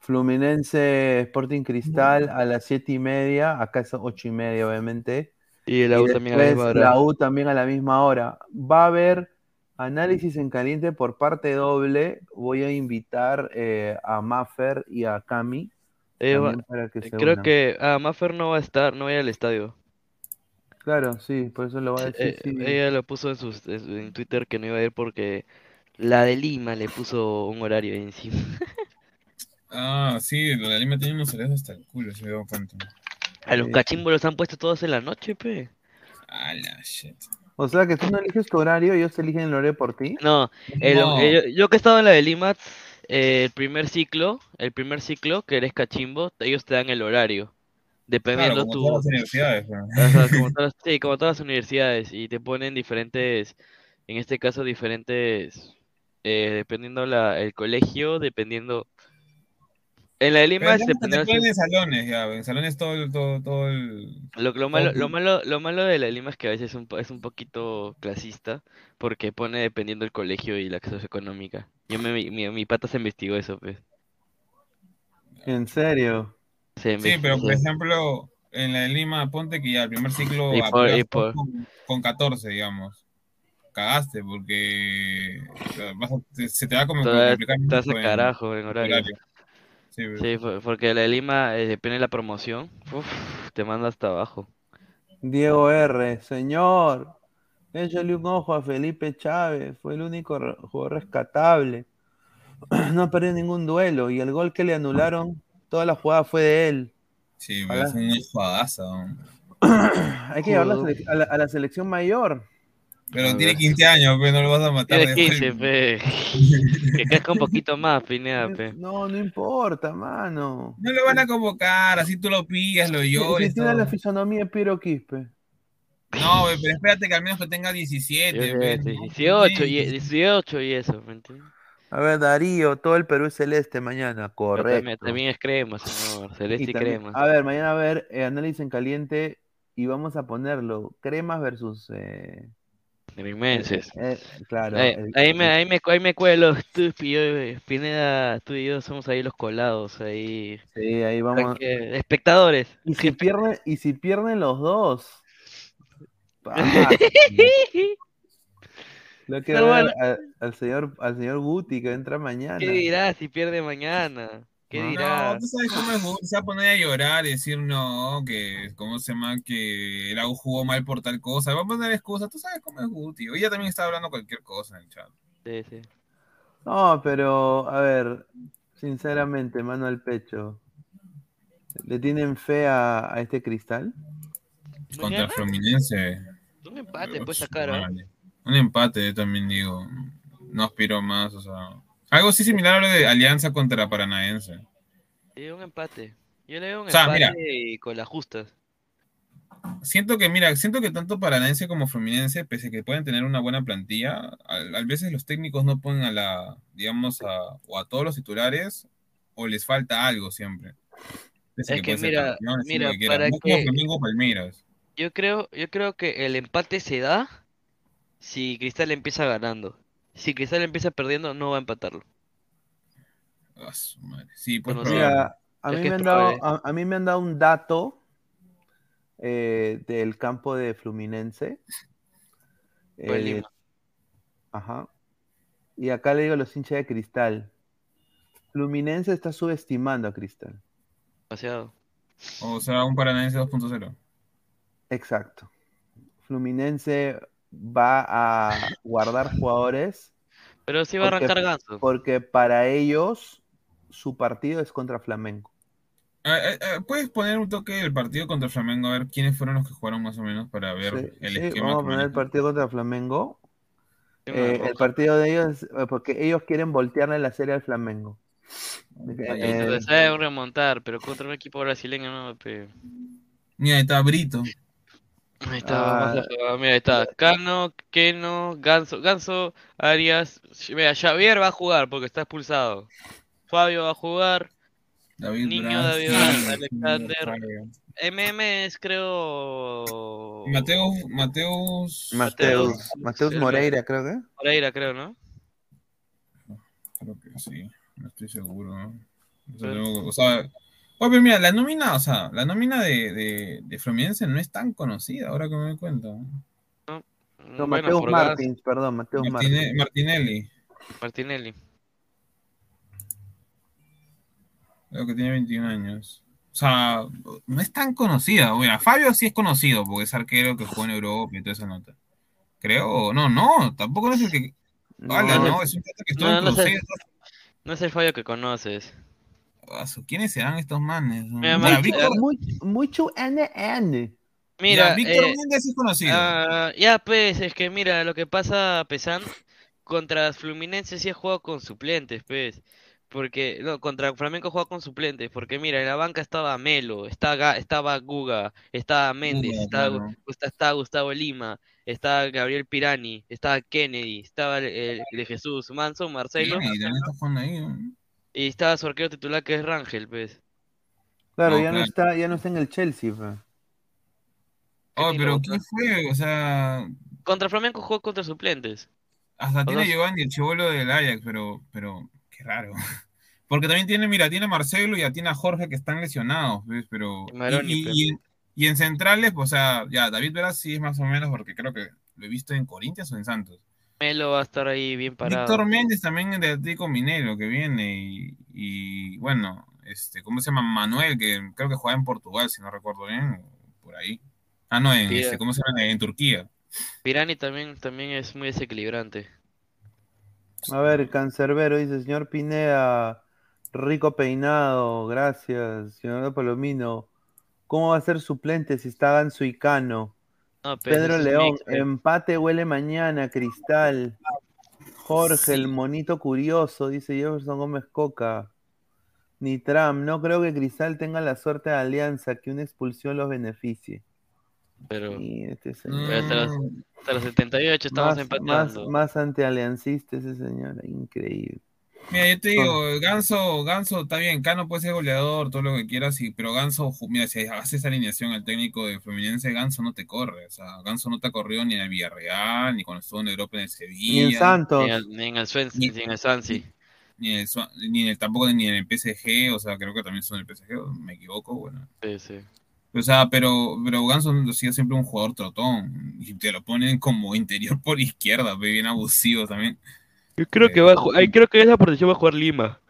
Fluminense Sporting Cristal a las siete y media. Acá es ocho y media, obviamente. Y la U también a la después misma hora. la U también a la misma hora. Va a haber análisis en caliente por parte doble. Voy a invitar eh, a Maffer y a Cami. Eh, va- también para que se creo unan. que ah, Maffer no va a estar, no va a ir al estadio. Claro, sí, por eso lo voy a decir. Eh, sí. Ella lo puso en, sus, en Twitter que no iba a ir porque la de Lima le puso un horario ahí encima. *laughs* Ah, sí, lo de Lima tiene unos horarios hasta el culo, se me dio cuenta. A los cachimbos los han puesto todos en la noche, pe. A la shit. O sea que tú no eliges tu horario, ellos eligen el horario por ti. No, el- No. eh, yo, yo que he estado en la de Lima, eh, el primer ciclo, el primer ciclo, que eres cachimbo, ellos te dan el horario. Dependiendo Claro, como tu... todas las universidades, pues. Ajá, como *laughs* todas, sí, como todas las universidades, y te ponen diferentes, en este caso diferentes, eh, dependiendo la, el colegio, dependiendo... En la de Lima, ponen en salones, ya, en salones todo, el- todo, todo el... Lo, lo malo, lo malo, lo malo de la Lima es que a veces es un, es un poquito clasista, porque pone dependiendo del colegio y la clase económica. Yo me, mi, mi, pata se investigó eso, pues. ¿En serio? Se Sí, pero por ejemplo, en la de Lima, ponte que ya el primer ciclo Y por- y por- con, con 14, digamos. Cagaste, porque vas a- se te va como que vas- complicar mucho a carajo en horario. Sí. Sí, por- porque la de Lima, eh, depende de la promoción, uf, te manda hasta abajo. Diego R. Señor, échale un ojo a Felipe Chávez. Fue el único re- jugador rescatable. *clears throat* No perdió ningún duelo. Y el gol que le anularon, toda la jugada fue de él. Sí, Ojalá. es una jugadaza. ¿no? *clears throat* Hay que llevarlo a, la sele- a la- a la selección mayor. Pero tiene ver. 15 años, pero no lo vas a matar Tiene de 15, pe. *laughs* Que crezca un poquito más, Pineda, pe. No, no importa, mano. No lo van a convocar, así tú lo pillas, lo llores. si tiene la fisonomía de Piero Quispe. No, ve, pero espérate que al menos que tenga 17. Yo ve. sé, 18 y, 18 y eso, ¿me entiendes? A ver, Darío, todo el Perú es celeste mañana, correcto. También, también es crema, señor. Celeste y, también- crema. A ver, mañana a ver, eh, análisis en caliente y vamos a ponerlo. Cremas versus. Eh, Inmenses. eh, claro. Ahí, el- ahí me, ahí me, ahí me cuelo, *laughs* tú, y yo, eh, Pineda, tú y yo somos ahí los colados, ahí. Sí, ahí vamos. Espectadores. Y si pierden, y si pierden los dos. *laughs* Lo que bueno. al, al señor, al señor Guti que entra mañana. ¿Qué dirá si pierde mañana? ¿Qué No, tú sabes cómo es Guti, se va a poner a llorar y decir no, que cómo se llama, que el AU jugó mal por tal cosa, va a poner excusas, tú sabes cómo es Guti. Ya también está hablando cualquier cosa en el chat. Sí, sí. No, pero, a ver, sinceramente, mano al pecho. ¿Le tienen fe a, a este cristal? Contra el Fluminense. Un empate puede sacar. Vale. Un empate, yo también digo. No aspiro más, o sea. Algo así similar a lo de Alianza contra Paranaense. Sí, un empate. Yo le veo un O sea, empate mira. y con las justas. Siento que, mira, siento que tanto Paranaense como Fluminense, pese a que pueden tener una buena plantilla, a, a veces los técnicos no ponen a la, digamos, a, o a todos los titulares, o les falta algo siempre. Pese Es que ser mira, mira, que para como que- Flamengo o Palmeiras. Yo creo, yo creo que el empate se da si Cristal empieza ganando. Si Cristal empieza perdiendo, no va a empatarlo. Ah, su madre. Sí, pues Bueno. Mira, a mí, me han dado, a, a mí me han dado un dato eh, del campo de Fluminense. En Eh, Lima. ajá. Y acá le digo a los hinchas de Cristal. Fluminense está subestimando a Cristal. Demasiado. O sea, un Paranaense 2.0. Exacto. Fluminense va a guardar jugadores. Pero sí va a porque- arrancar Ganso. Porque para ellos su partido es contra Flamengo. ¿Puedes poner un toque del partido contra Flamengo? A ver quiénes fueron los que jugaron más o menos para ver Sí, el sí, esquema. vamos a que poner el partido contra Flamengo. Eh, el partido de ellos, eh, porque ellos quieren voltearle la serie al Flamengo. Eh, Se sabe remontar, pero contra un equipo brasileño no, pe. Mira, está Brito. Ahí está, vamos a Ah. jugar. Mira, ahí está. Cano, Keno, Ganso, Ganso, Arias. Mira, Xavier va a jugar porque está expulsado. Fabio va a jugar. David Niño David Alexander. MM es creo. Mateus, Mateus. Mateus, Mateus Moreira, creo que. Moreira, creo, ¿no? Creo que sí, no estoy seguro. ¿no? O sea, tengo- o sea, oye, mira, la nómina, o sea, la nómina de, de, de Fluminense no es tan conocida, ahora que me doy cuenta. No, Bueno, Mateus por Gas- Martins, perdón, Mateus Martine- Martins. Martinelli, Martinelli. creo que tiene 21 años. O sea, no es tan conocida. Mira, Fabio sí es conocido porque es arquero que jugó en Europa y toda esa nota. Creo, no, no, tampoco no es el que. Ala, no, es un que estuvo No, no es el-. No es el Fabio que conoces. ¿Quiénes serán estos manes? Mira, Víctor, Mucho, mucho NN. Mira, Ya, Víctor eh, Méndez es conocido. ah, ya pues, es que mira, lo que pasa, Pesan, contra Fluminense sí ha jugado con suplentes, pues. Porque, no, contra Flamengo juega con suplentes, porque mira, en la banca estaba Melo, estaba, estaba Guga, estaba Méndez, Guga, estaba, claro. Estaba Gustavo Lima, estaba Gabriel Pirani, estaba Kennedy, estaba el, el de Jesús Manso, Marcelo, Bien, y también está jugando ahí. ¿no? Y estaba su arquero titular que es Rangel, pues. Claro, No, ya no está, ya no está en el Chelsea. fe. Oh, pero ¿quién fue? O sea, Contra Flamengo jugó contra suplentes. hasta tiene Giovanni, el chivolo del Ajax, pero, pero, qué raro. *laughs* Porque también tiene, mira, tiene a Marcelo y tiene a Jorge que están lesionados, ¿ves? Pero, Y Maroni, y, y- pero- y en, y en centrales, pues, o sea, ya, David Veras sí es más o menos, porque creo que lo he visto en Corinthians o en Santos. Melo va a estar ahí bien parado. Víctor Méndez también de Atlético Minero que viene y, y, bueno, este, ¿cómo se llama? Manuel, que creo que juega en Portugal, si no recuerdo bien, por ahí. Ah, no, en, Sí, este, ¿cómo se llama? En Turquía. Pirani también, también es muy desequilibrante. A ver, Cancerbero dice, señor Pineda, rico peinado, gracias, señor Palomino. ¿Cómo va a ser suplente si está Ganso y Cano? No, Pedro León, empate huele mañana, Cristal. Jorge, el monito curioso, dice Jefferson Gómez Coca. Nitram, no creo que Cristal tenga la suerte de Alianza, que una expulsión los beneficie. Pero, este pero señor. hasta, los, hasta los 78 estamos más, empatando. más, más antialiancista ese señor, increíble. Mira, yo te digo, Ganso, Ganso está bien, Cano puede ser goleador, todo lo que quieras, sí, pero Ganso, mira, si haces esa alineación al técnico de Fluminense, Ganso no te corre, o sea, Ganso no te ha corrido ni en el Villarreal, ni cuando estuvo en Europa en el Sevilla, Ni en Santos. Ni en el, ni en el Swansea, ni en el Swansea. ni en el, Swa- ni en el- tampoco ni en el PSG, o sea, creo que también son el PSG, me equivoco, bueno. Sí, sí. O sea, pero, pero Ganso ha sido siempre un jugador trotón, y te lo ponen como interior por izquierda, ve, bien abusivo también. Yo creo que va a ay, creo que esa posición va a jugar Lima.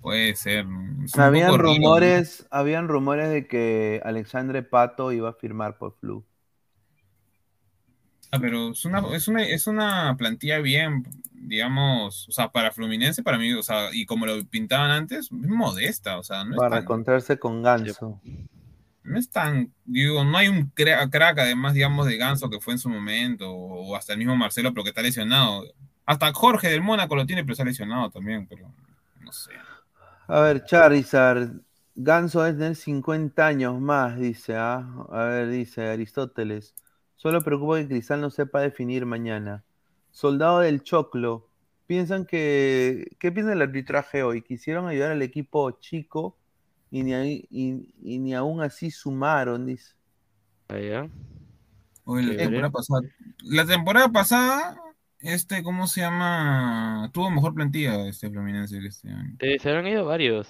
Puede ser. es Habían rumores, habían rumores de que Alexandre Pato iba a firmar por Flu. Ah, pero es una, es una, es una plantilla bien, digamos, o sea, para Fluminense, para mí, o sea, y como lo pintaban antes, es modesta, o sea, no es Para tan, encontrarse con Ganso. no es tan, digo, no hay un cra- crack, además, digamos, de Ganso que fue en su momento, o hasta el mismo Marcelo, pero que está lesionado. Hasta Jorge del Mónaco lo tiene, pero está lesionado también, pero no sé. A ver, Charizard. Ganso es de 50 años más, dice. ¿ah? A ver, dice Aristóteles. Solo preocupa que Cristal no sepa definir mañana. Soldado del Choclo. Piensan que. ¿Qué piensan del arbitraje hoy? Quisieron ayudar al equipo chico y ni, ahí- y- y ni aún así sumaron, dice. Oye, la temporada pasada, la temporada pasada, este, ¿cómo se llama? Tuvo mejor plantilla este Fluminense que este año. Eh, se han ido varios.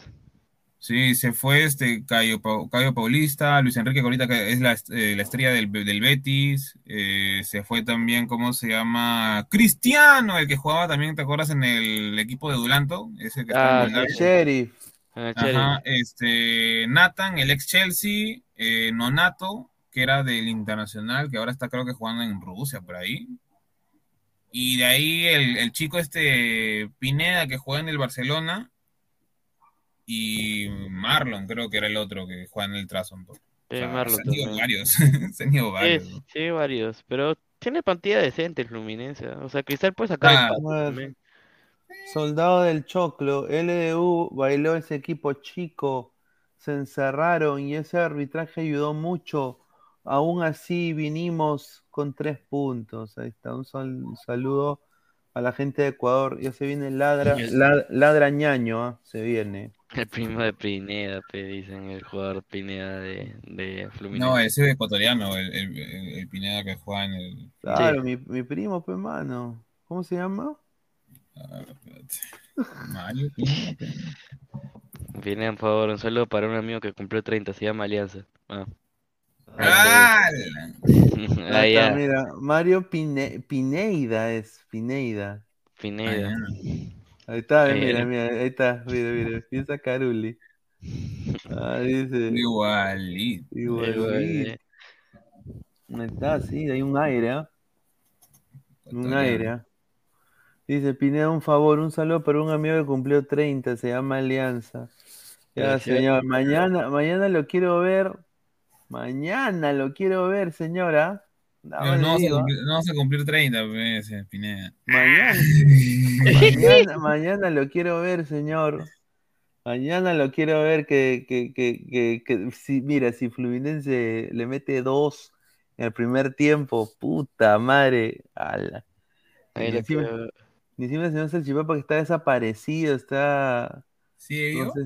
Sí, se fue este Cayo, Pa- Cayo Paulista, Luis Enrique que ahorita que es la, est- eh, la estrella del, del Betis, eh, se fue también, ¿cómo se llama? Cristiano, el que jugaba también, ¿te acuerdas? En el equipo de Duranto, ese que está Ah. Bulgaria. Sheriff. Ah, Ajá, este, Nathan, el ex Chelsea, eh, Nonato, que era del Internacional, que ahora está creo que jugando en Rusia, por ahí. Y de ahí el, el chico este Pineda, que juega en el Barcelona, y Marlon, creo que era el otro que juega en el Trabzonspor. O Sí, sea, Marlon se han ido varios, *laughs* se han ido Sí, varios. sí, sí, varios. Pero tiene plantilla decente el Fluminense. ¿ah? O sea, Cristal puede sacar Ah, empate A ver, también. Soldado del Choclo, LDU bailó ese equipo chico, se encerraron y ese arbitraje ayudó mucho. Aún así vinimos con tres puntos. Ahí está, un, sal- un saludo a la gente de Ecuador. Ya se viene el ladra, la- ladra ñaño, ah, se viene. El primo de Pineda, te dicen, el jugador Pineda de, de Fluminense. No, ese es ecuatoriano, el, el, el- el Pineda que juega en el... Claro, mi, mi primo, pues, mano. ¿Cómo se llama? Ah, espérate. Mario Pineda. Pineda, por favor, un saludo para un amigo que cumplió 30, se llama Alianza. Ah. ¡Ah! Ah, Ahí está, ya. mira, Mario Pine- Pineida es, Pineida. Pineda. Ahí está, Eh. mira, mira, ahí está, mira, mira, piensa Caruli. *laughs* Ah, dice. Igualito. Igualito. Ahí está, sí, hay un aire, ¿ah? Un aire, ¿ah? Dice, Pineda, un favor, un saludo para un amigo que cumplió 30, se llama Alianza. Ya, señor, mañana, mañana lo quiero ver. Mañana lo quiero ver, señora. No, no, vamos a cumplir, no vamos a cumplir 30, pues, eh, Pineda. Mañana, mañana, mañana lo quiero ver, señor. Mañana lo quiero ver que, que, que, que, que si, mira, si Fluminense le mete dos en el primer tiempo, puta madre. ala. Lo encima, el señor Salchipapa que está desaparecido, está. ¿Sigue no vivo? sé.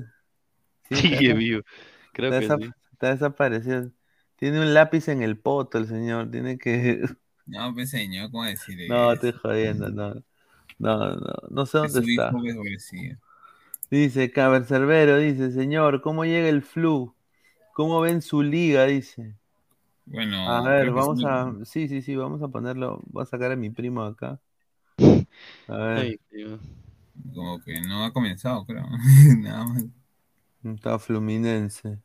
Sí, *laughs* Sigue está- vivo. Creo está que sí. Está desaparecido. Tiene un lápiz en el poto el señor, tiene que. *laughs* No, pues señor, ¿cómo decir No, eso? estoy jodiendo, no. No, no, no sé dónde está. Dice Cabercerbero, dice, señor, ¿cómo llega el flu? ¿Cómo ven su liga? Dice. Bueno, A ver, vamos sí. a. Sí, sí, sí, vamos a ponerlo. Voy a sacar a mi primo acá. *laughs* A ver, Ay. Como que no ha comenzado, creo. *laughs* Nada más. está Fluminense.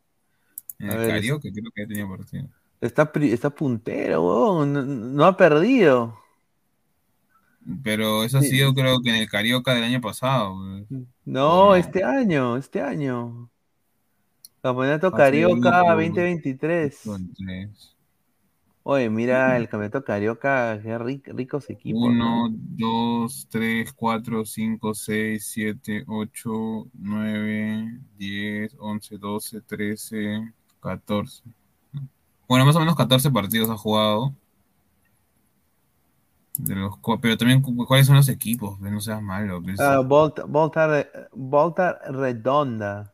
En el Carioca creo que ya tenía partido. Está, está puntero, huevón, No, no ha perdido. Pero eso ha Sí. sido creo que en el Carioca del año pasado. pues. No, este año, este año. Campeonato Ha Carioca uno por- 2023. con tres. Oye, mira el Campeonato Carioca, qué ric- ricos equipos. ¿no? 1, 2, 3, 4, 5, 6, 7, 8, 9, 10, 11, 12, 13, 14. Bueno, más o menos 14 partidos ha jugado. De los, pero también, cu- ¿cuáles son los equipos? No seas malo. Ah, Volta, Volta, Volta Redonda.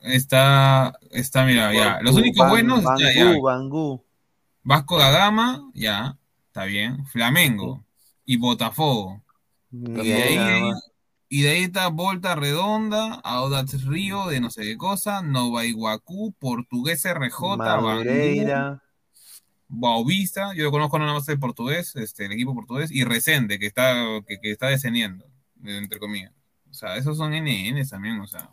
Está, está, mira, ya. Los únicos Ban- buenos, ya, ya. Bangú. Vasco da Gama, ya, está bien. Flamengo y Botafogo. Y de ahí. Y de ahí está Volta Redonda, Audax Río de no sé qué cosa, Nova Iguacú, Portugués RJ, Madureira. Bauvista, yo conozco nada más el portugués, este, el equipo portugués, y Resende, que está, que, que está descendiendo, entre comillas. O sea, esos son NN también, o sea.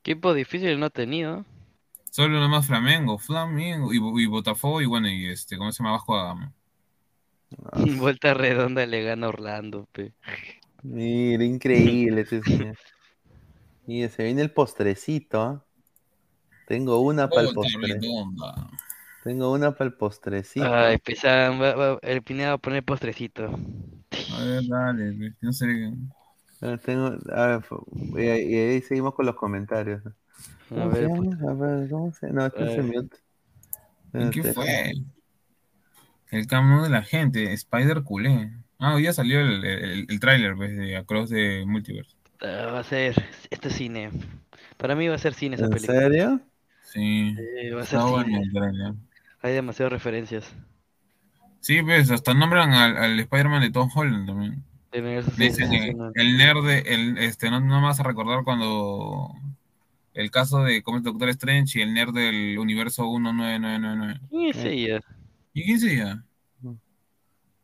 Equipo difícil no ha tenido. Solo nada más Flamengo, Flamengo y, y Botafogo y bueno, y este, ¿cómo se llama? Vasco da Gama. *laughs* Vuelta redonda le gana Orlando, pe. Mira, increíble señor. Y se viene el postrecito. ¿ah? Tengo una para el postre. redonda. Tengo una para el postrecito. Ay, pesa, va- va- el Pineda va a poner postrecito. A ver, dale, no sé. Ah, tengo, a ver, y, ahí- y ahí seguimos con los comentarios. ¿Cómo ver, se llama? A ver, ¿cómo se No, este es el mute. ¿En qué Este- fue? El camino de la gente, Spider Culé. Ah, hoy ya salió el, el, el tráiler pues, de Across the Multiverse. Ah, va a ser, esto es cine. Para mí va a ser cine esa ¿En película. serio? Sí. Sí, va a ser Está bueno cine. el tráiler. Hay demasiadas referencias. Sí, pues, hasta nombran al, al Spider-Man de Tom Holland también. Dicen el nerd, de- el, este, no, no me vas a recordar cuando el caso de cómo es Doctor Strange y el nerd del universo 19999. ¿Quién es ella? ¿Y quién sería?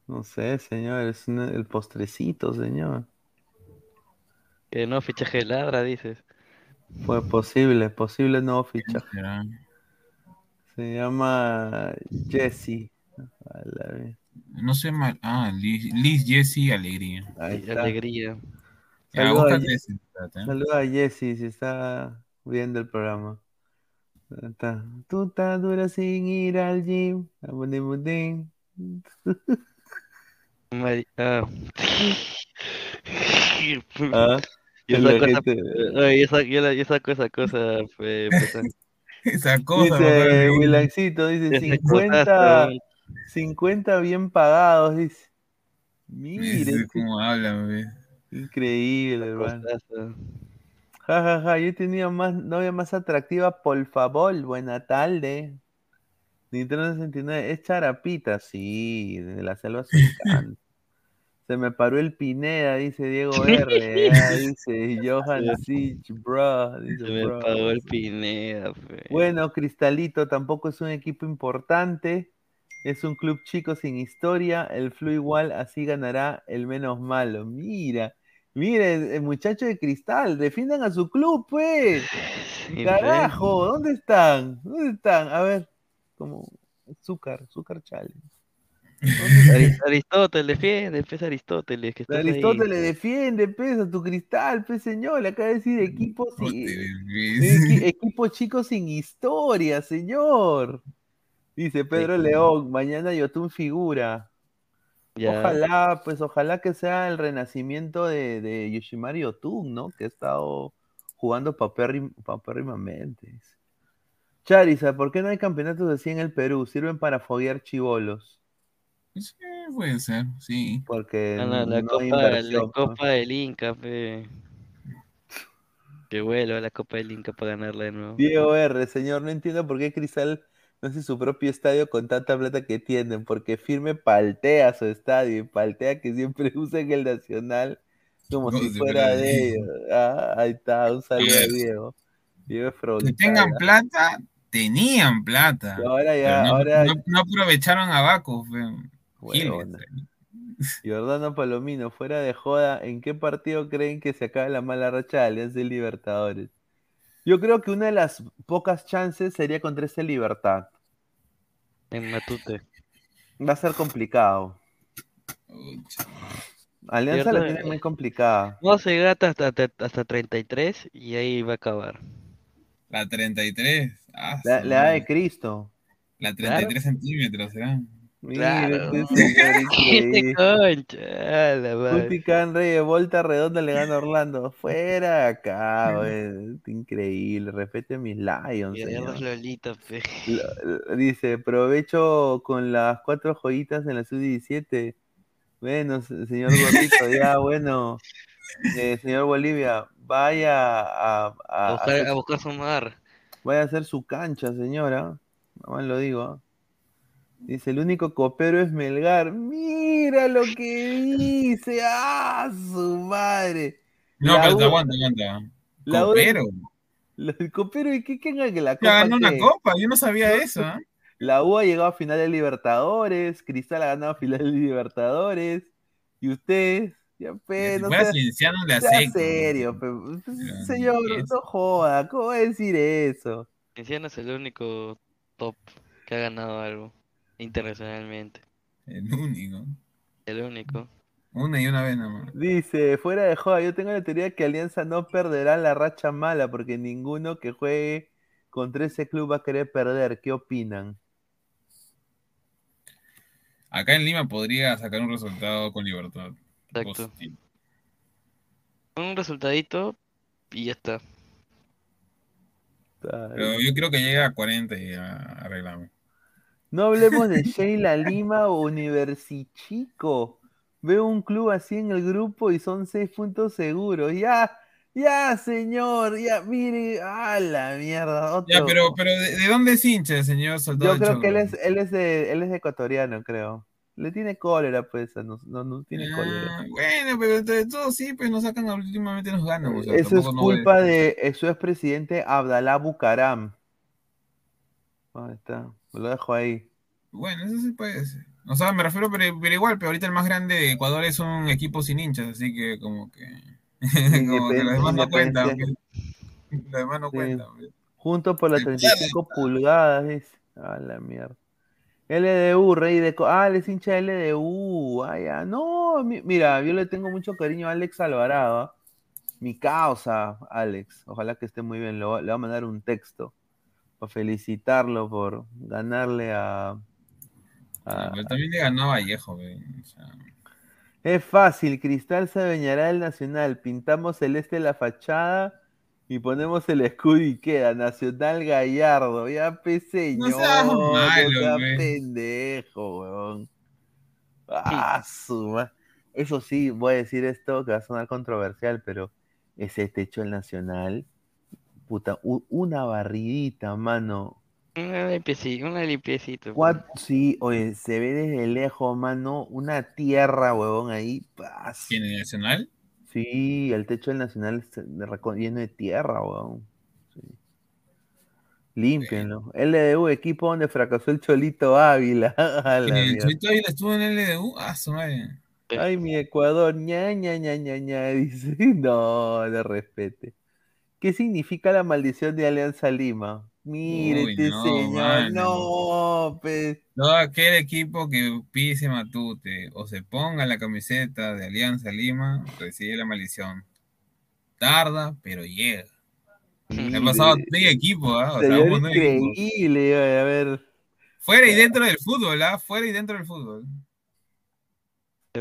No sé, señor, es el postrecito, señor. Que no, fichaje de ladra, dices. Fue posible, posible nuevo fichaje. será? Se llama Jesse. No sé mal. Ah, Liz, Liz Jessie Alegría. Alegría. Ya, Saluda ¿eh? saluda a Jesse si está viendo el programa. Está. Tú estás dura sin ir al gym. Mari- ah. *laughs* Ah, Yo la saco esa, gente- ay, yo, saco, yo la- yo saco esa cosa, pesa. Esa cosa, Dice. Wilaxito, dice Ese 50, cosazo. 50 bien pagados, dice. Mire, este- cómo habla, ve. increíble, hermano. Ja, ja, ja, yo tenía más novia más atractiva, por favor, buena tarde. Nintendo 69, es Charapita, sí, de la selva sultán. Se me paró el Pineda, dice Diego R. ah, *laughs* dice Johan Sich, bro. Dice, Se me bro. pagó el Pineda, pe. Bueno, Cristalito tampoco es un equipo importante. Es un club chico sin historia. El Flu igual, así ganará el menos malo. Mira, mire, el muchacho de Cristal, defiendan a su club, pues. Carajo, ¿dónde están? ¿Dónde están? A ver, como Azúcar, Azúcar Challenge. *laughs* Ari- Aristóteles, defiende, pues Aristóteles, que estás ahí. Aristóteles defiende, pues, a tu cristal, pues, señor. Le acaba de decir equipo sin, equi- *laughs* equipo chico sin historia, señor. Dice Pedro León, mañana Yotun figura. Ya. Ojalá, pues, ojalá que sea el renacimiento de, de Yoshimari Yotun, ¿no? Que ha estado jugando papérrim- papérrimamente. Charizard, ¿por qué no hay campeonatos así en el Perú? Sirven para foguear chivolos. Sí, puede ser, sí. Porque Ah, la, la no hay copa, la pues. copa del Inca, pe. Que vuelo a la copa del Inca para ganarla de nuevo. Diego R, señor, no entiendo por qué Cristal no hace su propio estadio con tanta plata que tienen, porque firme paltea su estadio y paltea que siempre *laughs* usa en el Nacional como si fuera de de ellos. Ah, ahí está, un saludo a Diego. Diego Que tengan ¿ah? plata, tenían plata. Y ahora ya, no, ahora- no- no aprovecharon a Baco. fe. Huevona. Giordano Palomino, fuera de joda, ¿en qué partido creen que se acabe la mala racha de Alianza y Libertadores? Yo creo que una de las pocas chances sería contra ese Libertad. En Matute. Va a ser complicado. Alianza la tiene eh, muy complicada. No se gata hasta, hasta, hasta 33 y ahí va a acabar. La 33. Ah, La, la edad de. Cristo. La 33 centímetros, ¿será? Mira, Claro. este *laughs* concha, de Volta Redonda le gana a Orlando. Fuera de acá. *laughs* Increíble. Respete mis Lions, señor. Lolita. Lo- lo- Dice, provecho con las cuatro joyitas en la sub-17. Bueno, se- señor Gordito, ya, *laughs* bueno. Eh, señor Bolivia, vaya a, a- buscar, a su- buscar su mar. vaya a hacer su cancha, señora. Nada más lo digo. Dice, el único copero es Melgar. Mira lo que dice. ¡Ah, su madre! No, La pero aguanta, aguanta. la Copero. la- el copero, ¿y qué qué que la Ya copa? ganó una qué? copa, yo no sabía *laughs* eso. ¿ah? La U ha llegado a final de Libertadores, Cristal ha ganado final de Libertadores, y usted, ya pe, Si no sea, cienciano sea serio, pe. señor, no joda, ¿cómo va a decir eso? Cienciano es el único top que ha ganado algo internacionalmente. El único. El único. Una y una vez nomás. Dice, fuera de joda, yo tengo la teoría que Alianza no perderá la racha mala porque ninguno que juegue contra ese club va a querer perder. ¿Qué opinan? Acá en Lima podría sacar un resultado con libertad. Exacto. Positivo. Un resultadito y ya está. Pero yo creo que llega a 40 y ya arreglamos. No hablemos de Sheila Lima o Universichico. Veo un club así en el grupo y son seis puntos seguros. Ya, ya, señor, ya, mire, a la mierda. otro. Ya, pero, pero ¿de, de dónde es hincha, señor Soldado Yo creo que él es, él es de, él es ecuatoriano, creo. Le tiene cólera, pues, no, no, no tiene cólera. Ah, bueno, pero de todo sí, pues nos sacan, últimamente nos ganan. o sea, Eso es no culpa de su expresidente Abdalá Bucaram. Ahí está, lo dejo ahí. Bueno, eso sí puede ser. O sea, me refiero, pero, pero igual, pero ahorita el más grande de Ecuador es un equipo sin hinchas, así que como que... *laughs* como que los demás no cuentan. Los demás no Sí. cuentan. pues. Junto por las 35 pulgadas, dice. A la mierda. LDU, rey de... Ah, él es hincha de LDU. Ah, ya. No, mi- mira, yo le tengo mucho cariño a Alex Alvarado. ¿ah? Mi causa, Alex. Ojalá que esté muy bien. Le voy a mandar un texto para felicitarlo por ganarle a... a- Pero también le ganó a Vallejo, güey. o sea, Es fácil, Cristal se adueñará del Nacional. Pintamos celeste la fachada y ponemos el escudo y queda Nacional Gallardo. Ya, pe señor. seas no malo, seas güey. pendejo, weón. Ah, su ma- Eso sí, voy a decir esto que va a sonar controversial, pero ese techo del Nacional, puta, una barridita, mano. Una limpiecita, una limpiecita. Sí, oye, se ve desde lejos, mano, una tierra, huevón, ahí. pas. ¿Quién, el Nacional? Sí, el techo del Nacional lleno de tierra, weón. Sí. Límpienlo. LDU, equipo donde fracasó el Cholito Ávila. *laughs* ¿El. Cholito Ávila estuvo en LDU? Ah, su madre. Ay, mi Ecuador, ña, ña, ña, ña, ña, *laughs* dice. No, de respete. ¿Qué significa la maldición de Alianza Lima? Mire, Uy, este no, señor, mano. no, pues. Todo aquel equipo que pise Matute o se ponga la camiseta de Alianza Lima recibe la maldición. Tarda, pero llega. Mire, Ha pasado ¿ah? O sea, hubo nueve equipos. increíble, a ver. Fuera y dentro del fútbol, ¿ah? Fuera y dentro del fútbol.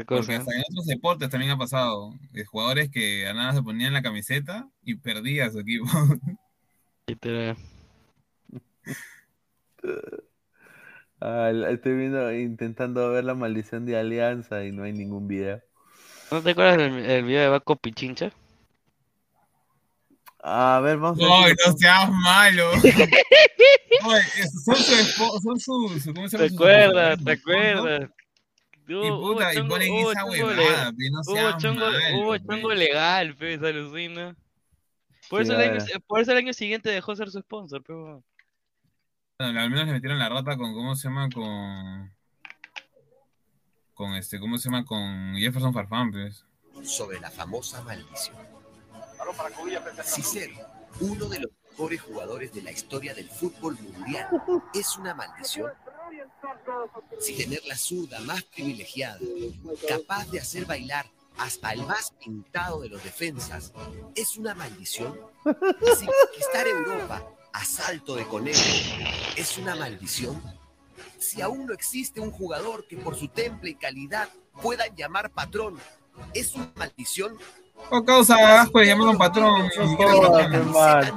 Porque cosa. hasta en otros deportes también ha pasado. De jugadores que a nada se ponían la camiseta y perdía su equipo. *laughs* Literal. *laughs* Ah, estoy viendo, intentando ver la maldición de Alianza y no hay ningún video. ¿No te acuerdas del el video de Baco Pichincha? A ver, vamos a ver. ¡Ay, si- no seas malo! *laughs* Oye, son su, son su, su- ¿cómo se ¿Te llama? Acuerdas? ¿Te esposos, Y Hubo- hubo puta, y chongo- ponen hubo esa chongo huevada, le- pe, no hubo chongo, malo, hubo pe. chongo legal, pues, alucina. Por Sí, eso, el año, por eso el año siguiente dejó ser su sponsor, pero Bueno, al menos le metieron la rata con, ¿cómo se llama? Con. Con este, ¿cómo se llama? Con Jefferson Farfán, pues. sobre la famosa maldición. Cicero, uno de los mejores jugadores de la historia del fútbol mundial, es una maldición. Si tener la zurda más privilegiada, capaz de hacer bailar hasta el más pintado de los defensas, es una maldición. Si conquistar Europa a salto de conejo es una maldición. Si aún no existe un jugador que por su temple y calidad puedan llamar patrón, es una maldición. O causa asco le llamaron patrón.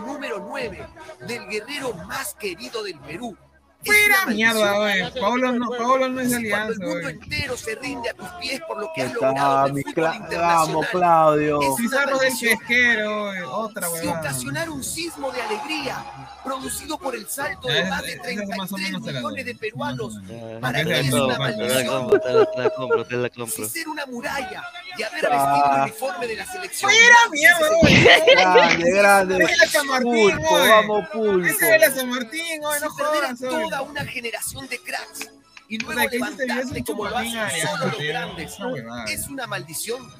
número 9 del guerrero más querido del Perú. Maldición. oye. Paolo no, Paolo no es alianza, el mundo entero se rinde a tus pies por lo que has ¿Qué logrado Vamos, Claudio. Pizarro del pesquero. Otra Si ocasionar un sismo de alegría producido por el salto de esa- más de esa es más o 33 menos te la doy. millones de peruanos, para ti es una compro, te la maldición. Si ser una muralla y haber Ah. vestido el uniforme de la selección. Fuera mierda. Grande, grande. Vamos, pulpo. Ese es el San Martín, oye, no jodas. Toda una generación de cracks y O luego sea, ese te levantarte como lo hacen solo los grandes, es una maldición.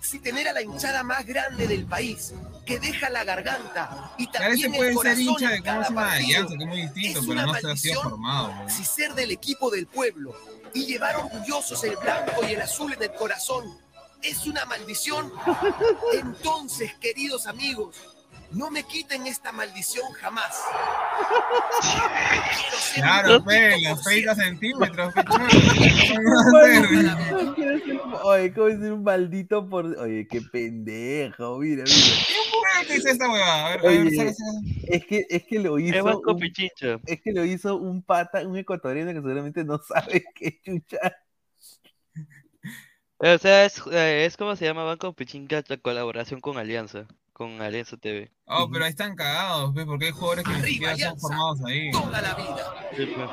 si tener a la hinchada más grande del país, que deja la garganta y también el puede ser corazón hincha de cada partido? Alianza, que es muy distinto, Es pero una no maldición formado. si ser del equipo del pueblo y llevar orgullosos el blanco y el azul en el corazón es una maldición, *laughs* entonces, queridos amigos, no me quiten esta maldición jamás. Claro, poquito los por 30 centímetros, Oye, ¿cómo decir un maldito por.? Oye, qué pendejo, mira, mira. Saca. es que, es que lo hizo. Un- Pichincha. es que lo hizo un pata, un ecuatoriano que seguramente no sabe *laughs* qué chucha. O sea, es, eh, es como se llama Banco Pichincha la colaboración con Alianza, con Alianza TV. Oh, pero ahí están cagados, ¿ves? Porque hay jugadores que ni siquiera son formados ahí. toda la vida. Sí, pues.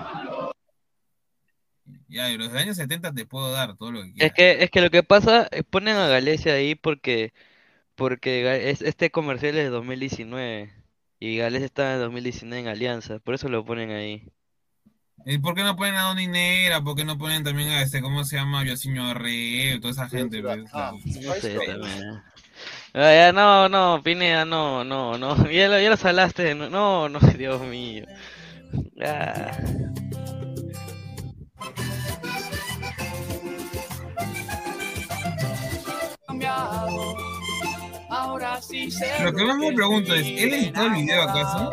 Ya, de los años 70 te puedo dar todo lo que Es quieras. que, es que lo que pasa, ponen a Galicia ahí porque, porque es, este comercial es de 2019 y Galicia está en 2019 en Alianza, por eso lo ponen ahí. ¿Y por qué no ponen a Don Inera? ¿Por qué no ponen también a este, ¿cómo se llama? Yosinho Arreo, toda esa gente, pues, No sé también. Ah, ya, no, no, Pineda, no, no, no, *laughs* ya lo, ya lo salaste, no, no, no, *laughs* Dios mío. Ah. Ahora sí sé Lo que más me pregunto es, ¿él editó el video acaso?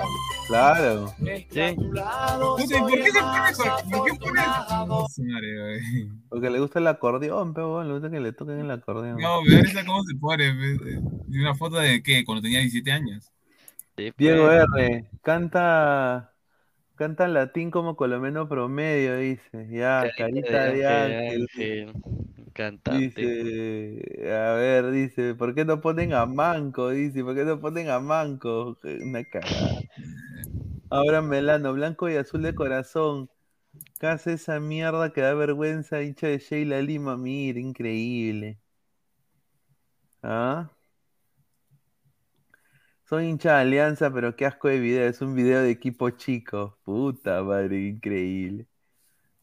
Claro. Sí. Puta, ¿y por qué se pone ¿Por qué pone. Porque le gusta el acordeón, pero le gusta que le toquen el acordeón. No, da risa cómo se pone. ¿Y una foto de qué? Cuando tenía 17 años. Diego pues. R. Canta. Canta latín como colomeno promedio, dice. Ya, carita de ángel. Cantante. Dice, a ver, dice, ¿por qué no ponen a Manco? Dice, ¿por qué no ponen a Manco? Una cagada. Ahora Melano, blanco y azul de corazón. ¿Qué hace esa mierda que da vergüenza, hincha de Sheila Lima? Mira, increíble. ¿Ah? Soy hincha de Alianza, pero qué asco de video. Es un video de equipo chico. Puta madre, increíble.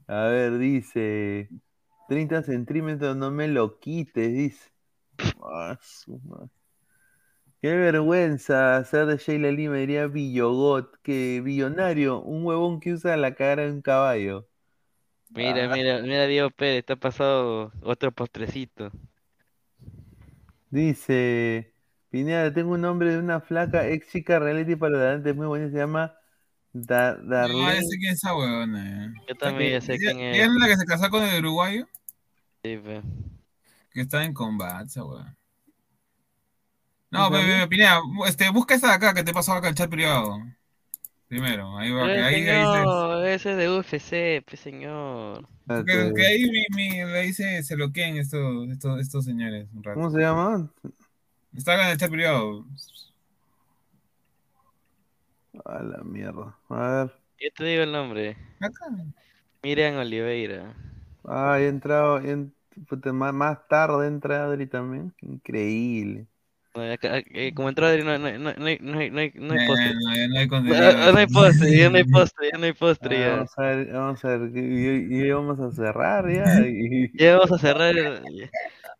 A ver, dice. 30 centímetros, no me lo quites, dice. Ah, su madre. Qué vergüenza ser de Sheila Lima, diría Villogot, que billonario, un huevón que usa la cara de un caballo. Mira, Ah. mira, mira, Diego Pérez, ha pasado otro postrecito. Dice, Pineda, tengo un nombre de una flaca ex chica reality para adelante, muy buena, se llama Da- No, ya Darlene. sé quién es esa huevona. eh. Yo también ya sé ¿Ella- quién es. es la que se casó con el uruguayo? Sí, pues. Que está en combate, esa huevona. No, pero, Pineda, este, busca esa de acá que te pasó acá el chat privado. Primero, ahí va, que Pero, ahí, ahí dice. señor, ese es de UFC, pues señor. Que, que ahí mi, mi, le dice, se lo queden estos, estos, estos señores un rato. ¿Cómo se llama? Está acá en el chat privado. A la mierda. A ver. Yo te digo el nombre. Acá. Miriam Oliveira. Ah, he entrado, en- puta, más, más tarde entra Adri también. Increíble. Acá- eh, como entró Adri, no, no, no, no hay, no hay, no hay, no hay Eh, postre. no, ya no hay contenido. No hay postre, ya no hay postre, ya no hay postre, Ah, ya. vamos a ver, vamos a ver, y, y vamos a cerrar ya. y- Ya vamos a cerrar.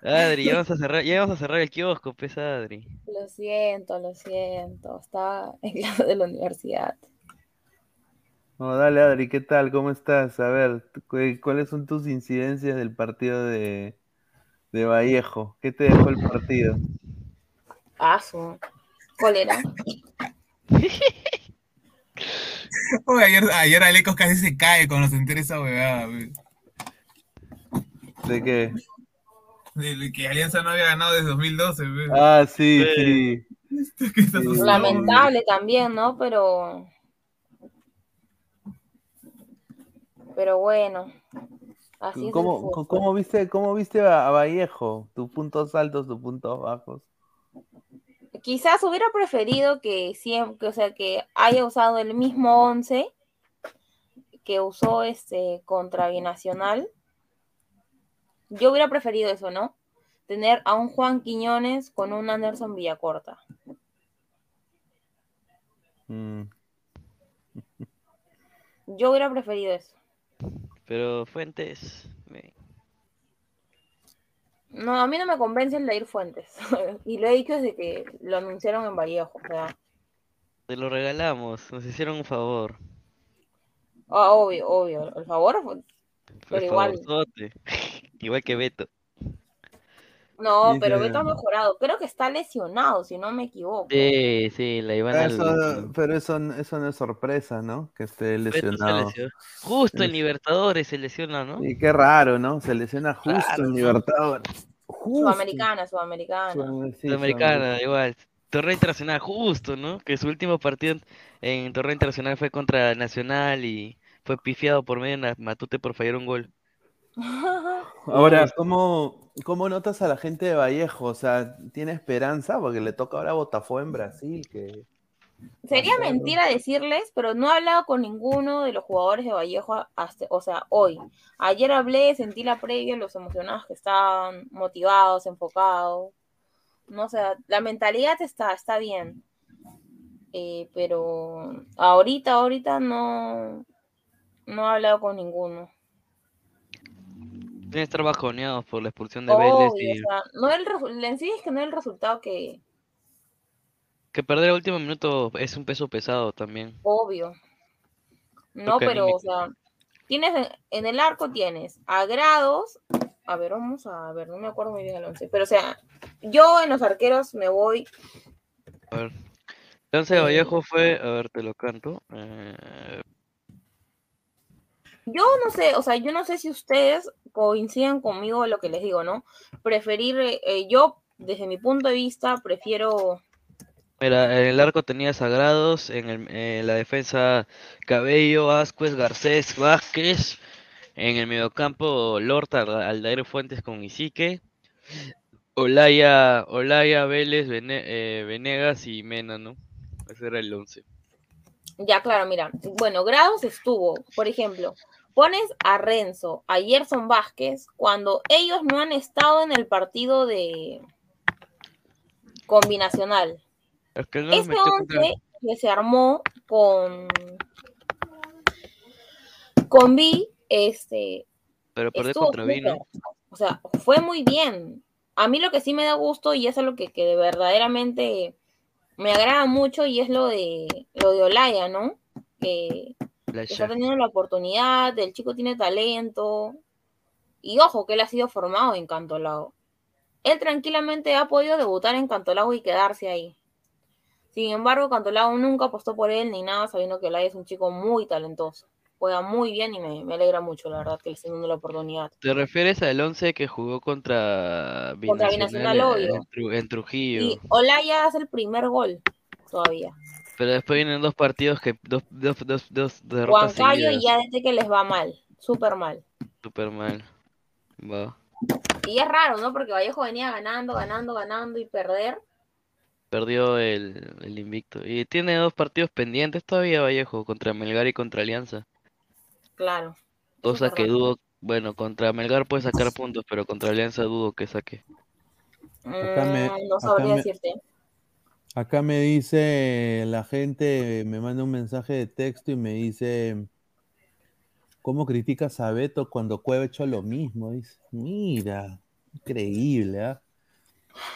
Adri, ya vamos a *laughs* cerrar, ya vamos a cerrar el kiosco, pues Adri. Lo siento, lo siento. Estaba en clase de la universidad. No, dale Adri, ¿qué tal? ¿Cómo estás? A ver, cu- ¿cuáles son tus incidencias del partido de, de Vallejo? ¿Qué te dejó el partido? Ah, su cólera. Oye, *laughs* ayer, ayer Alecos casi se cae cuando se entera esa huevada. ¿De qué? De que Alianza no había ganado desde 2012. pe. Ah, sí, sí. Lamentable también, ¿no? Pero. Pero bueno. Así es ¿Cómo, fútbol. cómo viste, cómo viste a, a Vallejo? Tus puntos altos, tus puntos bajos. Quizás hubiera preferido que siempre, o sea, que haya usado el mismo 11 que usó este contra Binacional. Yo hubiera preferido eso, ¿no? Tener a un Juan Quiñones con un Anderson Villacorta. Mm. Yo hubiera preferido eso. Pero Fuentes, me- No, a mí no me convence el de ir Fuentes. *laughs* y lo he dicho desde que lo anunciaron en Vallejo. O sea, Te lo regalamos, nos hicieron un favor. ah, obvio, obvio. El favor Por Pero igual. favorzote. Igual que Beto. No, pero Beto ha mejorado. Creo que está lesionado, si no me equivoco. Sí, sí, la iban a... Eso- pero eso, eso no es sorpresa, ¿no? Que esté lesionado. Justo en Es- Libertadores se lesiona, ¿no? Y qué raro, ¿no? Se lesiona justo Claro, en. Libertadores. Sudamericana, sudamericana. Sí, Sudamericana, igual. Torneo internacional, justo, ¿no? Que su último partido en, torneo internacional fue contra Nacional y fue pifiado por medio de una- Matute por fallar un gol. *laughs* Ahora, ¿cómo, ¿cómo notas a la gente de Vallejo? O sea, ¿tiene esperanza? Porque le toca ahora a Botafogo en Brasil, que Sería mentira decirles, pero no he hablado con ninguno de los jugadores de Vallejo hasta, o sea, hoy. Ayer hablé, sentí la previa, los emocionados que estaban, motivados, enfocados. No sé, la mentalidad está, está bien. Eh, pero ahorita, ahorita no, no he hablado con ninguno. Deben estar bajoneados por la expulsión de Vélez Obvio, y o sea, no el, en sí es que no es el resultado que, que perder el último minuto es un peso pesado también. Obvio. No, pero, o sea, tienes en, en el arco tienes a grados. A ver, vamos a ver, no me acuerdo muy bien el 11. Pero, o sea, yo en los arqueros me voy. A ver. El once de Vallejo fue, a ver, te lo canto. eh, Yo no sé, o sea, yo no sé si ustedes coinciden conmigo lo que les digo, ¿no? Preferir, eh, eh, yo, desde mi punto de vista, prefiero. Mira, en el arco tenía Sagrados, en, el- en la defensa Cabello, Ascuez, Garcés, Vázquez, en el mediocampo Lorta, Alda- Aldair Fuentes con Isique, Olaya, Olaya, Vélez, Vene- eh, Venegas y Mena, ¿no? Ese era el 11. Ya, claro, mira. Bueno, grados estuvo, por ejemplo, pones a Renzo, a Gerson Vázquez, cuando ellos no han estado en el partido de combinacional. Es que él no los Ese metió contra- 11 que se armó con con este, pero perdió contra Vino. súper. O sea, fue muy bien. A mí lo que sí me da gusto y es lo que, que de verdaderamente me agrada mucho y es lo de lo de Olaya, ¿no? Que que está teniendo la oportunidad, el chico tiene talento. Y ojo, que él ha sido formado en Cantolao. Él tranquilamente ha podido debutar en Cantolao y quedarse ahí. Sin embargo, Cantolao nunca apostó por él ni nada, sabiendo que Olaya es un chico muy talentoso. Juega muy bien y me, me alegra mucho, la verdad, que le estén dando la oportunidad. ¿Te refieres al 11 que jugó contra Contra Binacional Binacional, en, obvio. en Tru- en Trujillo? Y Olaya hace el primer gol todavía. Pero después vienen dos partidos que dos, dos, dos, dos derrotas Huancayo seguidas. ya desde que les va mal, súper mal. Súper mal. Va. Y es raro, ¿no? Porque Vallejo venía ganando, ganando, ganando y perder. Perdió el, el invicto. Y tiene dos partidos pendientes todavía Vallejo, contra Melgar y contra Alianza. Claro. Cosa que dudo, bueno, contra Melgar puede sacar puntos, pero contra Alianza dudo que saque. Acá me- Mm, no acá sabría me- decirte. Acá me dice la gente, me manda un mensaje de texto y me dice, ¿cómo criticas a Beto cuando Cueva ha hecho lo mismo? Dice, mira, increíble, ¿ah?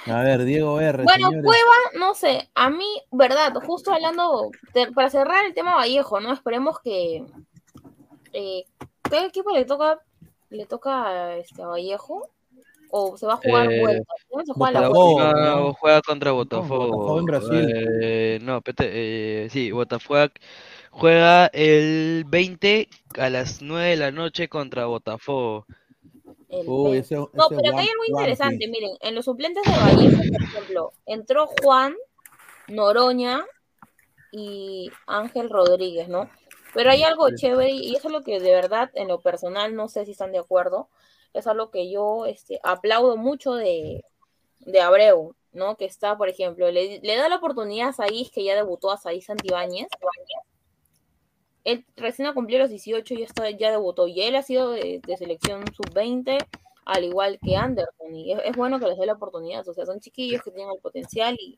A ver, Diego R. Bueno, señores. Cueva, no sé, a mí, verdad, justo hablando, de- para cerrar el tema Vallejo, ¿no? Esperemos que... Eh, ¿Qué equipo le toca? ¿Le toca este, a Vallejo? ¿O se va a jugar Eh, vuelta? ¿Dónde se juega la Botafogo, vuelta? Juega, ¿no? juega contra Botafogo. Botafogo en Brasil. Eh, no, pete- eh, sí, Botafogo juega el 20 a las 9 de la noche contra Botafogo. Uy, ese- No, ese pero acá hay algo interesante. Miren, en los suplentes de Vallejo, por ejemplo, entró Juan, Noroña y Ángel Rodríguez, ¿no? Pero hay algo chévere y eso es lo que de verdad, en lo personal, no sé si están de acuerdo, es algo que yo este, aplaudo mucho de, de Abreu, ¿no? Que está, por ejemplo, le, le da la oportunidad a Saiz, que ya debutó a Saiz Santibáñez. Él recién ha cumplido los 18 y ya, está, ya debutó. Y él ha sido de, de selección sub-20, al igual que Anderson. Y es, es bueno que les dé la oportunidad. O sea, son chiquillos que tienen el potencial y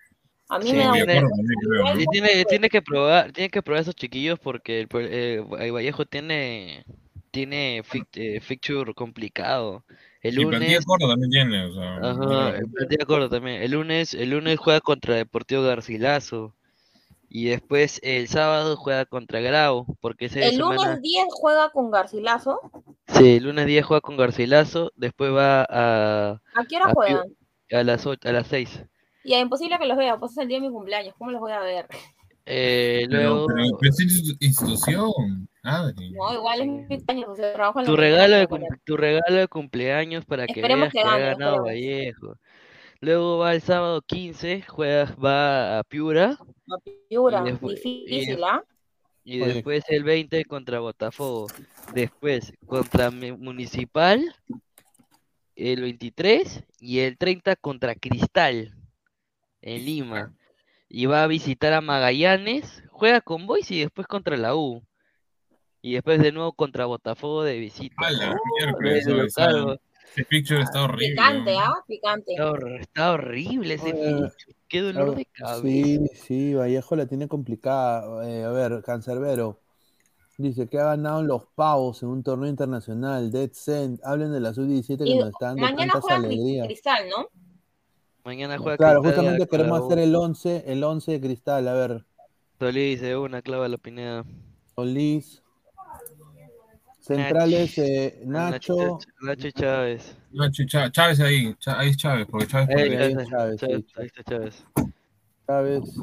a mí Sí, me da. Igual y como tiene, que- tiene que probar, tiene que probar a esos chiquillos porque el, eh, el Vallejo tiene, tiene eh, fixture complicado. El lunes. también tiene, o sea, Ajá, no- el también. El lunes, el lunes juega contra Deportivo Garcilaso. Y después el sábado juega contra Grau. Porque esa El semana. lunes 10 juega con Garcilaso. Sí, el lunes 10 juega con Garcilaso. Después va a. ¿A qué hora a juegan? A las ocho- a las 6. Y es imposible que los vea, pues es el día de mi cumpleaños. ¿Cómo los voy a ver? Eh, Pero, luego. pero, pero es institu- institución, Adri. No, igual es mi cumpleaños, o sea, trabajo en la Tu regalo, de pero cum- tu regalo de cumpleaños para que Esperemos veas que que ha ganado esperemos. Vallejo. Luego va el sábado 15, juega, va a Piura. Piura, y despu- y difícil, ¿ah? Y después el 20 contra Botafogo. Después contra Municipal. El 23 y el 30 contra Cristal en Lima. Y va a visitar a Magallanes. Juega con Boys y después contra la U. Y después de nuevo contra Botafogo de visita. A la miércoles, de o sea, local, Ese picture está horrible. Picante, ¿ah? Picante. Está, hor- está horrible ese Oye, pincho. Qué dolor de Ah, Sí, cabeza. sí, Vallejo la tiene complicada. Eh, a ver, Cancerbero. Dice que ha ganado los pavos en un torneo internacional. Dead Cent. Hablen de la sub-17 que nos está dando mañana tantas alegrías. Cristal, ¿no? Mañana juega Claro, Cristal justamente queremos hacer el 11, el 11 de Cristal. A ver, Solís de una clava la Pineda. Solís. Centrales, eh, Nacho. Nacho y Chávez. Nacho, Chá- Chávez ahí, Chá- ahí es Chávez, porque Chávez Ahí ahí está, Chávez, Chávez, sí, ahí está Chávez. Chávez.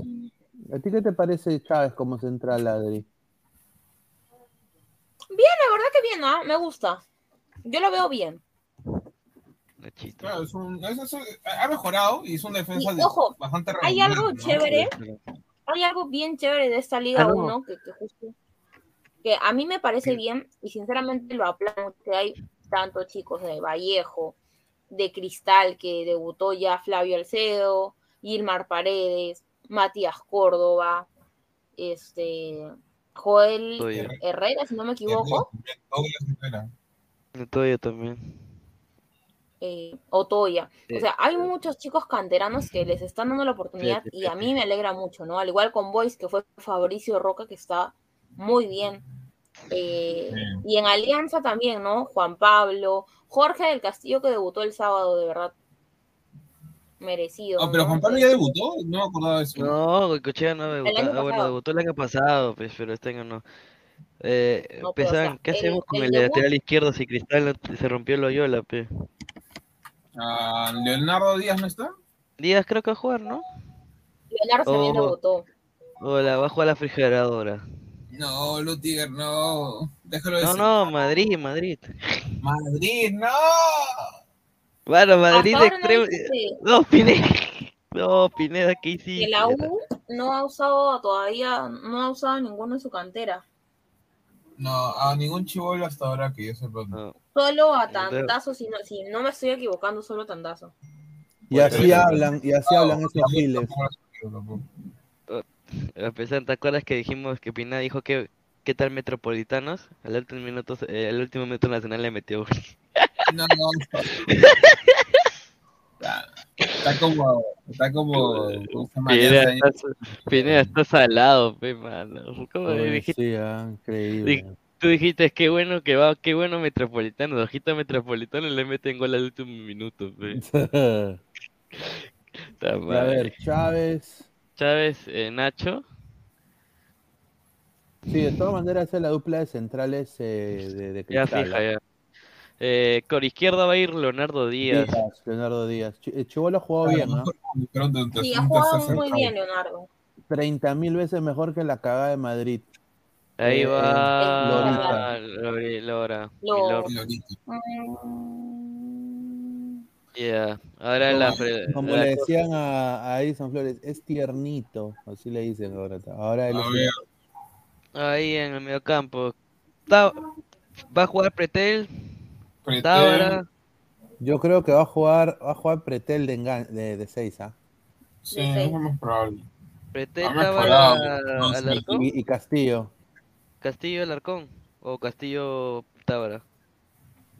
¿A ti qué te parece Chávez como central, Adri? Bien, la verdad que bien, ¿ah? Me gusta. Yo lo veo bien. Claro, es un, es- es- ha mejorado y es una defensa Y, de- ojo, bastante Hay regular, algo ¿no? chévere, hay algo bien chévere de esta Liga Ah, no. 1 que, que justo que a mí me parece bien y sinceramente lo aplaudo que hay tantos chicos de Vallejo, de Cristal que debutó ya Flavio Alcedo, Gilmar Paredes, Matías Córdoba, este Joel. Herrera, si no me equivoco. Toya también. Eh, Otoya. Sí. O sea, hay muchos chicos canteranos que les están dando la oportunidad Sí, sí, y a mí me alegra mucho, ¿no? Al igual con Boys, que fue Fabricio Roca, que está muy bien. Eh, y en Alianza también, ¿no? Juan Pablo, Jorge del Castillo, que debutó el sábado, de verdad. Merecido. Ah, pero ¿no? Juan Pablo ya debutó, no me acordaba de eso. No, Goicochea no debutó. Ah, bueno, debutó el año pasado, pues, pero este año no. Eh, No, o sea, ¿qué el- hacemos con el el, debut- lateral izquierdo si Cristal se rompió el Loyola, pe? Ah, Leonardo Díaz no está. Díaz creo que va a jugar, ¿no? Leonardo también Oh. debutó. Hola, va a jugar la refrigeradora. No, Lutiger, no. Déjalo No, decir. no, Madrid, Madrid. Madrid, no. Bueno, Madrid Hasta no extremo. No, Pineda. No, Pineda, ¿qué hiciste? que la U no ha usado todavía, no ha usado ninguno en su cantera. No, a ningún chivolo hasta ahora que yo sepa. Solo a Tandazo, si no, si no me estoy equivocando, solo Tandazo. Y así hablan, y así hablan esos giles. A pesar, ¿te acuerdas que dijimos que Pineda dijo que qué tal Metropolitanos? Al último minuto, eh, al último minuto Nacional le metió. gol. No, no. *laughs* Está, como. Está como. Pineda, estás, Pineda, estás al lado, pe, mano. ¿Cómo dijiste? sí, ah, increíble. Di- Tú dijiste, qué bueno que va, qué bueno Metropolitano, ojito Metropolitano le meten gol al último minuto, pe. *laughs* *laughs* A ver, Chávez. Chávez, eh, Nacho. Sí, de todas maneras, es la dupla de centrales eh, de, de Ya Cristal. fija, ¿ah? ya. Eh, por izquierda va a ir Leonardo Díaz. Díaz, Leonardo Díaz. Ch- eh, Chibolo jugó A lo bien, ¿no? mejor pronto, entonces, Sí, ha jugado muy bien, Leonardo. 30 mil veces mejor que la cagada de Madrid. Ahí Eh, va Lorita. Lori- Lora. Yeah. Ahora la, Como, fre- como la le decían a, a Edison Flores, es tiernito. Así le dicen ahora. Ahora él es- ahí en el mediocampo. Va a jugar Pretel. Pretel. Tábara. Yo creo que va a jugar, va a jugar Pretel de, engan- de, de seis, ¿ah? Sí, es lo más probable. Pretel, Tábara, no, Alarcón. Y, y Castillo. Castillo Alarcón. O Castillo Tábara.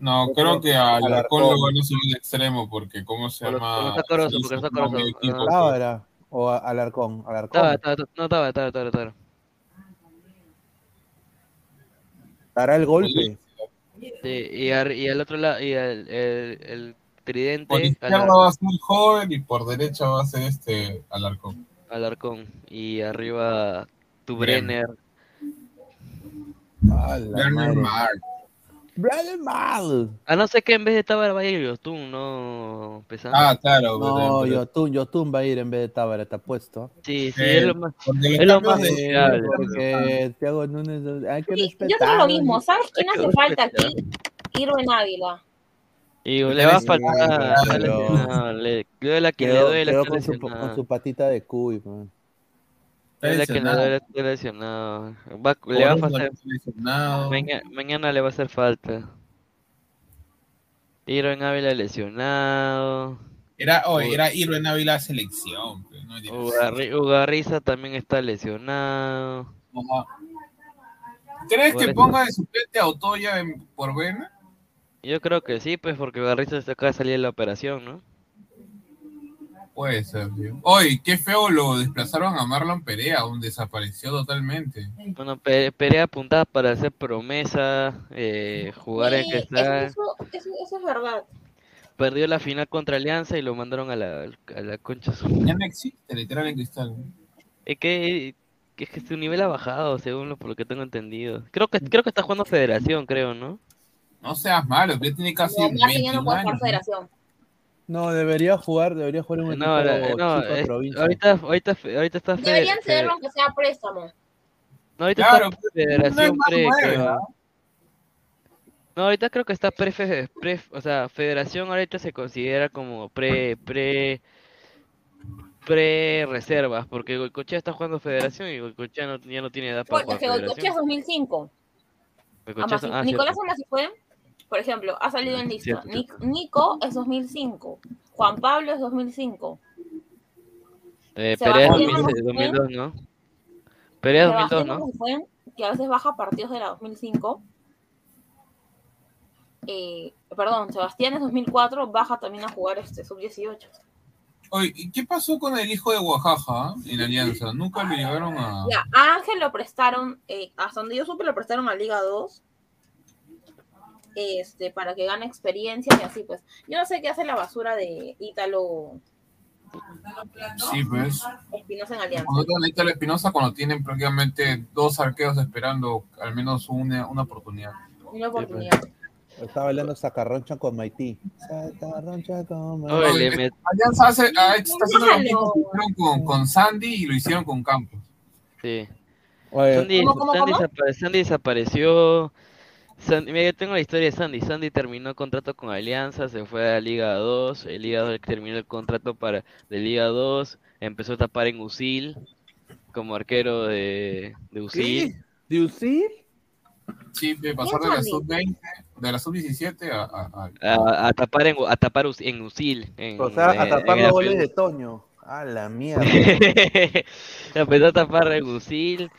No, creo creo que a Alarcón. Lo van a subir de extremo porque, ¿cómo se llama? porque porque está Corozo. Ah. Tábara o a- Alarcón. Alarcón. Tábara, Tábara, no, Tábara, Tábara, Tábara, Tábara. Dará el golpe. Sí, y, ar- y al otro lado, y el, el, el tridente Por al, izquierda va a ser joven y por derecha va a ser este Alarcón. Alarcón. Y arriba tu Bien. Brenner. Brother Mal. A no ser que en vez de Tábara vaya Yotun, no pesado. Ah, claro. No, Yotun, Yotun va a ir en vez de Tábara, te apuesto. Sí, sí, Eh, es lo más, es lo más de- deseable. Porque Thiago Núñez, hay que Sí, respetar. yo creo lo mismo. ¿Sabes quién que hace falta aquí? Irwin Ávila. Y le va a faltar. está Le duele a quien le Quedó, duele. quedó está con, su, con su patita de cuy, man. Está lesionado. está lesionado. Va- le va a está lesionado. Mañana, mañana le va a hacer falta. Tiro en Ávila lesionado. Era, oh, era Irwin Ávila selección. pues, no. Ugarri- Ugarriza también está lesionado. Ajá. ¿Crees que ponga de suplente a Otoya en- por Vena? Yo creo que sí, pues porque Ugarriza se acaba de salir de la operación, ¿no? Puede ser, tío. Hoy, qué feo lo desplazaron a Marlon Perea, un desapareció totalmente. Bueno, Pe- Perea apuntaba para hacer promesa, eh, jugar en que eso, está. eso, eso- eso es verdad. Perdió la final contra Alianza y lo mandaron a la, a la concha. su- Ya no existe, literal en cristal. Es que, que es que su nivel ha bajado, según lo, por lo que tengo entendido. Creo que creo que está jugando Federación, creo, ¿no? No seas malo, ya tiene casi No, ya 21 no puede jugar federación. No, debería jugar, debería jugar en un No, equipo no, chico de es- provincia. ahorita, ahorita, ahorita está Deberían cederlo aunque sea préstamo. No, ahorita Claro, está Federación no es más pre, creo. No, ahorita creo que está pre, pre- o sea, Federación ahorita se considera como pre, pre, pre reservas, porque Goicochea está jugando Federación y Goicochea no, ya no tiene edad para Porque jugar es que Goicoechea es Federación. 2005. Goicoechea Amasi- son- ah, Nicolás cierto. Amasi fue, por ejemplo, ha salido en lista. Cierto, Nico es 2005. Juan Pablo es 2005. Eh, Sebastián Perea es Ramos 2000 fue- 2002, ¿no? Perea es 2002, Sebastián ¿no? fue, que a veces baja partidos de la 2005. Eh, perdón, Sebastián es 2004, baja también a jugar este sub-18. Oye, ¿y qué pasó con el hijo de Oaxaca ah, en Alianza? Nunca lo llevaron a. Ya, a Ángel lo prestaron, eh, hasta donde yo supe, lo prestaron a Liga 2. Este, para que gane experiencia y así pues. Yo no sé qué hace la basura de Ítalo Sí, pues. Espinosa en Alianza. Cuando tienen a Ítalo Espinosa, cuando tienen prácticamente dos arqueros esperando al menos una, una oportunidad. Una oportunidad. Estaba bailando Sacarroncha con Maití. Sacarroncha con Maití. Alianza hace, ah, está haciendo lo mismo que Déjalo. hicieron con, con Sandy y lo hicieron con Campos. Sí. Oye, Sandy, ¿Cómo, cómo, Sandy cómo? desapare- Sandy desapareció. Sandy- mira, yo tengo la historia de Sandy. Sandy terminó contrato con Alianza, se fue a Liga 2. El Liga 2 terminó el contrato para de Liga 2. Empezó a tapar en Usil como arquero de, de Usil. ¿De Usil? Sí, de pasar de la Sandy? sub-20, de la sub-17 a, a- a- A, a tapar en, a tapar en Usil. En, O sea, a en- tapar en los goles de Toño. A la mierda. *laughs* Empezó a tapar en Usil.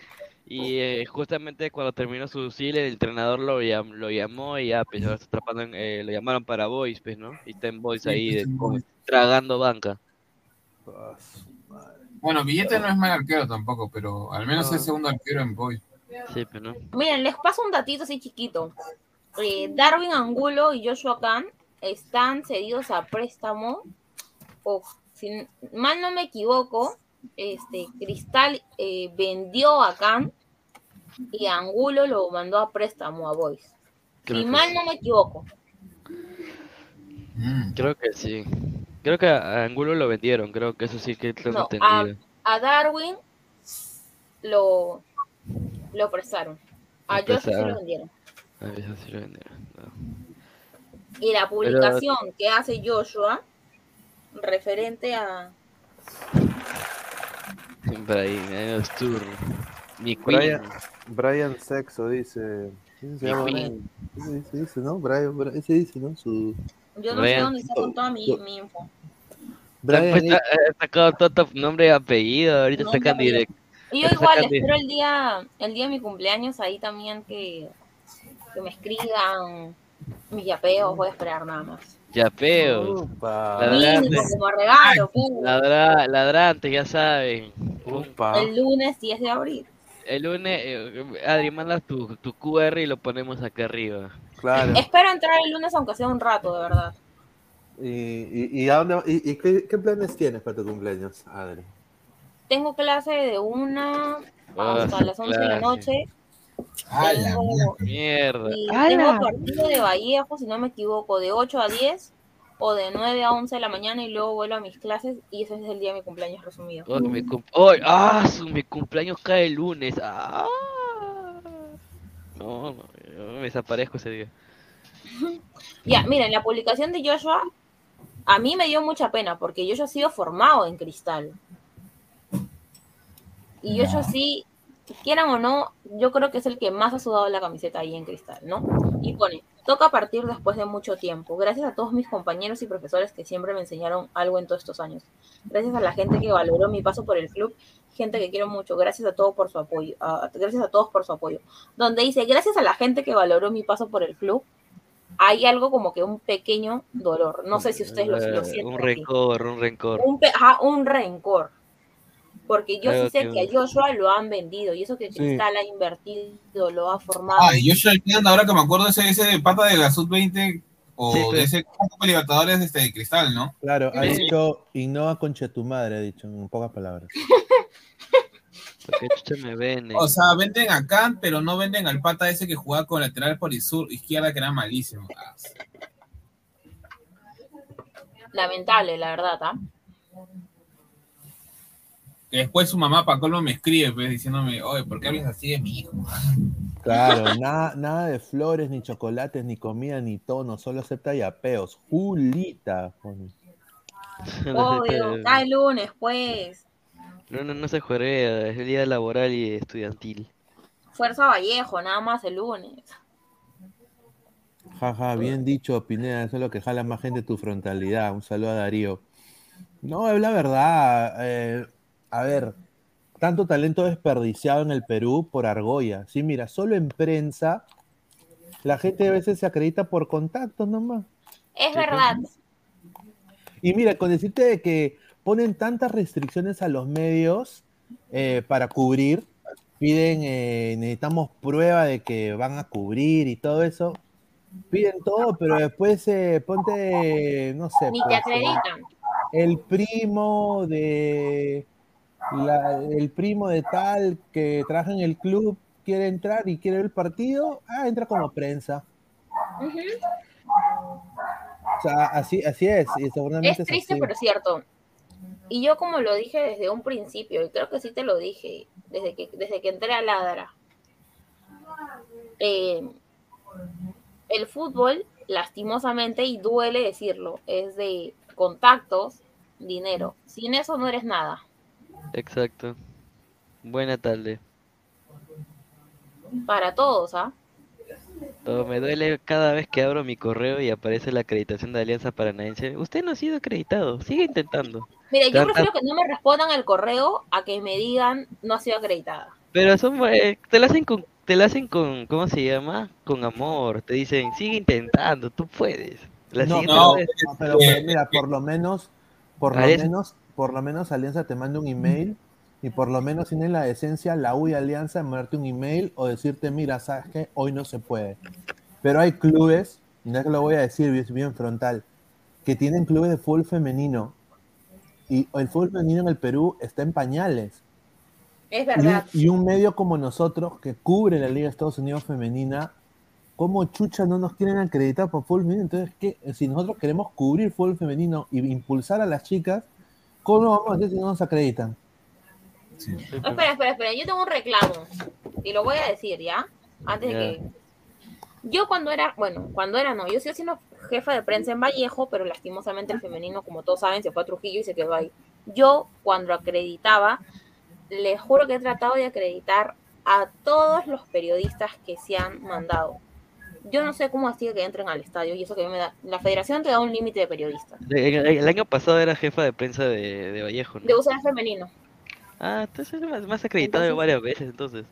Y eh, justamente cuando terminó su Usil, el entrenador lo, llam- lo llamó y ya, pues, ahora está atrapando en- eh, lo llamaron para Boys, pues, ¿no? Y está en Boys Sí, ahí, de- como Boys. tragando banca. Bueno, Billete no es mal arquero tampoco, pero al menos No. es segundo arquero en Boy. Sí, pues, ¿no? Miren, les paso un datito así chiquito. Eh, Darwin Angulo y Joshua Khan están cedidos a préstamo. O, si mal no me equivoco, este Cristal eh, vendió a Khan y Angulo lo mandó a préstamo a Boys. Creo Si mal sí. no me equivoco. Mm. Creo que sí. Creo que a Angulo lo vendieron, creo que eso sí que tengo No, a, entendido. a Darwin lo, lo prestaron. A Joshua sí lo vendieron. A sí lo vendieron. no. Y la publicación que hace Joshua referente a Siempre ahí, ahí los tour. Mi Brian, Queen. Brian Sexo dice. ¿Quién se llama? Queen. Ese dice, dice, ¿no? Brian, Brian- ese dice, ¿no? Su. Yo no sé Brian. dónde sacan toda mi, mi info. Brian ha- ha sacado todo tu nombre y apellido, ahorita y sacan directo. Y yo igual espero el día, el día de mi cumpleaños ahí también que, que me escriban mis yapeos, voy a esperar nada más. Yapeos. Upa. Ladrantes. Mínimo como regalo. Ladra, ladrantes, ya saben. Upa. El lunes 10 de abril. El lunes, eh, Adri, manda tu, tu QR y lo ponemos acá arriba. Claro. Espero entrar el lunes aunque sea un rato, de verdad. ¿Y, y, y, a dónde, y, y qué, qué planes tienes para tu cumpleaños, Adri? Tengo clase de una hasta Ah, las 11 de la noche. La Tengo, Mierda. tengo partido de Vallejo, si no me equivoco, de 8 a 10 o de 9 a 11 de la mañana y luego vuelvo a mis clases y ese es el día de mi cumpleaños resumido. Oh, mi, cum- oh, ah, su, mi cumpleaños cae el lunes. Ah. No, no, yo me desaparezco ese día. *laughs* Ya, miren, la publicación de Joshua a mí me dio mucha pena porque Joshua ha sido formado en cristal. Y Joshua sí, quieran o no, yo creo que es el que más ha sudado la camiseta ahí en cristal, ¿no? Y pone, toca partir después de mucho tiempo. Gracias a todos mis compañeros y profesores que siempre me enseñaron algo en todos estos años. Gracias a la gente que valoró mi paso por el club, gente que quiero mucho. Gracias a todos por su apoyo. gracias a todos por su apoyo. Donde dice, gracias a la gente que valoró mi paso por el club, hay algo como que un pequeño dolor. No sé si ustedes lo, lo Eh, sienten. un rencor, un rencor. Un, ajá, un rencor. Porque yo sí sé que- que a Joshua lo han vendido y eso que Sí. Cristal ha invertido, lo ha formado. Ah, y Joshua ahora que me acuerdo, ese, ese pata de la Sub-20 o Sí, de ese Copa Libertadores este, de cristal, ¿no? Claro, ha Sí. dicho innova concha tu madre, ha dicho en pocas palabras. *laughs* ¿Por qué chucha me ven? O sea, venden a Kant, pero no venden al pata ese que jugaba con lateral por sur, izquierda, que era malísimo. Lamentable, la verdad, ¿ah? Que después su mamá, para colmo, me escribe, pues, diciéndome, oye, ¿por qué hablas así de mi hijo? *laughs* Claro, nada, nada de flores, ni chocolates, ni comida, ni tono, solo acepta yapeos. Julita. *laughs* Obvio, cae el lunes, pues. No, no, no se juega, es el día laboral y estudiantil. Fuerza Vallejo, nada más el lunes. Jaja, bien dicho, Pineda, eso es lo que jala más gente tu frontalidad. Un saludo a Darío. No, es la verdad. eh, a ver, tanto talento desperdiciado en el Perú por argolla. Sí, mira, solo en prensa la gente a veces se acredita por contactos nomás. Es verdad. Y mira, con decirte de que ponen tantas restricciones a los medios eh, para cubrir, piden, eh, necesitamos prueba de que van a cubrir y todo eso. Piden todo, pero después eh, ponte, no sé, Ni te pues, acreditan. el primo de la- el primo de tal que trabaja en el club quiere entrar y quiere ver el partido, ah, entra como prensa. O sea, así, así es, y seguramente Es triste, así. pero cierto. Y yo como lo dije desde un principio, y creo que sí te lo dije, desde que, desde que entré a Ladra, eh, el fútbol, lastimosamente, y duele decirlo, es de contactos, dinero. Sin eso no eres nada. Exacto. Buena tarde. Para todos, ¿ah? Todo me duele cada vez que abro mi correo y aparece la acreditación de Alianza Paranaense. Usted no ha sido acreditado, sigue intentando. Mira, yo Tanta- prefiero que no me respondan el correo a que me digan no ha sido acreditada. Pero son, eh, te la hacen con, te la hacen con, ¿cómo se llama? Con amor. Te dicen, sigue intentando, tú puedes. La No, vez- no, pero- mira, por lo menos, por lo menos, por lo menos Alianza te manda un email y por lo menos tienen la decencia, la U y Alianza, mandarte un email o decirte, mira, sabes que hoy no se puede. Pero hay clubes, y no es que lo voy a decir bien, bien frontal, que tienen clubes de fútbol femenino y el fútbol femenino en el Perú está en pañales. Es Y un, verdad. y un medio como nosotros, que cubre la Liga de Estados Unidos femenina, ¿cómo chucha no nos quieren acreditar por fútbol femenino? Entonces, ¿qué? si nosotros queremos cubrir fútbol femenino y impulsar a las chicas, ¿cómo vamos a hacer si no nos acreditan? Espera, espera, espera. Yo tengo un reclamo. Y lo voy a decir, ¿ya? Antes de que. Yo cuando era, bueno, cuando era no, yo sigo siendo jefa de prensa en Vallejo, pero lastimosamente el femenino, como todos saben, se fue a Trujillo y se quedó ahí. Yo, cuando acreditaba, les juro que he tratado de acreditar a todos los periodistas que se han mandado. Yo no sé cómo hacía que entren al estadio y eso que me da. La federación te da un límite de periodistas. El, el año pasado era jefa de prensa de, de Vallejo, ¿no? De UCB femenino. Ah, entonces más, más acreditado Entonces- varias veces, entonces.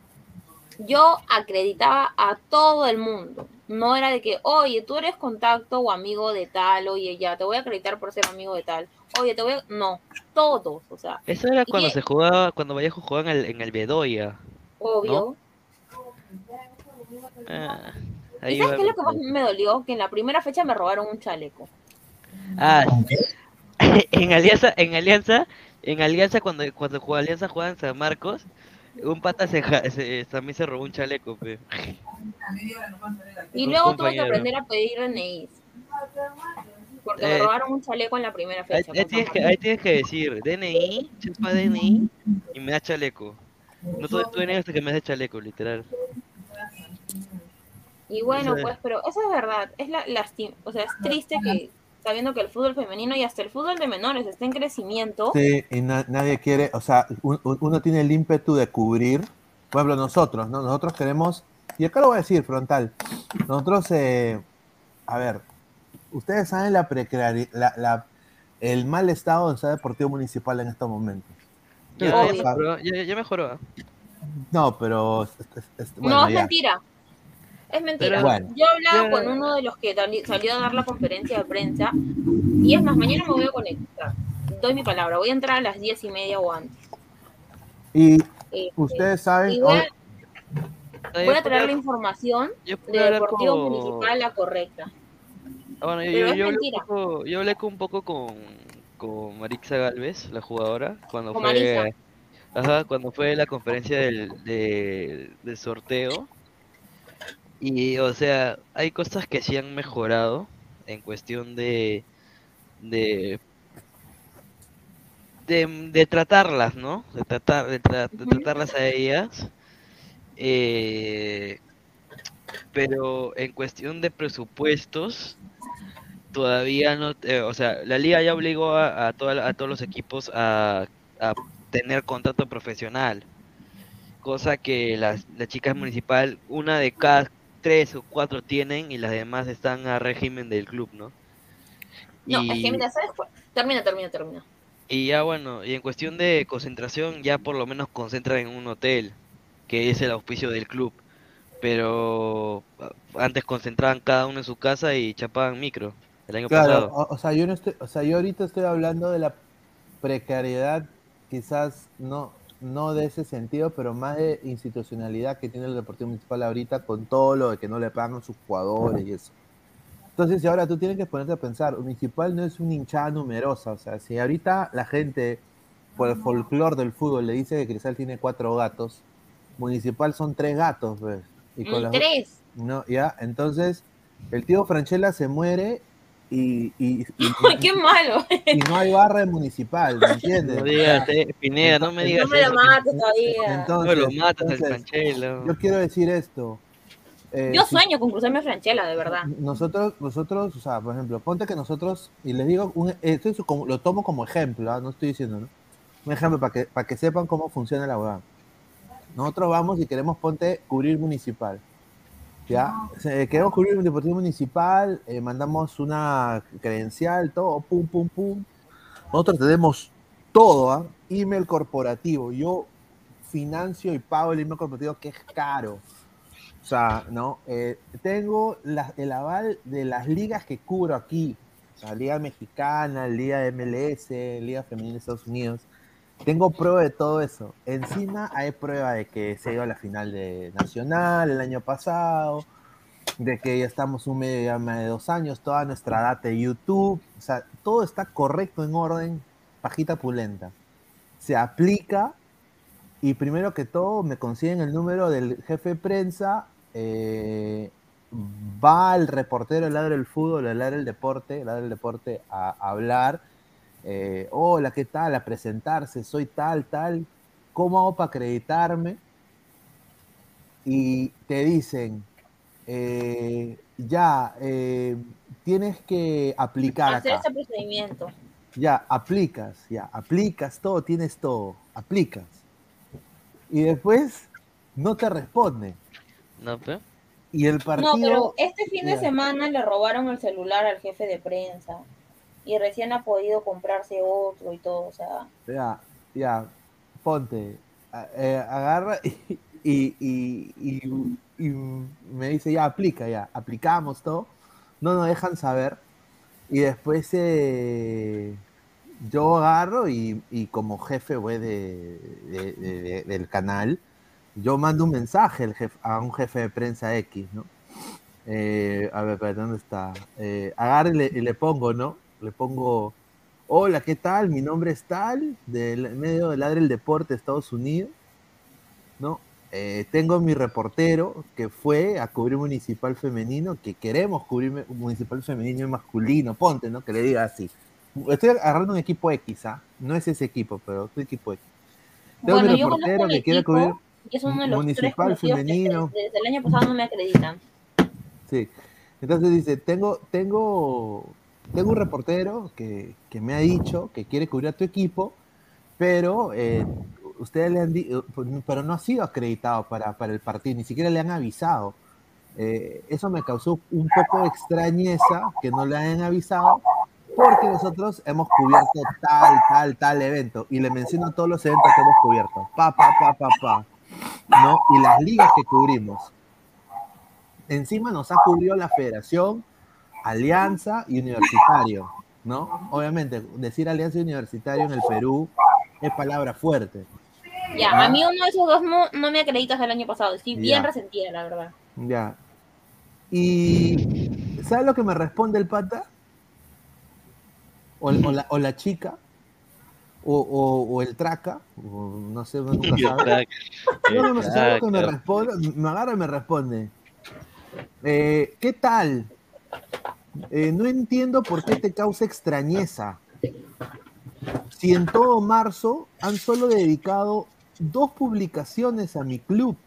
yo acreditaba a todo el mundo. No era de que, oye, tú eres contacto o amigo de tal, oye, ya te voy a acreditar por ser amigo de tal. Oye, te voy a... No, todos, o sea, Eso era cuando se jugaba, cuando Vallejo jugaba en el, en el Bedoya. obvio. Ah, ¿Y sabes qué es lo que más me dolió? Que en la primera fecha me robaron un chaleco. Ah, *laughs* en Alianza, en Alianza, en Alianza cuando cuando jugó Alianza jugaba en San Marcos, un pata se, ja- se- también se robó un chaleco, pe. Y luego tuve que aprender a pedir DNIs. Porque me Eh, robaron un chaleco en la primera fecha. ahí con tienes que, ahí tienes que decir DNI, chupa DNI y me da chaleco. No tuve tu DNI hasta que me des chaleco, literal. Y bueno, pues, pero eso es verdad. Es la, lastim- o sea, es triste que sabiendo que el fútbol femenino y hasta el fútbol de menores está en crecimiento. Sí, y na- nadie quiere, o sea, un- un- uno tiene el ímpetu de cubrir, por ejemplo, nosotros, ¿no? Nosotros queremos, y acá lo voy a decir frontal, nosotros, eh, a ver, ustedes saben la la, la- el mal estado del Estado Deportivo Municipal en estos momentos. Ya, mejoró, ya, ya mejoró. no, pero, es- es- es- bueno, no, es ya. mentira. Es mentira. Bueno. Yo hablaba Ya. con uno de los que salió a dar la conferencia de prensa. Y es más, mañana me voy a conectar. Doy mi palabra. Voy a entrar a las diez y media o antes. Y Este, ustedes saben, y voy a, voy a traer la información de Deportivo con- Municipal la correcta. Ah, bueno, yo, yo- hablé un mentira. poco, yo hablé con- un poco con, Galvez, la jugadora, cuando Con fue, Marisa. ajá, cuando fue la conferencia del, de- del sorteo. Y, o sea, hay cosas que sí han mejorado en cuestión de, de, de, de tratarlas, ¿no? De tratar, de, tra- de tratarlas a ellas. Eh, pero en cuestión de presupuestos, todavía no, eh, o sea, la liga ya obligó a, a, toda a todos los equipos a, a tener contrato profesional, cosa que las, la chica municipal, una de cada tres o cuatro tienen y las demás están a régimen del club, ¿no? No, es que Y- mira, ¿sabes cuál? Termina, termina, termina. y ya bueno, y en cuestión de concentración, ya por lo menos concentran en un hotel, que es el auspicio del club. Pero antes concentraban cada uno en su casa y chapaban micro el año Claro, pasado. o, o sea, yo no estoy, o sea, yo ahorita estoy hablando de la precariedad, quizás no, no de ese sentido, pero más de institucionalidad que tiene el Deportivo Municipal ahorita con todo lo de que no le pagan sus jugadores y eso. Entonces, ahora tú tienes que ponerte a pensar, Municipal no es una hinchada numerosa, o sea, si ahorita la gente, por el folclore del fútbol, le dice que Cristal tiene cuatro gatos, Municipal son tres gatos, pues. Y Mm, las- tres. No, ya, entonces, el tío Franchella se muere y, y, y- *laughs* Ay, qué malo. y no hay barra de municipal, ¿me entiendes? No digas, eh, Pineda, no me digas No me lo mates todavía. Entonces, no lo matas al entonces, Franchelo. Yo quiero decir esto. eh, Yo si- sueño con cruzarme a Franchella, de verdad. nosotros, nosotros, o sea, por ejemplo, ponte que nosotros, y les digo, un, esto es como- lo tomo como ejemplo, ¿ah? no estoy diciendo, ¿no? Un ejemplo para que, para que sepan cómo funciona la hueá. Nosotros vamos y queremos, ponte, cubrir municipal. ¿Ya? Se- queremos cubrir un deportivo municipal, eh, mandamos una credencial, todo, pum, pum, pum. Nosotros tenemos todo, ¿ah? Email corporativo. Yo financio y pago el email corporativo que es caro. O sea, ¿no? Eh, tengo la- el aval de las ligas que cubro aquí. Sea, Liga Mexicana, Liga MLS, Liga Femenina de Estados Unidos. Tengo prueba de todo eso. Encima hay prueba de que se iba a la final de Nacional el año pasado, de que ya estamos un medio ya más de dos años, toda nuestra data de YouTube. O sea, todo está correcto en orden, pajita pulenta. Se aplica y primero que todo me consiguen el número del jefe de prensa, eh, va el reportero del lado del fútbol, el lado del deporte, el lado del deporte a hablar. Eh, Hola, ¿qué tal? A presentarse, soy tal, tal. ¿Cómo hago para acreditarme? Y te dicen, eh, ya, eh, tienes que aplicar Hacer acá. ese procedimiento. Ya, aplicas, ya, aplicas todo, tienes todo, aplicas. Y después no te responde. No, pe. Y el partido. No, pero este fin de Ya. semana le robaron el celular al jefe de prensa. Y recién ha podido comprarse otro y todo, o sea. Ya, ya, ponte, eh, agarra *laughs* y, y, y- y- me dice, ya, aplica, ya, aplicamos todo. No nos dejan saber. Y después eh, yo agarro y, como jefe güey, de, de- de- de- del canal, yo mando un mensaje a un jefe de prensa X, ¿no? Eh, a ver, ¿dónde está? Eh, le, y le pongo, ¿no? Le pongo, hola, ¿qué tal? Mi nombre es tal, del medio de Ladre el Deporte, Estados Unidos, ¿no? Eh, tengo mi reportero que fue a cubrir municipal femenino, que queremos cubrir municipal femenino y masculino, ponte, ¿no? Que le diga así. Estoy agarrando un equipo X, ¿ah? No es ese equipo, pero es un equipo X. Tengo Bueno, mi reportero que quiere cubrir y es uno de los tres municipal que femenino. desde, desde el año pasado no me acreditan. Sí. Entonces dice, tengo, tengo, tengo un reportero que, que me ha dicho que quiere cubrir a tu equipo, pero eh, ustedes le han dicho, pero no ha sido acreditado para, para el partido, ni siquiera le han avisado. Eh, eso me causó un poco de extrañeza que no le hayan avisado, porque nosotros hemos cubierto tal, tal, tal evento, y le menciono todos los eventos que hemos cubierto, pa, pa, pa, pa, pa, ¿no? Y las ligas que cubrimos. Encima nos ha cubrido la federación, Alianza y Universitario, ¿no? Obviamente, decir Alianza y Universitario en el Perú es palabra fuerte. Ya, Ah. a mí uno de esos dos no, no me acreditas del año pasado. Estoy bien Ya. resentida, la verdad. Ya. Y ¿sabes lo que me responde el pata? O, o la, o la chica, o, o- o el traca, o no sé, uno nunca *laughs* El sabe. traca, No, no, no, ¿sabes lo que me responde? Me agarra y me responde. Eh, ¿Qué tal? Eh, no entiendo por qué te causa extrañeza. Si en todo marzo han solo dedicado dos publicaciones a mi club.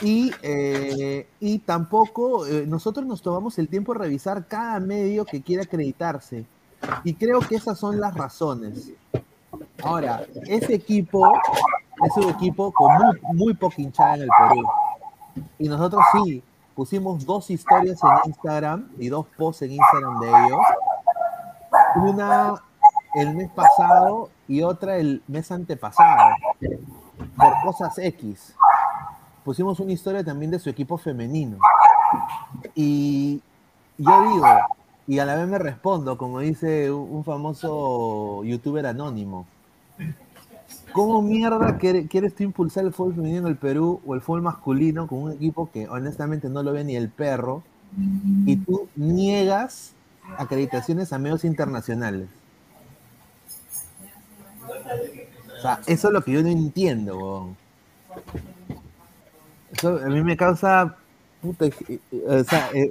Y, eh, y tampoco eh, nosotros nos tomamos el tiempo de revisar cada medio que quiera acreditarse. Y creo que esas son las razones. Ahora, ese equipo es un equipo con muy, muy poca hinchada en el Perú. Y nosotros sí, pusimos dos historias en Instagram y dos posts en Instagram de ellos. Una el mes pasado y otra el mes antepasado. Por cosas X. Pusimos una historia también de su equipo femenino. Y yo digo, y a la vez me respondo, como dice un famoso youtuber anónimo. ¿Cómo mierda quiere- quieres tú impulsar el fútbol femenino en el Perú o el fútbol masculino con un equipo que honestamente no lo ve ni el perro y tú niegas acreditaciones a medios internacionales? O sea, eso es lo que yo no entiendo, weón. Eso a mí me causa. puta, eh, eh, o sea, eh,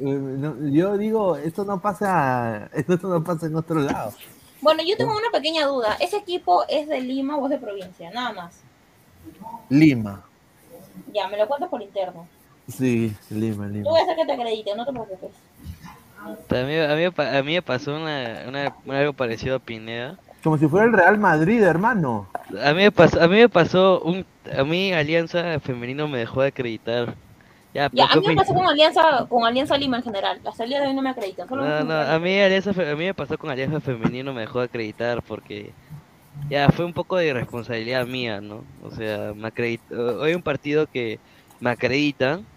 yo digo, esto no pasa, *laughs* esto no pasa en otro lado. Bueno, yo tengo una pequeña duda. ¿Ese equipo es de Lima o es de provincia? Nada más. Lima. Ya, me lo cuentas por interno. Sí, Lima, Tú Lima. voy a hacer que te acredite, no te preocupes. A mí, a mí a mí me pasó una, una- algo parecido a Pineda. Como si fuera el Real Madrid, hermano. A mí me pasó, a mí me pasó un, a mí Alianza Femenino me dejó de acreditar. Ya, Ya, a mí me pasó con Alianza, con Alianza Lima en general. Hasta el día de hoy no me acreditan. Solo No, no, a mí, Alianza, a mí me pasó con Alianza Femenino, me dejó de acreditar porque ya fue un poco de irresponsabilidad mía, ¿no? O sea, me acredit- hoy un partido que me acreditan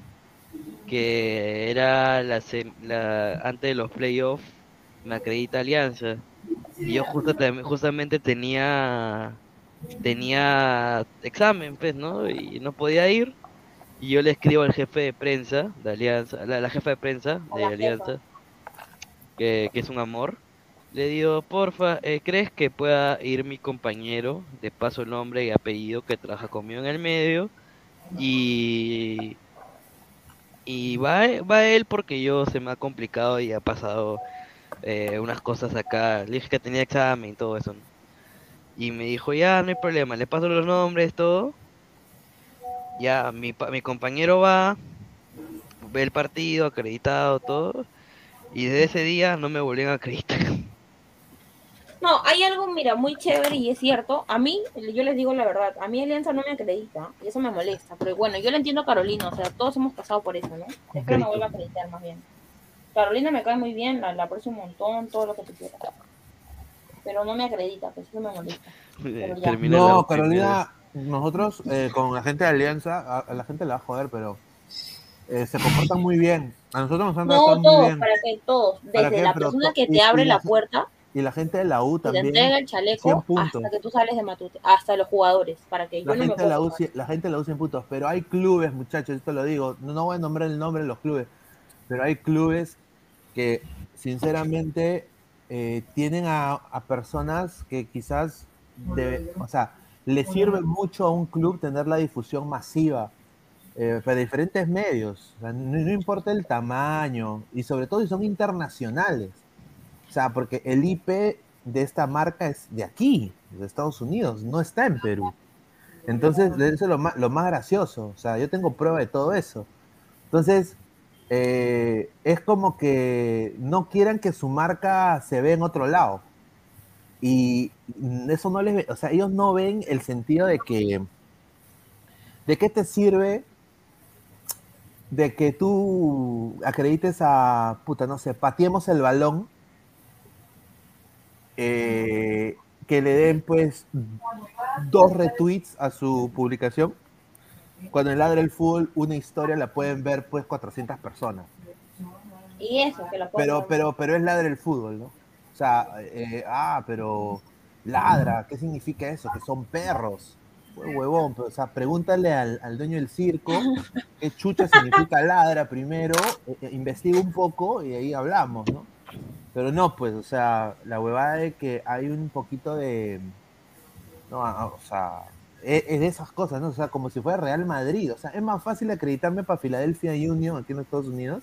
que era la, la antes de los playoffs, me acredita Alianza. Y yo justo, tam- justamente tenía tenía examen, pues, ¿no? Y no podía ir. Y yo le escribo al jefe de prensa de Alianza, la, la jefa de prensa de Alianza, que, que es un amor. Le digo, porfa, eh, ¿crees que pueda ir mi compañero, de paso nombre y apellido, que trabaja conmigo en el medio? Y, y va, va él porque yo se me ha complicado y ha pasado eh, unas cosas acá. Le dije que tenía examen y todo eso. ¿no? Y me dijo, ya, no hay problema, le paso los nombres, todo. Ya, mi, pa- mi compañero va, ve el partido, acreditado, todo. Y desde ese día no me volvieron a acreditar. *laughs* No, hay algo, mira, muy chévere y es cierto. A mí, yo les digo la verdad, a mí Alianza no me acredita y eso me molesta. Pero bueno, yo le entiendo a Carolina, o sea, todos hemos pasado por eso, ¿no? Es que me vuelva a acreditar más bien. Carolina me cae muy bien, la, la aprecio un montón, todo lo que tú quieras. Pero no me acredita, pues eso me molesta. *laughs* Pero ya. No, Carolina, nosotros eh, con la gente de Alianza, a, a la gente le va a joder, pero eh, se comportan muy bien. A nosotros nos han No tratado muy todos, bien. para que todos, ¿Para desde la persona que y- te abre y la puerta Y la gente de la U Y te también. entrega el 100 chaleco hasta que tú sales de Matute, hasta los jugadores, para que yo La no me gente, la U, la gente de la U 100 puntos, pero hay clubes, muchachos, esto lo digo, no, no voy a nombrar el nombre de los clubes, pero hay clubes que sinceramente eh, tienen a, a personas que quizás, o sea, le sirve mucho a un club tener la difusión masiva eh, para diferentes medios, O sea, no, no importa el tamaño, y sobre todo si son internacionales. O sea, porque el IP de esta marca es de aquí, de Estados Unidos, no está en Perú. Entonces, eso es lo más, lo más gracioso. O sea, yo tengo prueba de todo eso. Entonces, eh, es como que no quieran que su marca se vea en otro lado. Y eso no les ve, o sea, ellos no ven el sentido de que, ¿de qué te sirve de que tú acredites a, puta, no sé, pateemos el balón, eh, que le den pues dos retweets a su publicación? Cuando en Ladra el Fútbol una historia la pueden ver pues 400 personas. Y eso, que lo Pero, pero, pero es ladra el fútbol, ¿no? Sea, eh, ah, pero ladra, ¿qué significa eso? Que son perros. Hue- Huevón, pero, o sea, pregúntale al, al dueño del circo qué chucha significa ladra primero, eh, eh, investiga un poco y ahí hablamos, ¿no? Pero no, pues, o sea, la huevada de que hay un poquito de. No, o sea, es, es de esas cosas, ¿no? O sea, como si fuera Real Madrid. O sea, es más fácil acreditarme para Philadelphia Union aquí en Estados Unidos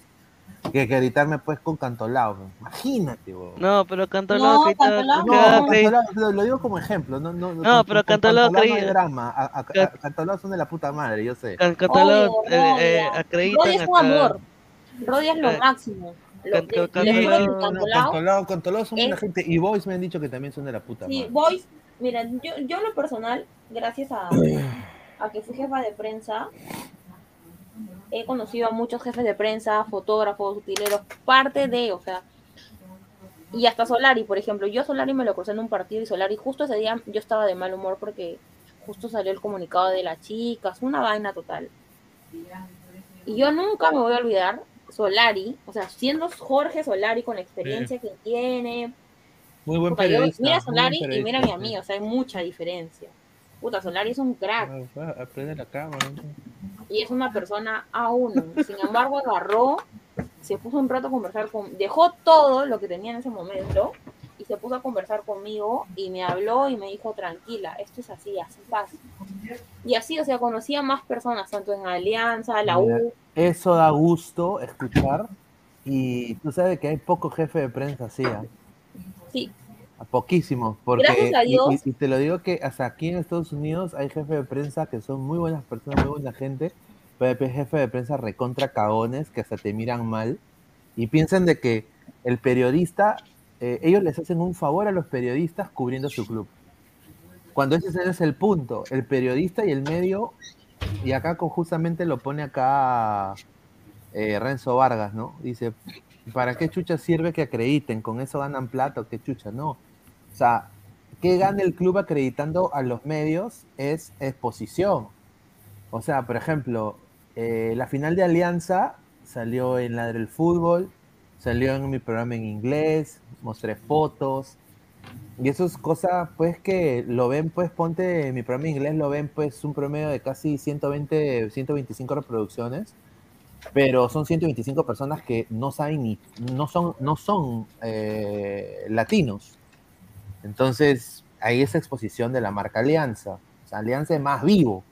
que acreditarme pues con Cantolao. Imagínate. No, pero Cantolao No, Cantolao No, Cantolao, lo, lo digo como ejemplo. No, no, No, pero con Cantolao no hay acredita- drama. A, a- a- Cantolao son de la puta madre, yo sé. Can- Cantolao Obvio, eh, Rodia. eh, acreditan Rodia es un amor. Rodia es lo Eh, máximo. Que Cantolao- Cantolao, Cantolao son buena gente. Y Boys me han dicho que también son de la puta Sí, madre. Boys, mira, yo, yo en lo personal, gracias a, *clears throat* a que fui jefa de prensa, he conocido a muchos jefes de prensa, fotógrafos, utileros, parte de, o sea, y hasta Solari, por ejemplo, yo Solari me lo crucé en un partido y Solari justo ese día yo estaba de mal humor porque justo salió el comunicado de las chicas, una vaina total. Y yo nunca me voy a olvidar, Solari, o sea, siendo Jorge Solari con la experiencia que tiene, Muy buen yo- periodista. mira a Solari y mírame a sí. mí, o sea, hay mucha diferencia. Puta, Solari es un crack Ah, Aprende la cámara. ¿no? Y es una persona a uno. Sin embargo, agarró, se puso un rato a conversar con, dejó todo lo que tenía en ese momento y se puso a conversar conmigo y me habló y me dijo, tranquila, esto es así, así pasa. Y así, o sea, conocía más personas, tanto en Alianza, la U, Eso da gusto escuchar. Y tú sabes que hay poco jefe de prensa así, ¿ah? sí, A Poquísimos, porque Gracias a y- Dios. Y, y te lo digo que hasta aquí en Estados Unidos hay jefes de prensa que son muy buenas personas, muy buena gente, pero hay jefes de prensa recontra cagones que hasta te miran mal y piensan de que el periodista, eh, ellos les hacen un favor a los periodistas cubriendo su club. Cuando ese es el punto, el periodista y el medio, y acá justamente lo pone acá eh, Renzo Vargas, ¿no? Dice, ¿para qué chucha sirve que acrediten? ¿Con eso ganan plata o qué chucha? No. O sea, ¿qué gana el club acreditando a los medios? Es exposición. O sea, por ejemplo, eh, la final de Alianza salió en Ladre el Fútbol, salió en mi programa en inglés, mostré fotos. Y eso es cosa, pues, que lo ven, pues, ponte, mi programa en inglés lo ven, pues, un promedio de casi 120, 125 reproducciones pero son 125 personas que no saben ni, no son, no son eh, latinos. Entonces, hay esa exposición de la marca Alianza. O sea, Alianza es más vivo.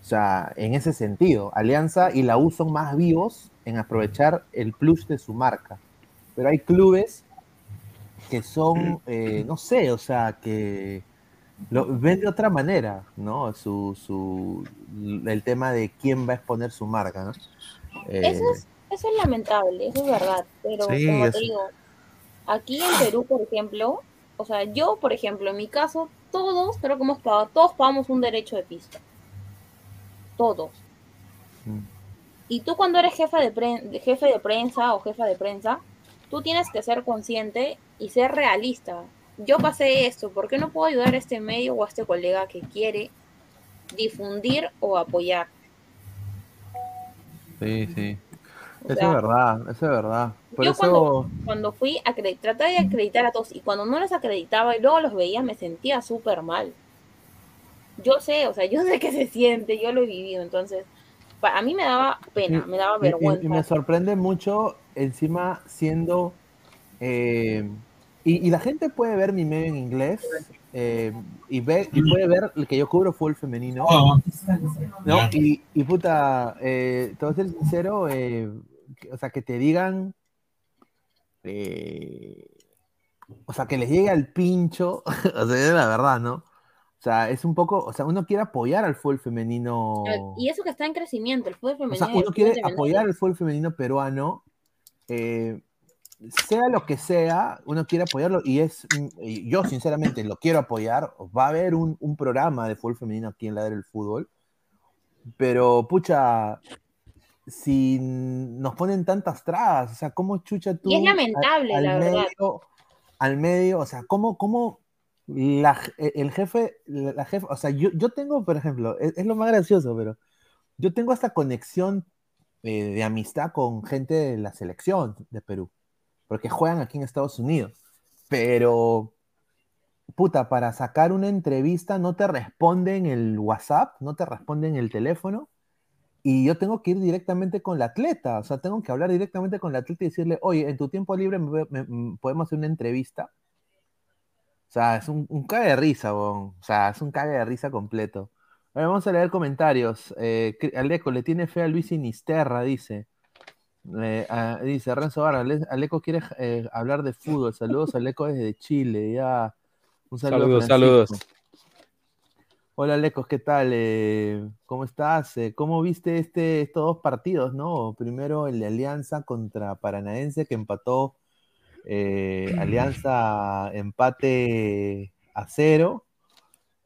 O sea, en ese sentido, Alianza y la U son más vivos en aprovechar el plus de su marca. Pero hay clubes que son, eh, no sé, o sea, que lo ven de otra manera, ¿no? Su, su, el tema de quién va a exponer su marca, ¿no? Eh, Eso es, eso es lamentable, eso es verdad. Pero Sí, como te digo, aquí en Perú, por ejemplo, o sea, yo, por ejemplo, en mi caso, todos, creo que hemos pagado, todos pagamos un derecho de pista. Todos. Mm. Y tú cuando eres jefa de, de jefe de prensa o jefa de prensa, tú tienes que ser consciente y ser realista. Yo pasé esto, ¿por qué no puedo ayudar a este medio o a este colega que quiere difundir o apoyar? Sí, sí. Eso es verdad, eso es verdad. Por yo eso, cuando, cuando fui a traté de acreditar a todos y cuando no los acreditaba y luego los veía me sentía súper mal. Yo sé, o sea, yo sé que se siente, yo lo he vivido, entonces a mí me daba pena, me daba y- y- y vergüenza. me sorprende mucho encima siendo... eh, y, y la gente puede ver mi medio en inglés eh, y, ve, y puede ver el que yo cubro fútbol femenino. ¿no? Y, y puta, eh, a ser sincero, eh, o sea, que te digan, eh, o sea, que les llegue al pincho, *laughs* o sea, es la verdad, ¿no? O sea, es un poco, o sea, uno quiere apoyar al fútbol femenino, Y eso que está en crecimiento, el fútbol o femenino. sea, y el uno quiere apoyar al fútbol femenino peruano, eh, sea lo que sea, uno quiere apoyarlo y es, mm, y yo sinceramente lo quiero apoyar, va a haber un, un programa de fútbol femenino aquí en la del fútbol, pero pucha, si nos ponen tantas trabas, o sea, ¿cómo chucha tú Y es al- lamentable, al, la verdad. medio, al medio, o sea, ¿cómo, cómo la, el jefe, la, la jefa, o sea, yo, yo tengo, por ejemplo, es, es lo más gracioso, pero yo tengo esta conexión eh, de amistad con gente de la selección de Perú, porque juegan aquí en Estados Unidos, pero puta, para sacar una entrevista no te responden el WhatsApp, no te responden el teléfono, y yo tengo que ir directamente con la atleta, o sea, tengo que hablar directamente con la atleta y decirle, oye, en tu tiempo libre me- me- me- podemos hacer una entrevista. O sea, es un, un cague de risa, weón. o sea, es un cague de risa completo. A ver, vamos a leer comentarios. Eh, Aleco, le tiene fe a Luis Sinisterra, dice. Eh, ah, dice Renzo Barra, Ale- Aleco quiere eh, hablar de fútbol. Saludos, Aleco desde Chile. Ya. Un saludo. Saludos, Francisco. saludos. Hola, Lecos, ¿qué tal? Eh, ¿cómo estás? Eh, ¿cómo viste este, estos dos partidos, no? Primero el de Alianza contra Paranaense que empató eh, Alianza empate a cero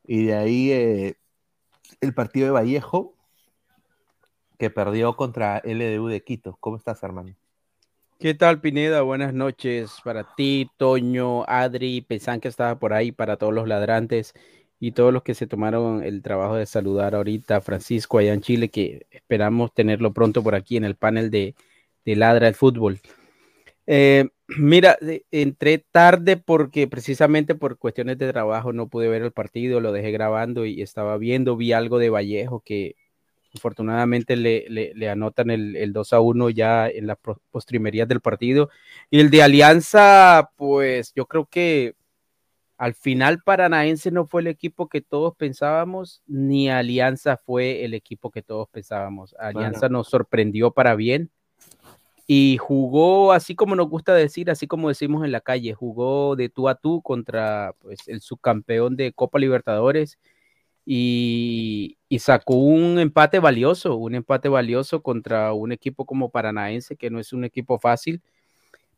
y de ahí el partido de Vallejo que perdió contra LDU de Quito. ¿Cómo estás, hermano? ¿Qué tal, Pineda? Buenas noches para ti, Toño, Adri, Pesán que estaba por ahí, para todos los ladrantes y todos los que se tomaron el trabajo de saludar ahorita, Francisco, allá en Chile, que esperamos tenerlo pronto por aquí en el panel de, de Ladra el Fútbol. Eh, *clears throat* mira, entré tarde porque precisamente por cuestiones de trabajo no pude ver el partido, lo dejé grabando y estaba viendo, vi algo de Vallejo que afortunadamente le, le- anotan el, el 2 a 1 ya en las postrimerías del partido. Y el de Alianza, pues yo creo que al final Paranaense no fue el equipo que todos pensábamos, ni Alianza fue el equipo que todos pensábamos. Alianza nos sorprendió para bien y jugó así como nos gusta decir, así como decimos en la calle, jugó de tú a tú contra pues, el subcampeón de Copa Libertadores y, y sacó un empate valioso, un empate valioso contra un equipo como Paranaense, que no es un equipo fácil.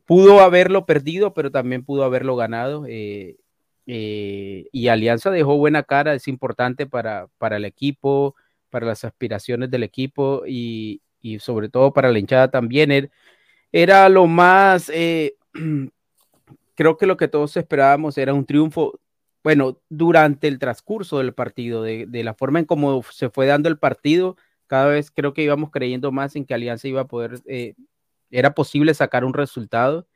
Pudo haberlo perdido, pero también pudo haberlo ganado. eh, eh, y Alianza dejó buena cara, es importante para, para el equipo, para las aspiraciones del equipo y, sobre todo para la hinchada también. Era, era lo más, eh, *clears throat* creo que lo que todos esperábamos era un triunfo, bueno, durante el transcurso del partido, de, de la forma en cómo se fue dando el partido, cada vez creo que íbamos creyendo más en que Alianza iba a poder, eh, era posible sacar un resultado.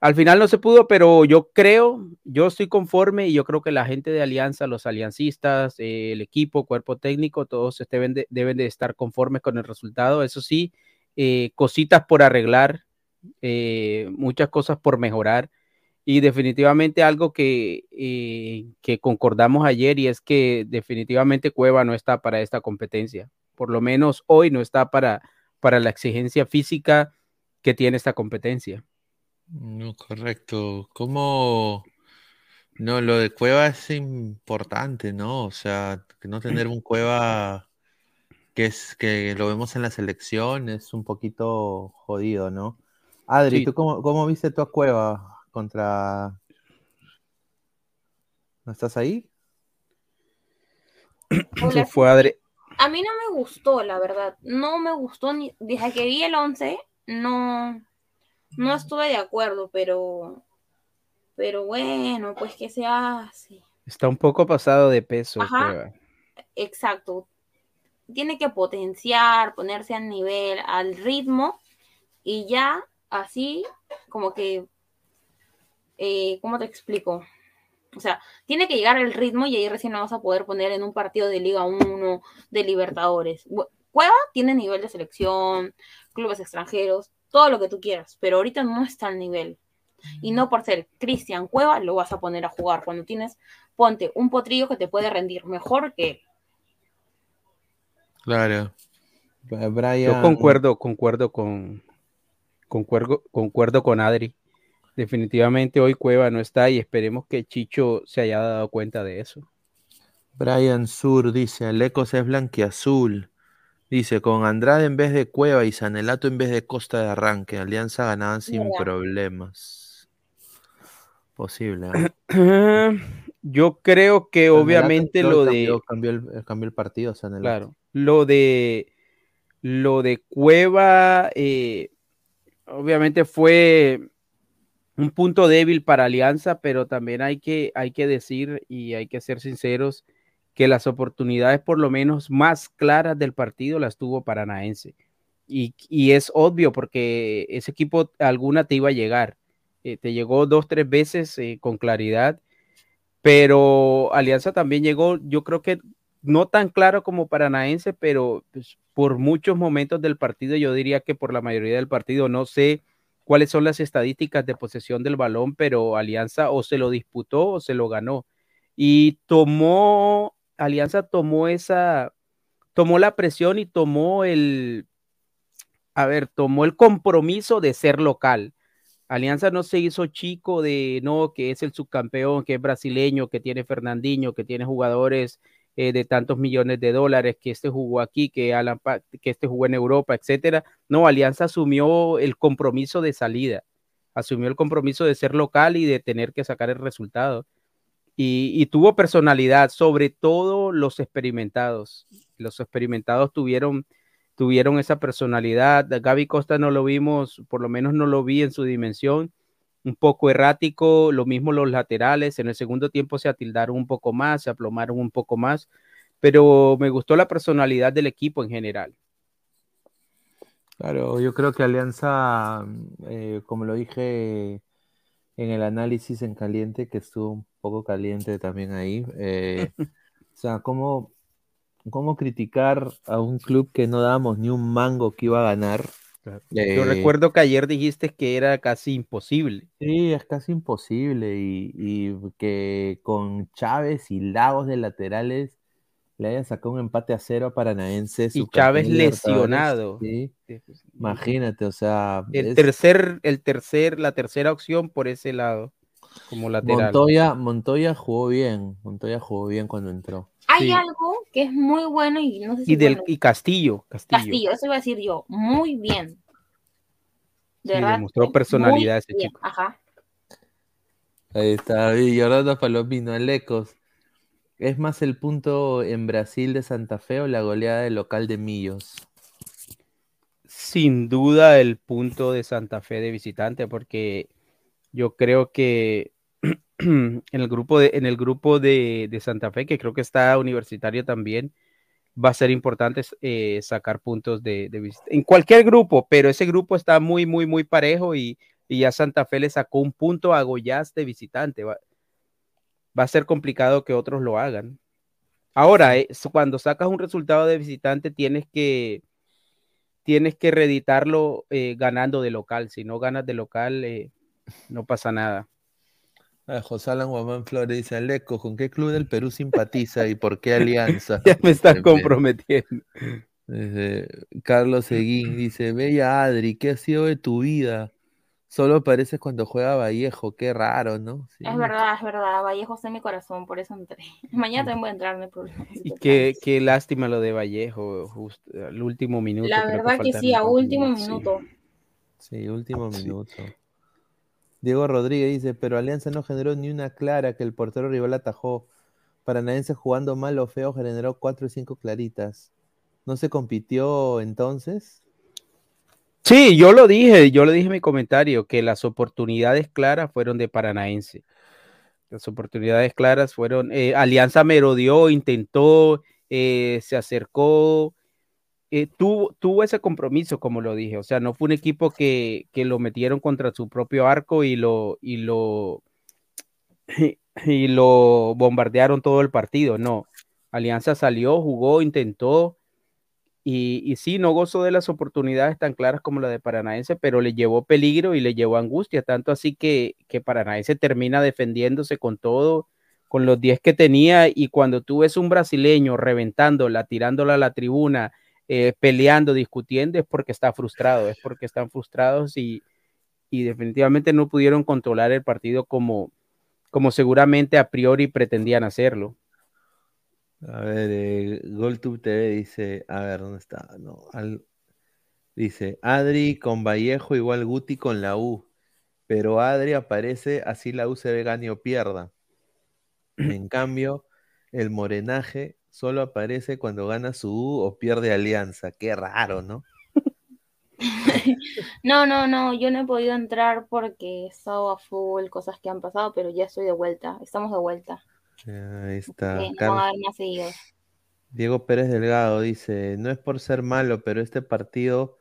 Al final no se pudo, pero yo creo, yo estoy conforme y yo creo que la gente de Alianza, los aliancistas, eh, el equipo, cuerpo técnico, todos deben de, deben de estar conformes con el resultado. Eso sí, eh, cositas por arreglar, eh, muchas cosas por mejorar y definitivamente algo que, que concordamos ayer y es que definitivamente Cueva no está para esta competencia. Por lo menos hoy no está para, para la exigencia física que tiene esta competencia. No, correcto. ¿Cómo? No, lo de Cueva es importante, ¿no? O sea, que no tener un Cueva que es que lo vemos en la selección es un poquito jodido, ¿no? Adri, Sí. ¿tú cómo, cómo viste tu Cueva contra... ¿No estás ahí? Se fue Adri. A mí no me gustó, la verdad. No me gustó ni desde que vi el 11, no no estuve de acuerdo, pero pero bueno, pues que se hace. Está un poco pasado de peso. Ajá. Cueva. Exacto. Tiene que potenciar, ponerse al nivel, al ritmo y ya así, como que, eh, ¿cómo te explico? O sea, tiene que llegar el ritmo y ahí recién lo vas a poder poner en un partido de Liga 1, de Libertadores. Cueva tiene nivel de selección, clubes extranjeros, todo lo que tú quieras, pero ahorita no está al nivel. Y no por ser Cristian Cueva lo vas a poner a jugar. Cuando tienes, ponte un potrillo que te puede rendir mejor que él. Claro. Brian. Yo concuerdo, concuerdo con, concuerdo, concuerdo con Adri. Definitivamente hoy Cueva no está y esperemos que Chicho se haya dado cuenta de eso. Brian Sur dice, Alecos es blanquiazul. Dice, con Andrade en vez de Cueva y Sanelato en vez de Costa de Arranque, Alianza ganaban sin Mira. problemas. Posible. ¿ah? *clears throat* Yo creo que Sanelato obviamente lo cambió, de cambió el, cambió el partido, Sanelato. Claro. Lo de lo de Cueva, eh, obviamente fue un punto débil para Alianza, pero también hay que, hay que decir y hay que ser sinceros que las oportunidades por lo menos más claras del partido las tuvo Paranaense. Y, es obvio porque ese equipo alguna te iba a llegar. Eh, te llegó dos, tres veces eh, con claridad, pero Alianza también llegó, yo creo que no tan claro como Paranaense, pero pues, por muchos momentos del partido, yo diría que por la mayoría del partido, no sé cuáles son las estadísticas de posesión del balón, pero Alianza o se lo disputó o se lo ganó. Y tomó, Alianza tomó esa, tomó la presión y tomó el, a ver, tomó el compromiso de ser local. Alianza no se hizo chico de no, que es el subcampeón, que es brasileño, que tiene Fernandinho, que tiene jugadores eh, de tantos millones de dólares, que este jugó aquí, que, Alan que este jugó en Europa, etcétera. No, Alianza asumió el compromiso de salida, asumió el compromiso de ser local y de tener que sacar el resultado. Y, tuvo personalidad, sobre todo los experimentados. Los experimentados tuvieron tuvieron esa personalidad. Gaby Costa no lo vimos, por lo menos no lo vi en su dimensión, un poco errático, lo mismo los laterales, en el segundo tiempo se atildaron un poco más, se aplomaron un poco más, pero me gustó la personalidad del equipo en general. Claro, yo creo que Alianza, eh, como lo dije en el análisis en caliente, que estuvo un poco caliente también ahí, eh, *laughs* o sea, ¿cómo, cómo criticar a un club que no dábamos ni un mango que iba a ganar? Yo Eh, recuerdo que ayer dijiste que era casi imposible. Sí, es casi imposible y, y que con Chávez y Lagos de laterales le hayan sacado un empate a cero a Paranaense. Y Chávez lesionado. sí. Imagínate, o sea, El es- tercer, el tercer, la tercera opción por ese lado, como lateral. Montoya, Montoya jugó bien, Montoya jugó bien cuando entró. Hay Sí. algo que es muy bueno y no sé si Y, del, y Castillo, Castillo. Castillo, eso iba a decir yo, muy bien. De Sí, verdad, demostró personalidad ese bien, chico. Ajá. Ahí está, y Palomino, Alecos. ¿Es más el punto en Brasil de Santa Fe o la goleada del local de Millos? sin duda el punto de Santa Fe de visitante, porque yo creo que *clears throat* en el grupo de, en el grupo de, Santa Fe, que creo que está universitario también, va a ser importante eh, sacar puntos de, de visita. En cualquier grupo, pero ese grupo está muy, muy, muy parejo y, y ya Santa Fe le sacó un punto a Goiás de visitante. Va a ser complicado que otros lo hagan. Ahora, eh, cuando sacas un resultado de visitante, tienes que tienes que reeditarlo eh, ganando de local. Si no ganas de local, eh, no pasa nada. Ah, José Alan Guamán Flores dice, Aleco, ¿con qué club del Perú simpatiza y por qué *laughs* alianza? ya me están Tremendo. comprometiendo. Carlos Seguín dice, Bella Adri, ¿qué ha sido de tu vida? Solo apareces cuando juega Vallejo, qué raro, ¿no? Sí. Es verdad, es verdad. Vallejo está en mi corazón, por eso entré. *laughs* Mañana también voy a entrar, no hay problema. Y qué, qué lástima lo de Vallejo, justo al último minuto. La verdad que sí, a último sí. minuto. Sí, último minuto. Diego Rodríguez dice, pero Alianza no generó ni una clara que el portero rival atajó. Paranaense jugando mal o feo generó cuatro y cinco claritas. ¿No se compitió entonces? Sí, yo lo dije, yo lo dije en mi comentario, que las oportunidades claras fueron de Paranaense. Las oportunidades claras fueron, eh, Alianza merodeó, intentó, eh, se acercó, eh, tuvo, tuvo ese compromiso, como lo dije. O sea, no fue un equipo que, que lo metieron contra su propio arco y lo, y lo, *clears throat* y lo bombardearon todo el partido. No. Alianza salió, jugó, intentó. Y, sí, no gozó de las oportunidades tan claras como la de Paranaense, pero le llevó peligro y le llevó angustia, tanto así que, Paranaense termina defendiéndose con todo, con los 10 que tenía. Y cuando tú ves un brasileño reventándola, tirándola a la tribuna, eh, peleando, discutiendo, es porque está frustrado, es porque están frustrados y, y definitivamente no pudieron controlar el partido como, como seguramente a priori pretendían hacerlo. A ver, eh, GolTube TV dice, a ver, ¿dónde está? No, al- dice, Adri con Vallejo igual Guti con la U, pero Adri aparece así la U se ve gane o pierda. En *clears throat* cambio, el morenaje solo aparece cuando gana su U o pierde Alianza. Qué raro, ¿no? *laughs* No, no, no, yo no he podido entrar porque he estado a full, cosas que han pasado, pero ya estoy de vuelta, estamos de vuelta. Ahí está. No Carlos- van a haber más seguidos. Diego Pérez Delgado dice, no es por ser malo, pero este partido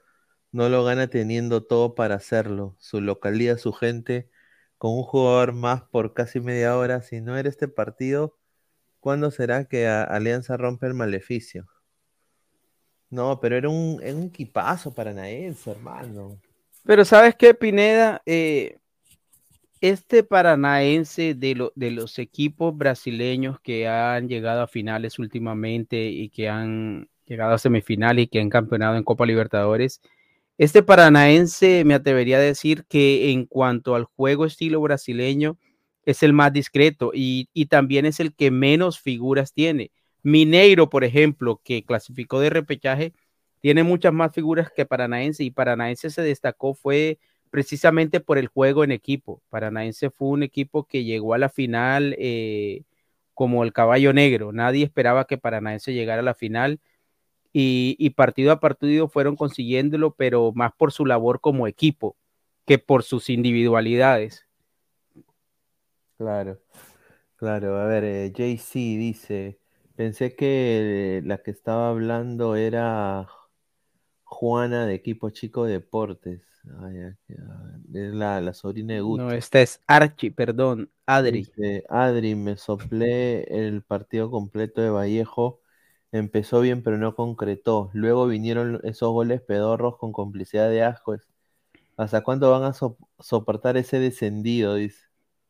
no lo gana teniendo todo para hacerlo. Su localidad, su gente, con un jugador más por casi media hora. Si no era este partido, ¿cuándo será que a- Alianza rompe el maleficio? No, pero era un, era un equipazo paranaense, hermano. Pero ¿sabes qué, Pineda? Eh, este paranaense de, lo- de los equipos brasileños que han llegado a finales últimamente y que han llegado a semifinales y que han campeonado en Copa Libertadores, este paranaense me atrevería a decir que en cuanto al juego estilo brasileño es el más discreto y también es el que menos figuras tiene. Mineiro, por ejemplo, que clasificó de repechaje, tiene muchas más figuras que Paranaense y Paranaense se destacó fue precisamente por el juego en equipo. Paranaense fue un equipo que llegó a la final eh, como el caballo negro. Nadie esperaba que Paranaense llegara a la final y, partido a partido fueron consiguiéndolo, pero más por su labor como equipo que por sus individualidades. Claro, claro. A ver, eh, JC dice, pensé que la que estaba hablando era Juana de Equipo Chico Deportes. Ay, es la, la sobrina de Guti. No, esta es Archie, perdón, Adri. Dice, Adri, me soplé el partido completo de Vallejo. Empezó bien, pero no concretó. Luego vinieron esos goles pedorros con complicidad de ascos. ¿Hasta cuándo van a so- soportar ese descendido? Dice.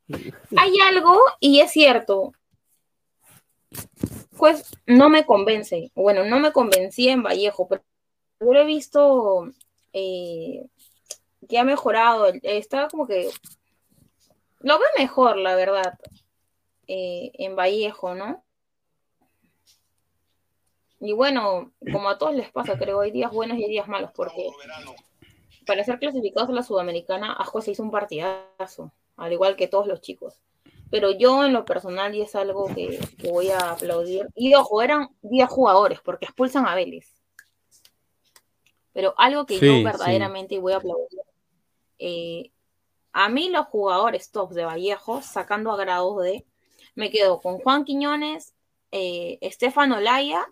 *laughs* Hay algo, y es cierto, pues no me convence. Bueno, no me convencía en Vallejo, pero yo lo he visto eh, que ha mejorado. Está como que lo veo mejor, la verdad, eh, en Vallejo, ¿no? Y bueno, como a todos les pasa, creo, hay días buenos y hay días malos, porque para ser clasificados a la Sudamericana, Ajo se hizo un partidazo, al igual que todos los chicos. Pero yo en lo personal, y es algo que, que voy a aplaudir, y ojo, eran 10 jugadores, porque expulsan a Vélez. Pero algo que Sí, yo verdaderamente voy a aplaudir, eh, a mí los jugadores tops de Vallejo, sacando a grados de, me quedo con Juan Quiñones, eh, Estefano Laya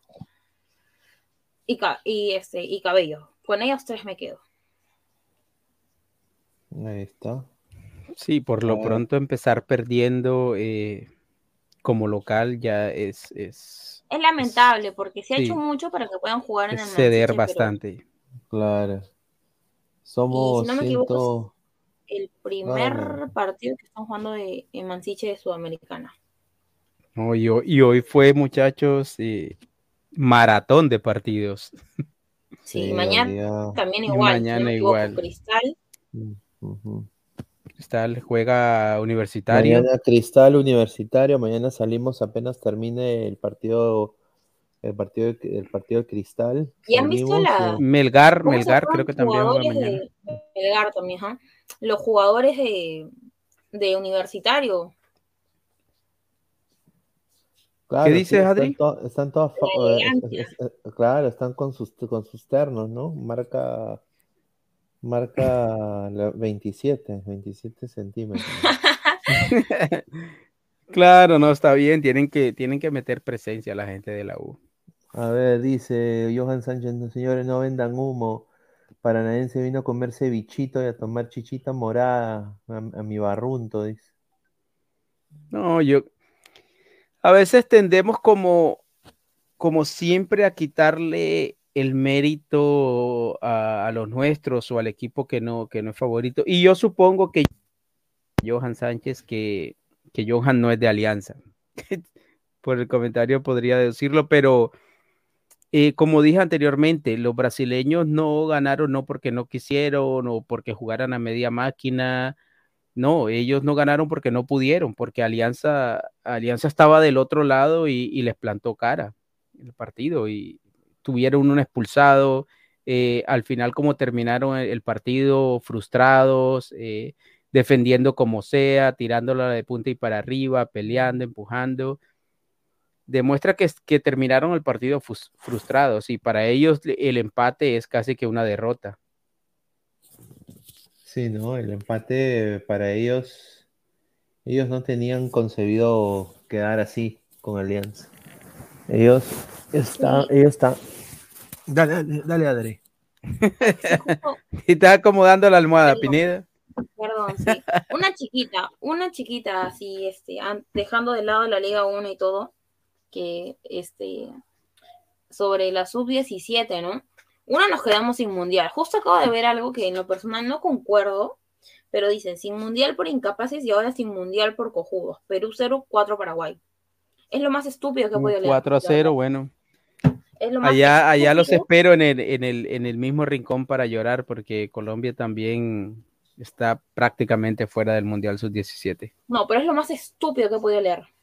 y, y, este, y Cabello. Con ellos tres me quedo. Ahí está. Sí, por lo Ah. pronto empezar perdiendo eh, como local ya es, es, Es lamentable porque se ha sí. hecho mucho para que puedan jugar en es el ceder Manchester, pero bastante. Claro. Somos Y si no me equivoco, ciento... el primer Vale. partido que están jugando de, en Mansiche de Sudamericana. No, y, hoy, y hoy fue, muchachos, eh, maratón de partidos. Sí, Sí, mañana también Y igual. si no mañana equivoco, igual. Cristal. Cristal juega universitario. Mañana Cristal Universitario, mañana salimos apenas termine el partido, el partido, de- el partido de Cristal. ¿Y han visto la- eh, Melgar, ¿Cómo se Melgar creo que también juega jugadores mañana. de Melgar también, ajá. Los jugadores de, de universitario. claro, sí, dices, están Adri? to- están todas, La eh, elegancia. es- es- es- claro, están con sus, con sus ternos, ¿no? Marca, marca la 27, 27 centímetros. *laughs* Claro, no está bien, tienen que, tienen que meter presencia a la gente de la U. A ver, dice Johan Sánchez, no, señores, no vendan humo. Paranaense vino a comerse bichito y a tomar chichita morada a, mi barrunto, dice. No, yo. A veces tendemos como, como siempre a quitarle el mérito a, los nuestros o al equipo que no, que no es favorito. Y yo supongo que Johan Sánchez, que, que Johan no es de Alianza. *laughs* Por el comentario podría decirlo, pero eh, como dije anteriormente, los brasileños no ganaron no porque no quisieron o porque jugaran a media máquina. No, ellos no ganaron porque no pudieron, porque Alianza, Alianza estaba del otro lado y, les plantó cara el partido y tuvieron un expulsado. eh, al final, como terminaron el, el partido, frustrados, eh, defendiendo como sea, tirándola de punta y para arriba, peleando, empujando. Demuestra que, que terminaron el partido frustrados y para ellos el empate es casi que una derrota. Sí, ¿no? El empate para ellos, ellos no tenían concebido quedar así con Alianza. Ellos están, ellos están. Dale, dale, dale, Adri. *laughs* y está acomodando la almohada, Pineda. Perdón, sí. Una chiquita, una chiquita así, este, an- dejando de lado la Liga 1 y todo, que este, sobre la sub-17, ¿no? Una nos quedamos sin mundial. Justo acabo de ver algo que en lo personal no concuerdo, pero dicen sin mundial por incapaces y ahora sin mundial por cojudos. Perú 0, 4 Paraguay. Es lo más estúpido que he podido leer. 4 a 0, bueno. Es lo más Allá, allá los espero en el, en, el, en el mismo rincón para llorar porque Colombia también está prácticamente fuera del Mundial Sub-17. No, pero es lo más estúpido que he podido leer.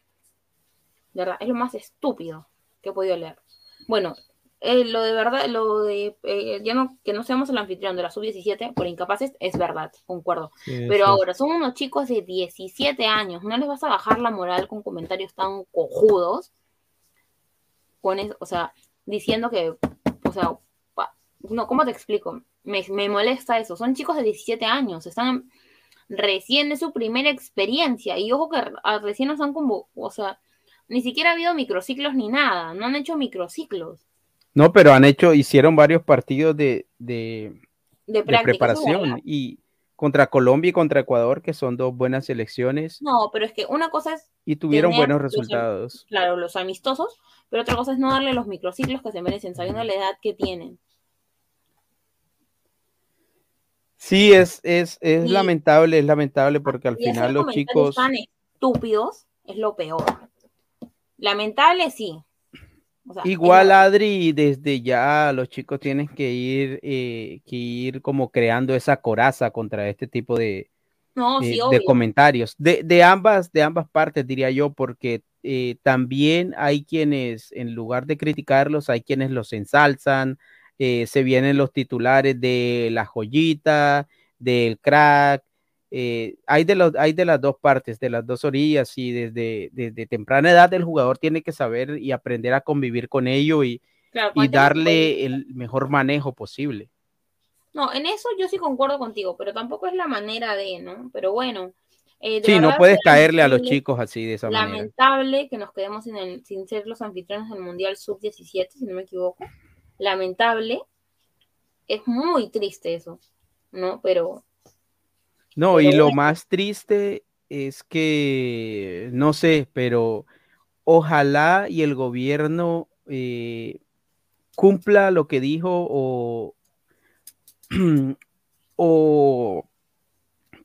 De verdad, es lo más estúpido que he podido leer. Bueno, eh, lo de verdad, lo de eh, ya no, que no seamos el anfitrión de la sub-17 por incapaces es verdad, concuerdo. Sí, Pero sí. ahora, son unos chicos de 17 años, no les vas a bajar la moral con comentarios tan cojudos, con eso, o sea, diciendo que, o sea, pa- no, ¿cómo te explico? Me, me molesta eso, son chicos de 17 años, están recién de su primera experiencia, y ojo que recién no son como, o sea, ni siquiera ha habido microciclos ni nada, no han hecho microciclos No, pero han hecho, hicieron varios partidos de, de, de preparación y contra Colombia y contra Ecuador, que son dos buenas selecciones No, pero es que una cosa es y tuvieron tener buenos los- resultados. claro, los amistosos, pero otra cosa es no darle los microciclos que se merecen, sabiendo la edad que tienen. Sí, es, es, es lamentable, es lamentable porque al Y final los chicos... tan estúpidos es lo peor. Lamentable, sí. O sea, Igual, Adri, desde ya los chicos tienen que ir, eh, que ir como creando esa coraza contra este tipo de, No, de- sí, de obvio. comentarios. De, de ambas, de ambas partes, diría yo, porque eh, también hay quienes, en lugar de criticarlos, hay quienes los ensalzan, eh, se vienen los titulares de la joyita, del crack. Eh, hay, de los, hay de las dos partes, de las dos orillas, y desde, desde temprana edad el jugador tiene que saber y aprender a convivir con ello y, Claro, y darle el mejor manejo posible. No, en eso yo sí concuerdo contigo, pero tampoco es la manera de, ¿no? Pero bueno. eh, Sí, no puedes caerle a los lamentable- chicos así de esa manera. Lamentable que nos quedemos sin, el- sin ser los anfitriones del Mundial Sub-17, si no me equivoco. Lamentable. Es muy triste eso, ¿no? Pero No, y lo más triste es que, no sé, pero ojalá y el gobierno eh, cumpla lo que dijo o, *clears throat* o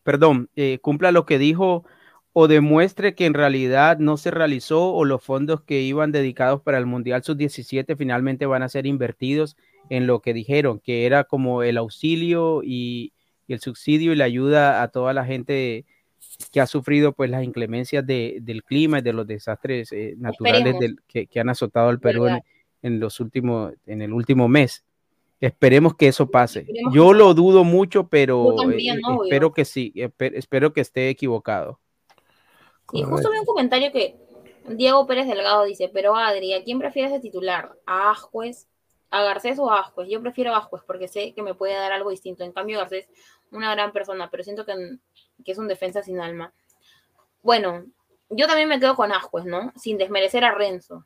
perdón, eh, cumpla lo que dijo o demuestre que en realidad no se realizó o los fondos que iban dedicados para el Mundial Sub-17 finalmente van a ser invertidos en lo que dijeron, que era como el auxilio y, y el subsidio y la ayuda a toda la gente que ha sufrido pues las inclemencias de- del clima y de los desastres eh, naturales del- que, que han azotado al Perú en, en los últimos, en el último mes. Esperemos que eso pase. Esperemos Yo lo dudo mucho, pero también, eh, obvio. espero que sí, espe- espero que esté equivocado. Y justo vi un comentario que Diego Pérez Delgado dice, pero Adri, ¿a quién prefieres de titular? ¿A Ascuez? ¿A Garcés o a Ascuez? Yo prefiero a Ascuez porque sé que me puede dar algo distinto. En cambio, Garcés, una gran persona, pero siento que, que es un defensa sin alma. Bueno, yo también me quedo con Ascuez, ¿no? Sin desmerecer a Renzo.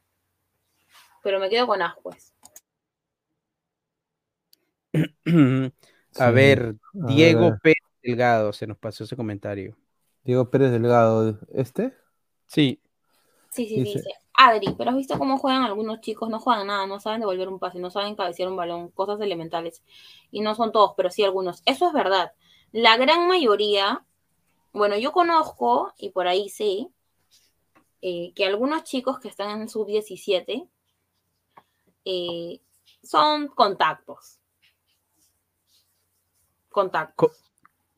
pero me quedo con Ascuez. *clears throat* A Sí, ver, a Diego ver. Pérez Delgado, se nos pasó ese comentario. Diego Pérez Delgado, ¿este? Sí. Sí, sí, sí, Dice- dice. Adri, pero has visto cómo juegan algunos chicos, no juegan nada, no saben devolver un pase, no saben cabecear un balón, cosas elementales. Y no son todos, pero sí algunos. Eso es verdad. La gran mayoría, bueno, yo conozco, y por ahí sé, eh, que algunos chicos que están en sub-17 eh, son contactos. Contactos.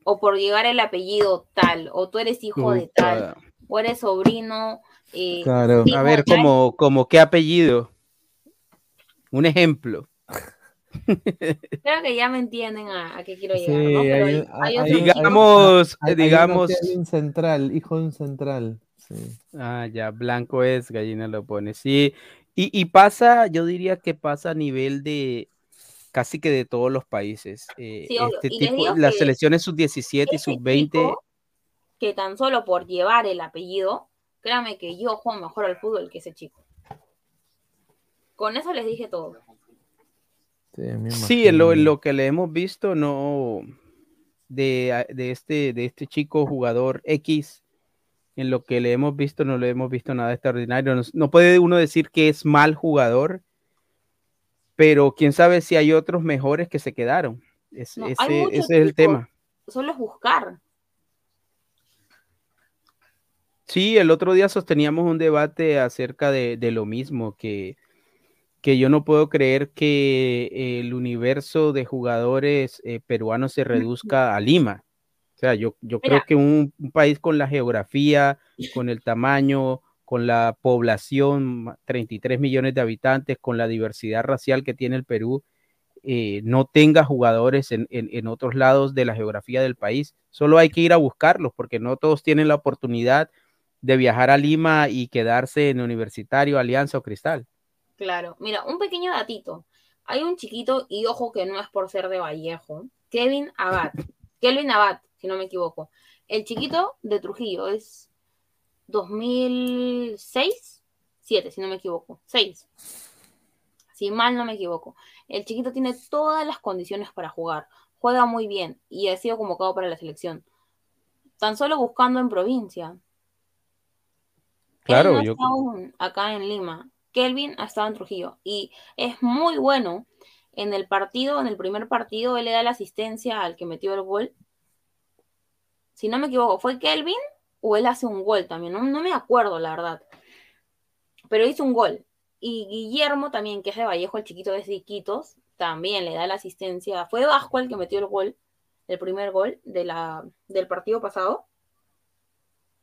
o por llegar el apellido tal, o tú eres hijo de tal, o eres sobrino. Eh, Claro. A ver, como, como qué apellido. Un ejemplo. Creo que ya me entienden a, a qué quiero Sí, llegar, ¿no? Pero hay- hay, hay hay- otros hay- chicos- Digamos, hay- digamos. un central, hijo de un central. Sí. Ah, ya, blanco es, gallina lo pone. Sí, y, y pasa, yo diría que pasa a nivel de casi que de todos los países. Eh, Sí, este tipo, las selecciones sub-17 y ese sub-20, chico, que tan solo por llevar el apellido, créame que yo juego mejor al fútbol que ese chico. Con eso les dije todo. Sí, sí, en lo, lo que le hemos visto, no, de, de este, de este chico jugador X, en lo que le hemos visto, no le hemos visto nada extraordinario. No, no puede uno decir que es mal jugador, pero quién sabe si hay otros mejores que se quedaron. Es- No, ese, ese es el tema. Solo es buscar. Sí, el otro día sosteníamos un debate acerca de, de lo mismo, que, que yo no puedo creer que el universo de jugadores eh, peruanos se reduzca a Lima. O sea, yo, yo creo que un, un país con la geografía, con el tamaño, con la población, ma- 33 millones de habitantes, con la diversidad racial que tiene el Perú, eh, no tenga jugadores en, en- en otros lados de la geografía del país. Solo hay que ir a buscarlos porque no todos tienen la oportunidad de viajar a Lima y quedarse en Universitario, Alianza o Cristal. Claro, mira, un pequeño datito. Hay un chiquito, y ojo que no es por ser de Vallejo, Kevin Abad. *laughs* Kelvin Abad, si no me equivoco. El chiquito de Trujillo es 2006, 7, si no me equivoco. 6. Si mal no me equivoco. El chiquito tiene todas las condiciones para jugar. Juega muy bien y ha sido convocado para la selección. Tan solo buscando en provincia. Él Claro, no yo- está aún acá en Lima. Kelvin ha estado en Trujillo y es muy bueno. En el partido, en el primer partido, él le da la asistencia al que metió el gol. Si no me equivoco, ¿fue Kelvin o él hace un gol también? No, no me acuerdo, la verdad. Pero hizo un gol. Y Guillermo también, que es de Vallejo, el chiquito de Iquitos, también le da la asistencia. Fue Vasco el que metió el gol, el primer gol de la, del partido pasado.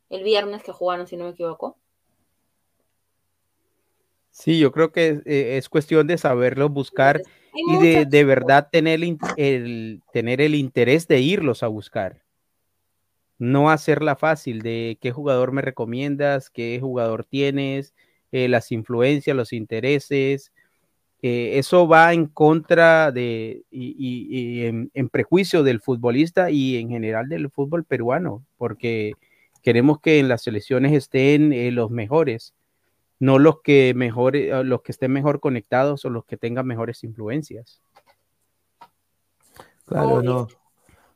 El viernes que jugaron, si no me equivoco. Sí, yo creo que eh, es cuestión de saberlo buscar Hay y de, de verdad tener el, tener el interés de irlos a buscar. No hacerla fácil de qué jugador me recomiendas, qué jugador tienes, eh, las influencias, los intereses. eh, eso va en contra de y, y- y en, en prejuicio del futbolista y en general del fútbol peruano, porque queremos que en las selecciones estén eh, los mejores no los que mejor, eh, los que estén mejor conectados o los que tengan mejores influencias. Claro, no.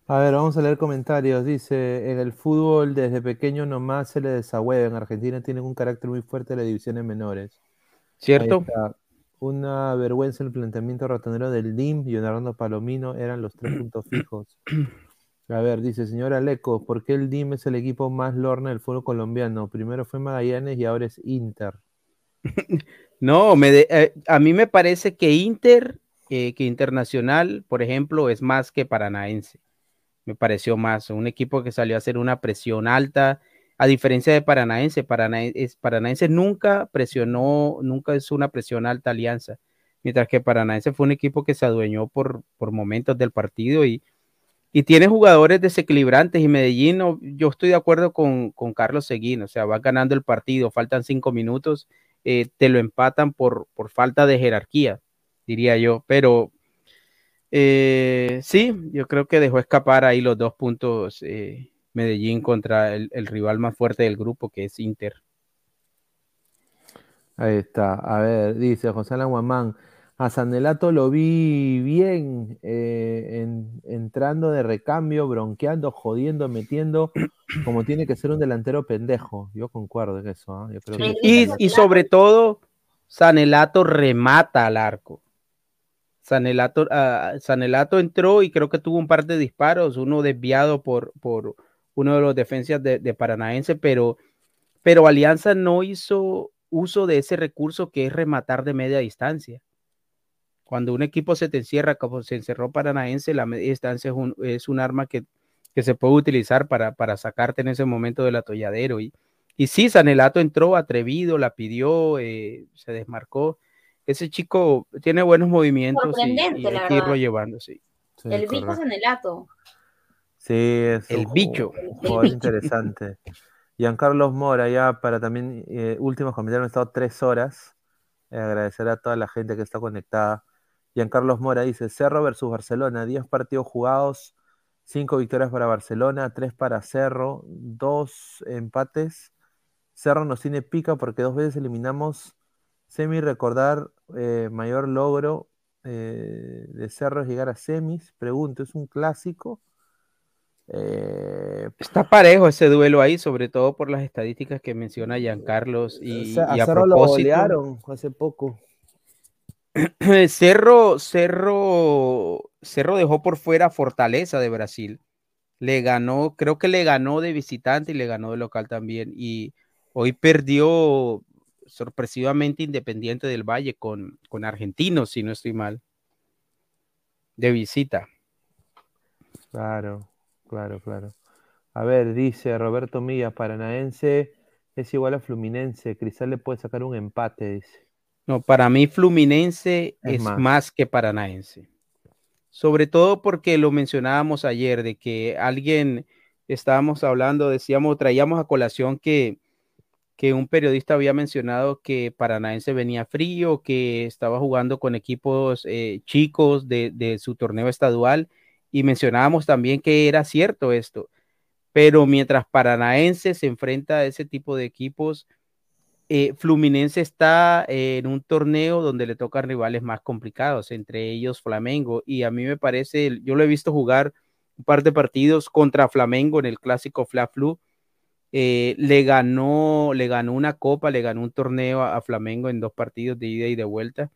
A ver, vamos a leer comentarios. Dice, en el fútbol desde pequeño nomás se le desahueva. En Argentina tienen un carácter muy fuerte de las divisiones menores. ¿Cierto? Una vergüenza el planteamiento ratonero del DIM y Leonardo Palomino eran los tres *clears throat* puntos fijos. A ver, dice, señora Leco, ¿por qué el DIM es el equipo más lorna del fútbol colombiano? Primero fue Magallanes y ahora es Inter. *laughs* No, eh, a mí me parece que Inter, eh, que Internacional, por ejemplo, es más que Paranaense. Me pareció más un equipo que salió a hacer una presión alta, a diferencia de Paranaense. Paranaense, nunca presionó, nunca es una presión alta alianza, mientras que Paranaense fue un equipo que se adueñó por, momentos del partido y, tiene jugadores desequilibrantes y Medellín, yo estoy de acuerdo con, con Carlos Seguín, o sea, va ganando el partido, faltan cinco minutos, eh, te lo empatan por, por falta de jerarquía, diría yo, pero eh, sí, yo creo que dejó escapar ahí los dos puntos eh, Medellín contra el, el rival más fuerte del grupo, que es Inter. Ahí está. A ver, dice José Alan Guamán. A Sanelato lo vi bien, eh, en- entrando de recambio, bronqueando, jodiendo, metiendo, como tiene que ser un delantero pendejo. Yo concuerdo en eso. ¿ah? Yo creo que- Y, y sobre todo, Sanelato remata al arco. Sanelato, ah, Sanelato entró y creo que tuvo un par de disparos, uno desviado por, por uno de los defensas de, de Paranaense, pero, pero Alianza no hizo uso de ese recurso que es rematar de media distancia. Cuando un equipo se te encierra, como se encerró Paranaense, la media distancia es un, es un arma que, que se puede utilizar para, para sacarte en ese momento del atolladero. Y, y sí, Sanelato entró atrevido, la pidió, eh, se desmarcó. Ese chico tiene buenos movimientos y, Sorprendente, y hay la que irlo verdad. llevando, sí. Sí, el bicho correcto. Sanelato. Sí, es El un bicho. jugador bicho. interesante. Giancarlos Mora, ya para también eh, últimos comentarios, han estado tres horas. Eh, agradecer a toda la gente que está conectada. Giancarlos Mora dice: Cerro versus Barcelona, 10 partidos jugados, 5 victorias para Barcelona, 3 para Cerro, 2 empates. Cerro nos tiene pica porque dos veces eliminamos. Semi recordar eh, mayor logro eh, de Cerro es llegar a semis. Pregunto, ¿es un clásico? Eh, Está parejo ese duelo ahí, sobre todo por las estadísticas que menciona Giancarlos. Y, a y a Cerro lo propósito, golearon hace poco. *clears throat* Cerro, Cerro, Cerro dejó por fuera Fortaleza de Brasil. Le ganó, creo que le ganó de visitante y le ganó de local también. Y hoy perdió sorpresivamente Independiente del Valle con, con Argentinos, si no estoy mal, de visita. Claro, claro, claro. A ver, dice Roberto Milla, Paranaense es igual a Fluminense. Cristal le puede sacar un empate, dice. No, para mí Fluminense Es es, más. más. que Paranaense. Sobre todo porque lo mencionábamos ayer, de que alguien estábamos hablando, decíamos, traíamos a colación que, que un periodista había mencionado que Paranaense venía frío, que estaba jugando con equipos eh, chicos de, de su torneo estadual, y mencionábamos también que era cierto esto. Pero mientras Paranaense se enfrenta a ese tipo de equipos, eh, Fluminense está eh, en un torneo donde le tocan rivales más complicados, entre ellos Flamengo, y a mí me parece, yo lo he visto jugar un par de partidos contra Flamengo en el clásico Fla Flu, eh, le ganó, le ganó una copa, le ganó un torneo a, a Flamengo en dos partidos de ida y de vuelta,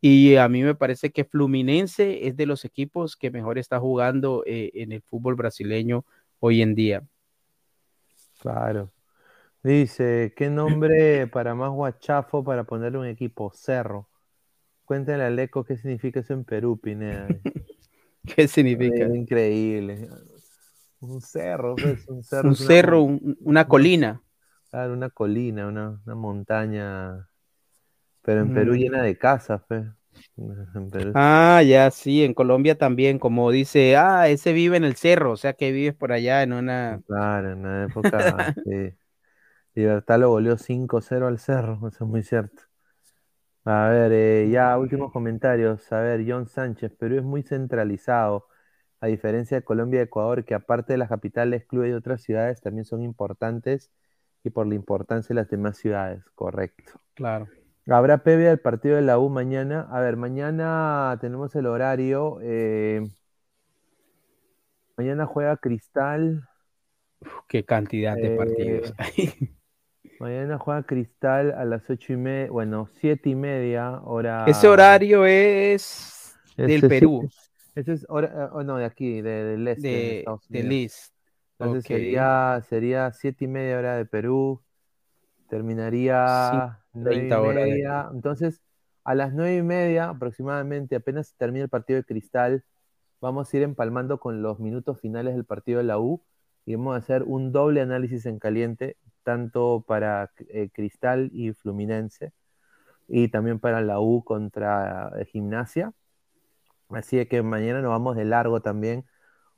y a mí me parece que Fluminense es de los equipos que mejor está jugando en el fútbol brasileño hoy en día. Claro. Dice, ¿qué nombre para más guachafo para ponerle un equipo? Cerro. Cuéntenle al Eco qué significa eso en Perú, Pineda. *laughs* ¿Qué significa? Es increíble. Un cerro, pues, un *laughs* cerro. Un una cerro, un- una colina. Claro, una colina, una, una montaña. Pero en Perú Mm. llena de casas, pues. *laughs* Ah, ya, sí, en Colombia también, como dice, ah, ese vive en el cerro, o sea que vives por allá en una... Claro, en la época sí. Libertad lo goleó 5-0 al Cerro, eso es muy cierto. A ver, eh, ya últimos comentarios. A ver, John Sánchez, Perú es muy centralizado, a diferencia de Colombia y Ecuador, que aparte de las capitales, clubes y otras ciudades también son importantes y por la importancia de las demás ciudades, correcto. Claro. ¿Habrá previa del partido de la U mañana? A ver, mañana tenemos el horario. eh, mañana juega Cristal. Qué cantidad de Eh, partidos. *laughs* Mañana juega Cristal a las ocho y media, bueno, siete y media, hora. Ese horario es del Ese sí- Perú, Ese es hora, oh, no, de aquí, de, del este, de de, Estados del. East. Entonces Ok. sería, sería siete y media hora de Perú, terminaría nueve y 30 hora de- media. Entonces, a las nueve y media aproximadamente, apenas termine el partido de Cristal, vamos a ir empalmando con los minutos finales del partido de la U y vamos a hacer un doble análisis en caliente, tanto para eh, Cristal y Fluminense, y también para la U contra eh, Gimnasia. Así que mañana nos vamos de largo también,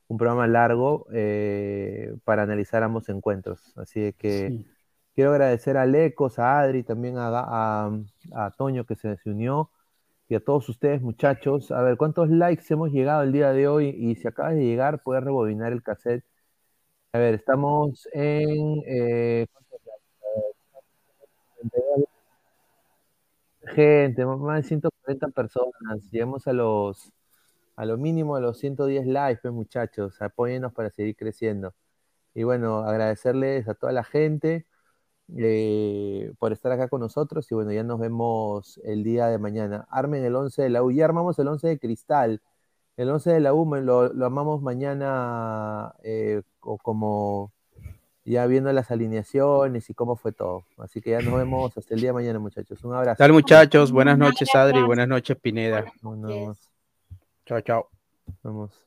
un programa largo eh, para analizar ambos encuentros. Así que Sí. quiero agradecer a Lecos, a Adri, también a, a, a Toño que se, se unió y a todos ustedes muchachos. A ver, ¿cuántos likes hemos llegado el día de hoy? Y si acabas de llegar, puedes rebobinar el cassette. A ver, estamos en... eh, Gente, más de 140 personas. Llegamos a los a lo mínimo a los 110 likes, pues, muchachos. Apóyennos para seguir creciendo. Y bueno, agradecerles a toda la gente eh, por estar acá con nosotros. Y bueno, ya nos vemos el día de mañana. Armen el 11 de la U. Ya armamos el 11 de Cristal. El 11 de la U me lo, lo armamos mañana eh, o como ya viendo las alineaciones y cómo fue todo. Así que ya nos vemos hasta el día de mañana, muchachos. Un abrazo. Tal muchachos, buenas noches Adri, buenas noches Pineda. Chao, chao. Vamos.